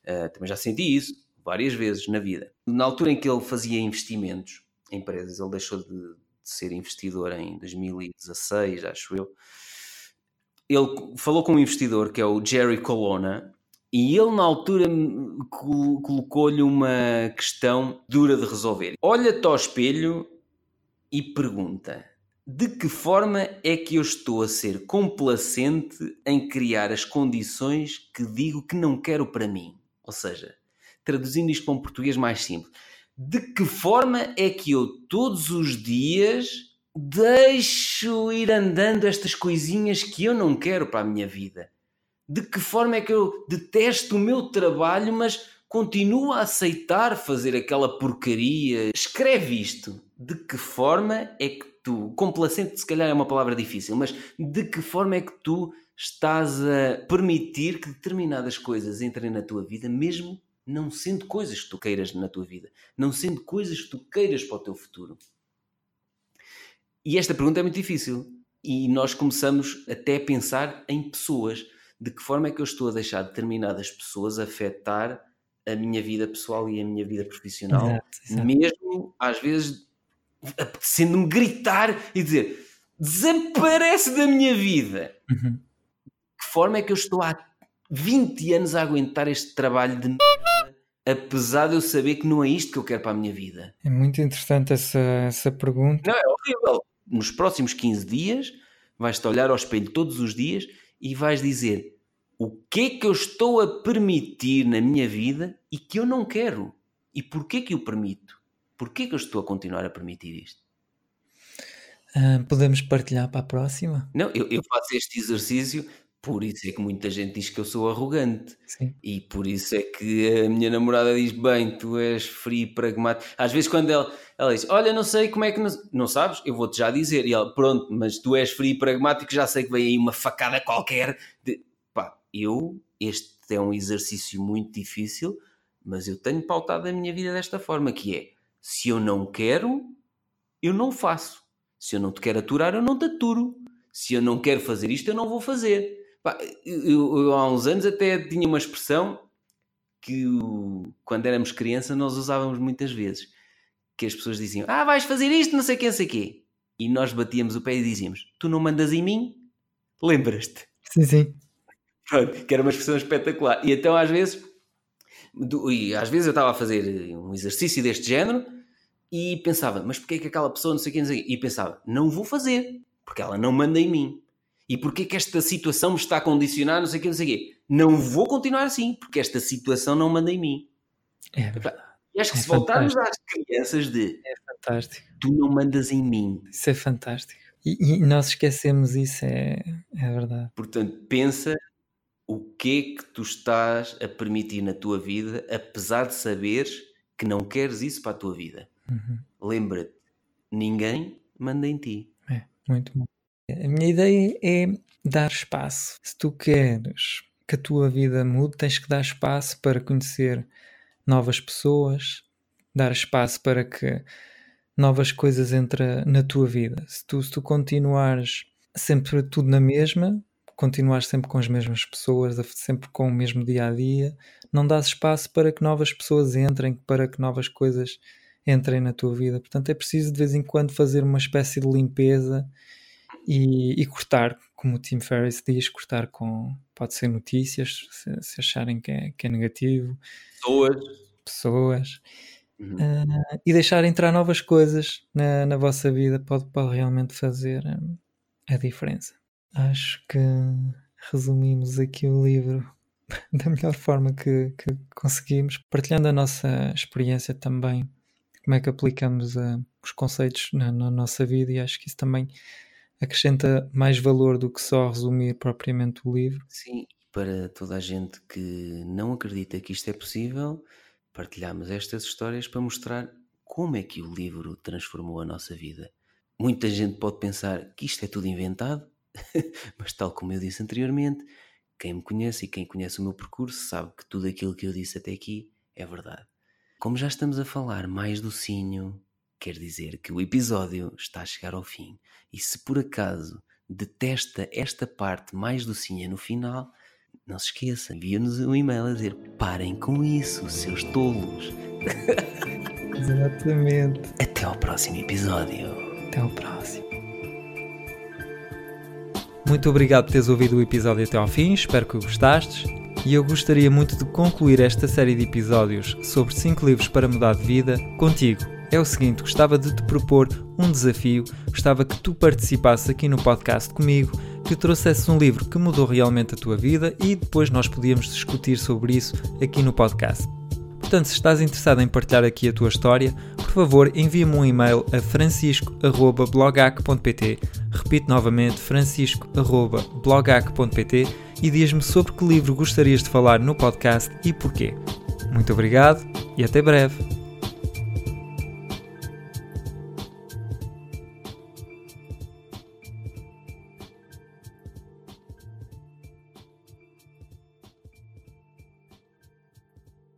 Uh, também já senti isso várias vezes na vida. Na altura em que ele fazia investimentos, empresas. Ele deixou de, de ser investidor em 2016, acho eu. Ele falou com um investidor que é o Jerry Colonna e ele, na altura, colocou-lhe uma questão dura de resolver. Olha-te ao espelho e pergunta: de que forma é que eu estou a ser complacente em criar as condições que digo que não quero para mim? Ou seja, traduzindo isto para um português mais simples, de que forma é que eu todos os dias deixo ir andando estas coisinhas que eu não quero para a minha vida? de que forma é que eu detesto o meu trabalho, mas continuo a aceitar fazer aquela porcaria. Escreve isto. De que forma é que tu, complacente se calhar é uma palavra difícil, mas de que forma é que tu estás a permitir que determinadas coisas entrem na tua vida, mesmo não sendo coisas que tu queiras na tua vida, não sendo coisas que tu queiras para o teu futuro? E esta pergunta é muito difícil. E nós começamos até a pensar em pessoas de que forma é que eu estou a deixar determinadas pessoas afetar a minha vida pessoal e a minha vida profissional, exato, exato. mesmo às vezes apetecendo-me gritar e dizer desaparece da minha vida. Uhum. De que forma é que eu estou há 20 anos a aguentar este trabalho de apesar de eu saber que não é isto que eu quero para a minha vida? É muito interessante essa, essa pergunta. Não, é horrível. Nos próximos 15 dias vais-te olhar ao espelho todos os dias e vais dizer o que é que eu estou a permitir na minha vida e que eu não quero. E porquê que eu permito? Porquê que eu estou a continuar a permitir isto? Uh, podemos partilhar para a próxima? Não, eu, eu, faço este exercício, por isso é que muita gente diz que eu sou arrogante. Sim. E por isso é que a minha namorada diz: Bem, tu és frio e pragmático. Às vezes, quando ela, ela diz: Olha, não sei como é que. Não, não sabes? Eu vou-te já dizer. E ela: Pronto, mas tu és frio e pragmático, já sei que vem aí uma facada qualquer. De eu, este é um exercício muito difícil, mas eu tenho pautado a minha vida desta forma, que é, se eu não quero, eu não faço. Se eu não te quero aturar, eu não te aturo. Se eu não quero fazer isto, eu não vou fazer. Eu, eu, há uns anos até tinha uma expressão que quando éramos criança nós usávamos muitas vezes. Que as pessoas diziam, ah, vais fazer isto, não sei quem, sei quê. E nós batíamos o pé e dizíamos, tu não mandas em mim? Lembras-te? Sim, sim. Pronto, que era uma expressão espetacular. E então, às vezes, e às vezes eu estava a fazer um exercício deste género e pensava, mas porquê que aquela pessoa não sei quem, não sei E pensava, não vou fazer, porque ela não manda em mim. E porquê que esta situação me está a condicionar, não sei o que, não sei o quê. Não vou continuar assim, porque esta situação não manda em mim. É verdade. E acho que é se voltarmos às crianças de é fantástico. tu não mandas em mim. Isso é fantástico. E, e nós esquecemos isso, é, é verdade. Portanto, pensa o que é que tu estás a permitir na tua vida, apesar de saberes que não queres isso para a tua vida. Uhum. Lembra-te, ninguém manda em ti. É, muito bom. A minha ideia é dar espaço. Se tu queres que a tua vida mude, tens que dar espaço para conhecer novas pessoas, dar espaço para que novas coisas entrem na tua vida. Se tu, se tu continuares sempre tudo na mesma, continuar sempre com as mesmas pessoas, sempre com o mesmo dia a dia, não dás espaço para que novas pessoas entrem, para que novas coisas entrem na tua vida. Portanto, é preciso de vez em quando fazer uma espécie de limpeza e, e cortar, como o Tim Ferriss diz, cortar com pode ser notícias, se, se acharem que é, que é negativo, pessoas, pessoas. Uhum. Uh, e deixar entrar novas coisas na, na vossa vida pode, pode realmente fazer um, a diferença. Acho que resumimos aqui o livro da melhor forma que, que conseguimos, partilhando a nossa experiência também, como é que aplicamos uh, os conceitos na, na, nossa vida, e acho que isso também acrescenta mais valor do que só resumir propriamente o livro. Sim, para toda a gente que não acredita que isto é possível, partilhamos estas histórias para mostrar como é que o livro transformou a nossa vida. Muita gente pode pensar que isto é tudo inventado, Mas, tal como eu disse anteriormente, quem me conhece e quem conhece o meu percurso sabe que tudo aquilo que eu disse até aqui é verdade. Como já estamos a falar mais do sinho, quer dizer que o episódio está a chegar ao fim. E se por acaso detesta esta parte mais docinha no final, não se esqueça, envia-nos um e-mail a dizer parem com isso, seus tolos. Exatamente. Até ao próximo episódio. Até ao próximo. Muito obrigado por teres ouvido o episódio até ao fim, espero que gostastes. E eu gostaria muito de concluir esta série de episódios sobre 5 livros para mudar de vida contigo. É o seguinte, gostava de te propor um desafio, gostava que tu participasses aqui no podcast comigo, que trouxesses um livro que mudou realmente a tua vida e depois nós podíamos discutir sobre isso aqui no podcast. Portanto, se estás interessado em partilhar aqui a tua história, por favor envia-me um e-mail a francisco.blogac.pt Repito novamente, francisco.blogac.pt e diz-me sobre que livro gostarias de falar no podcast e porquê. Muito obrigado e até breve!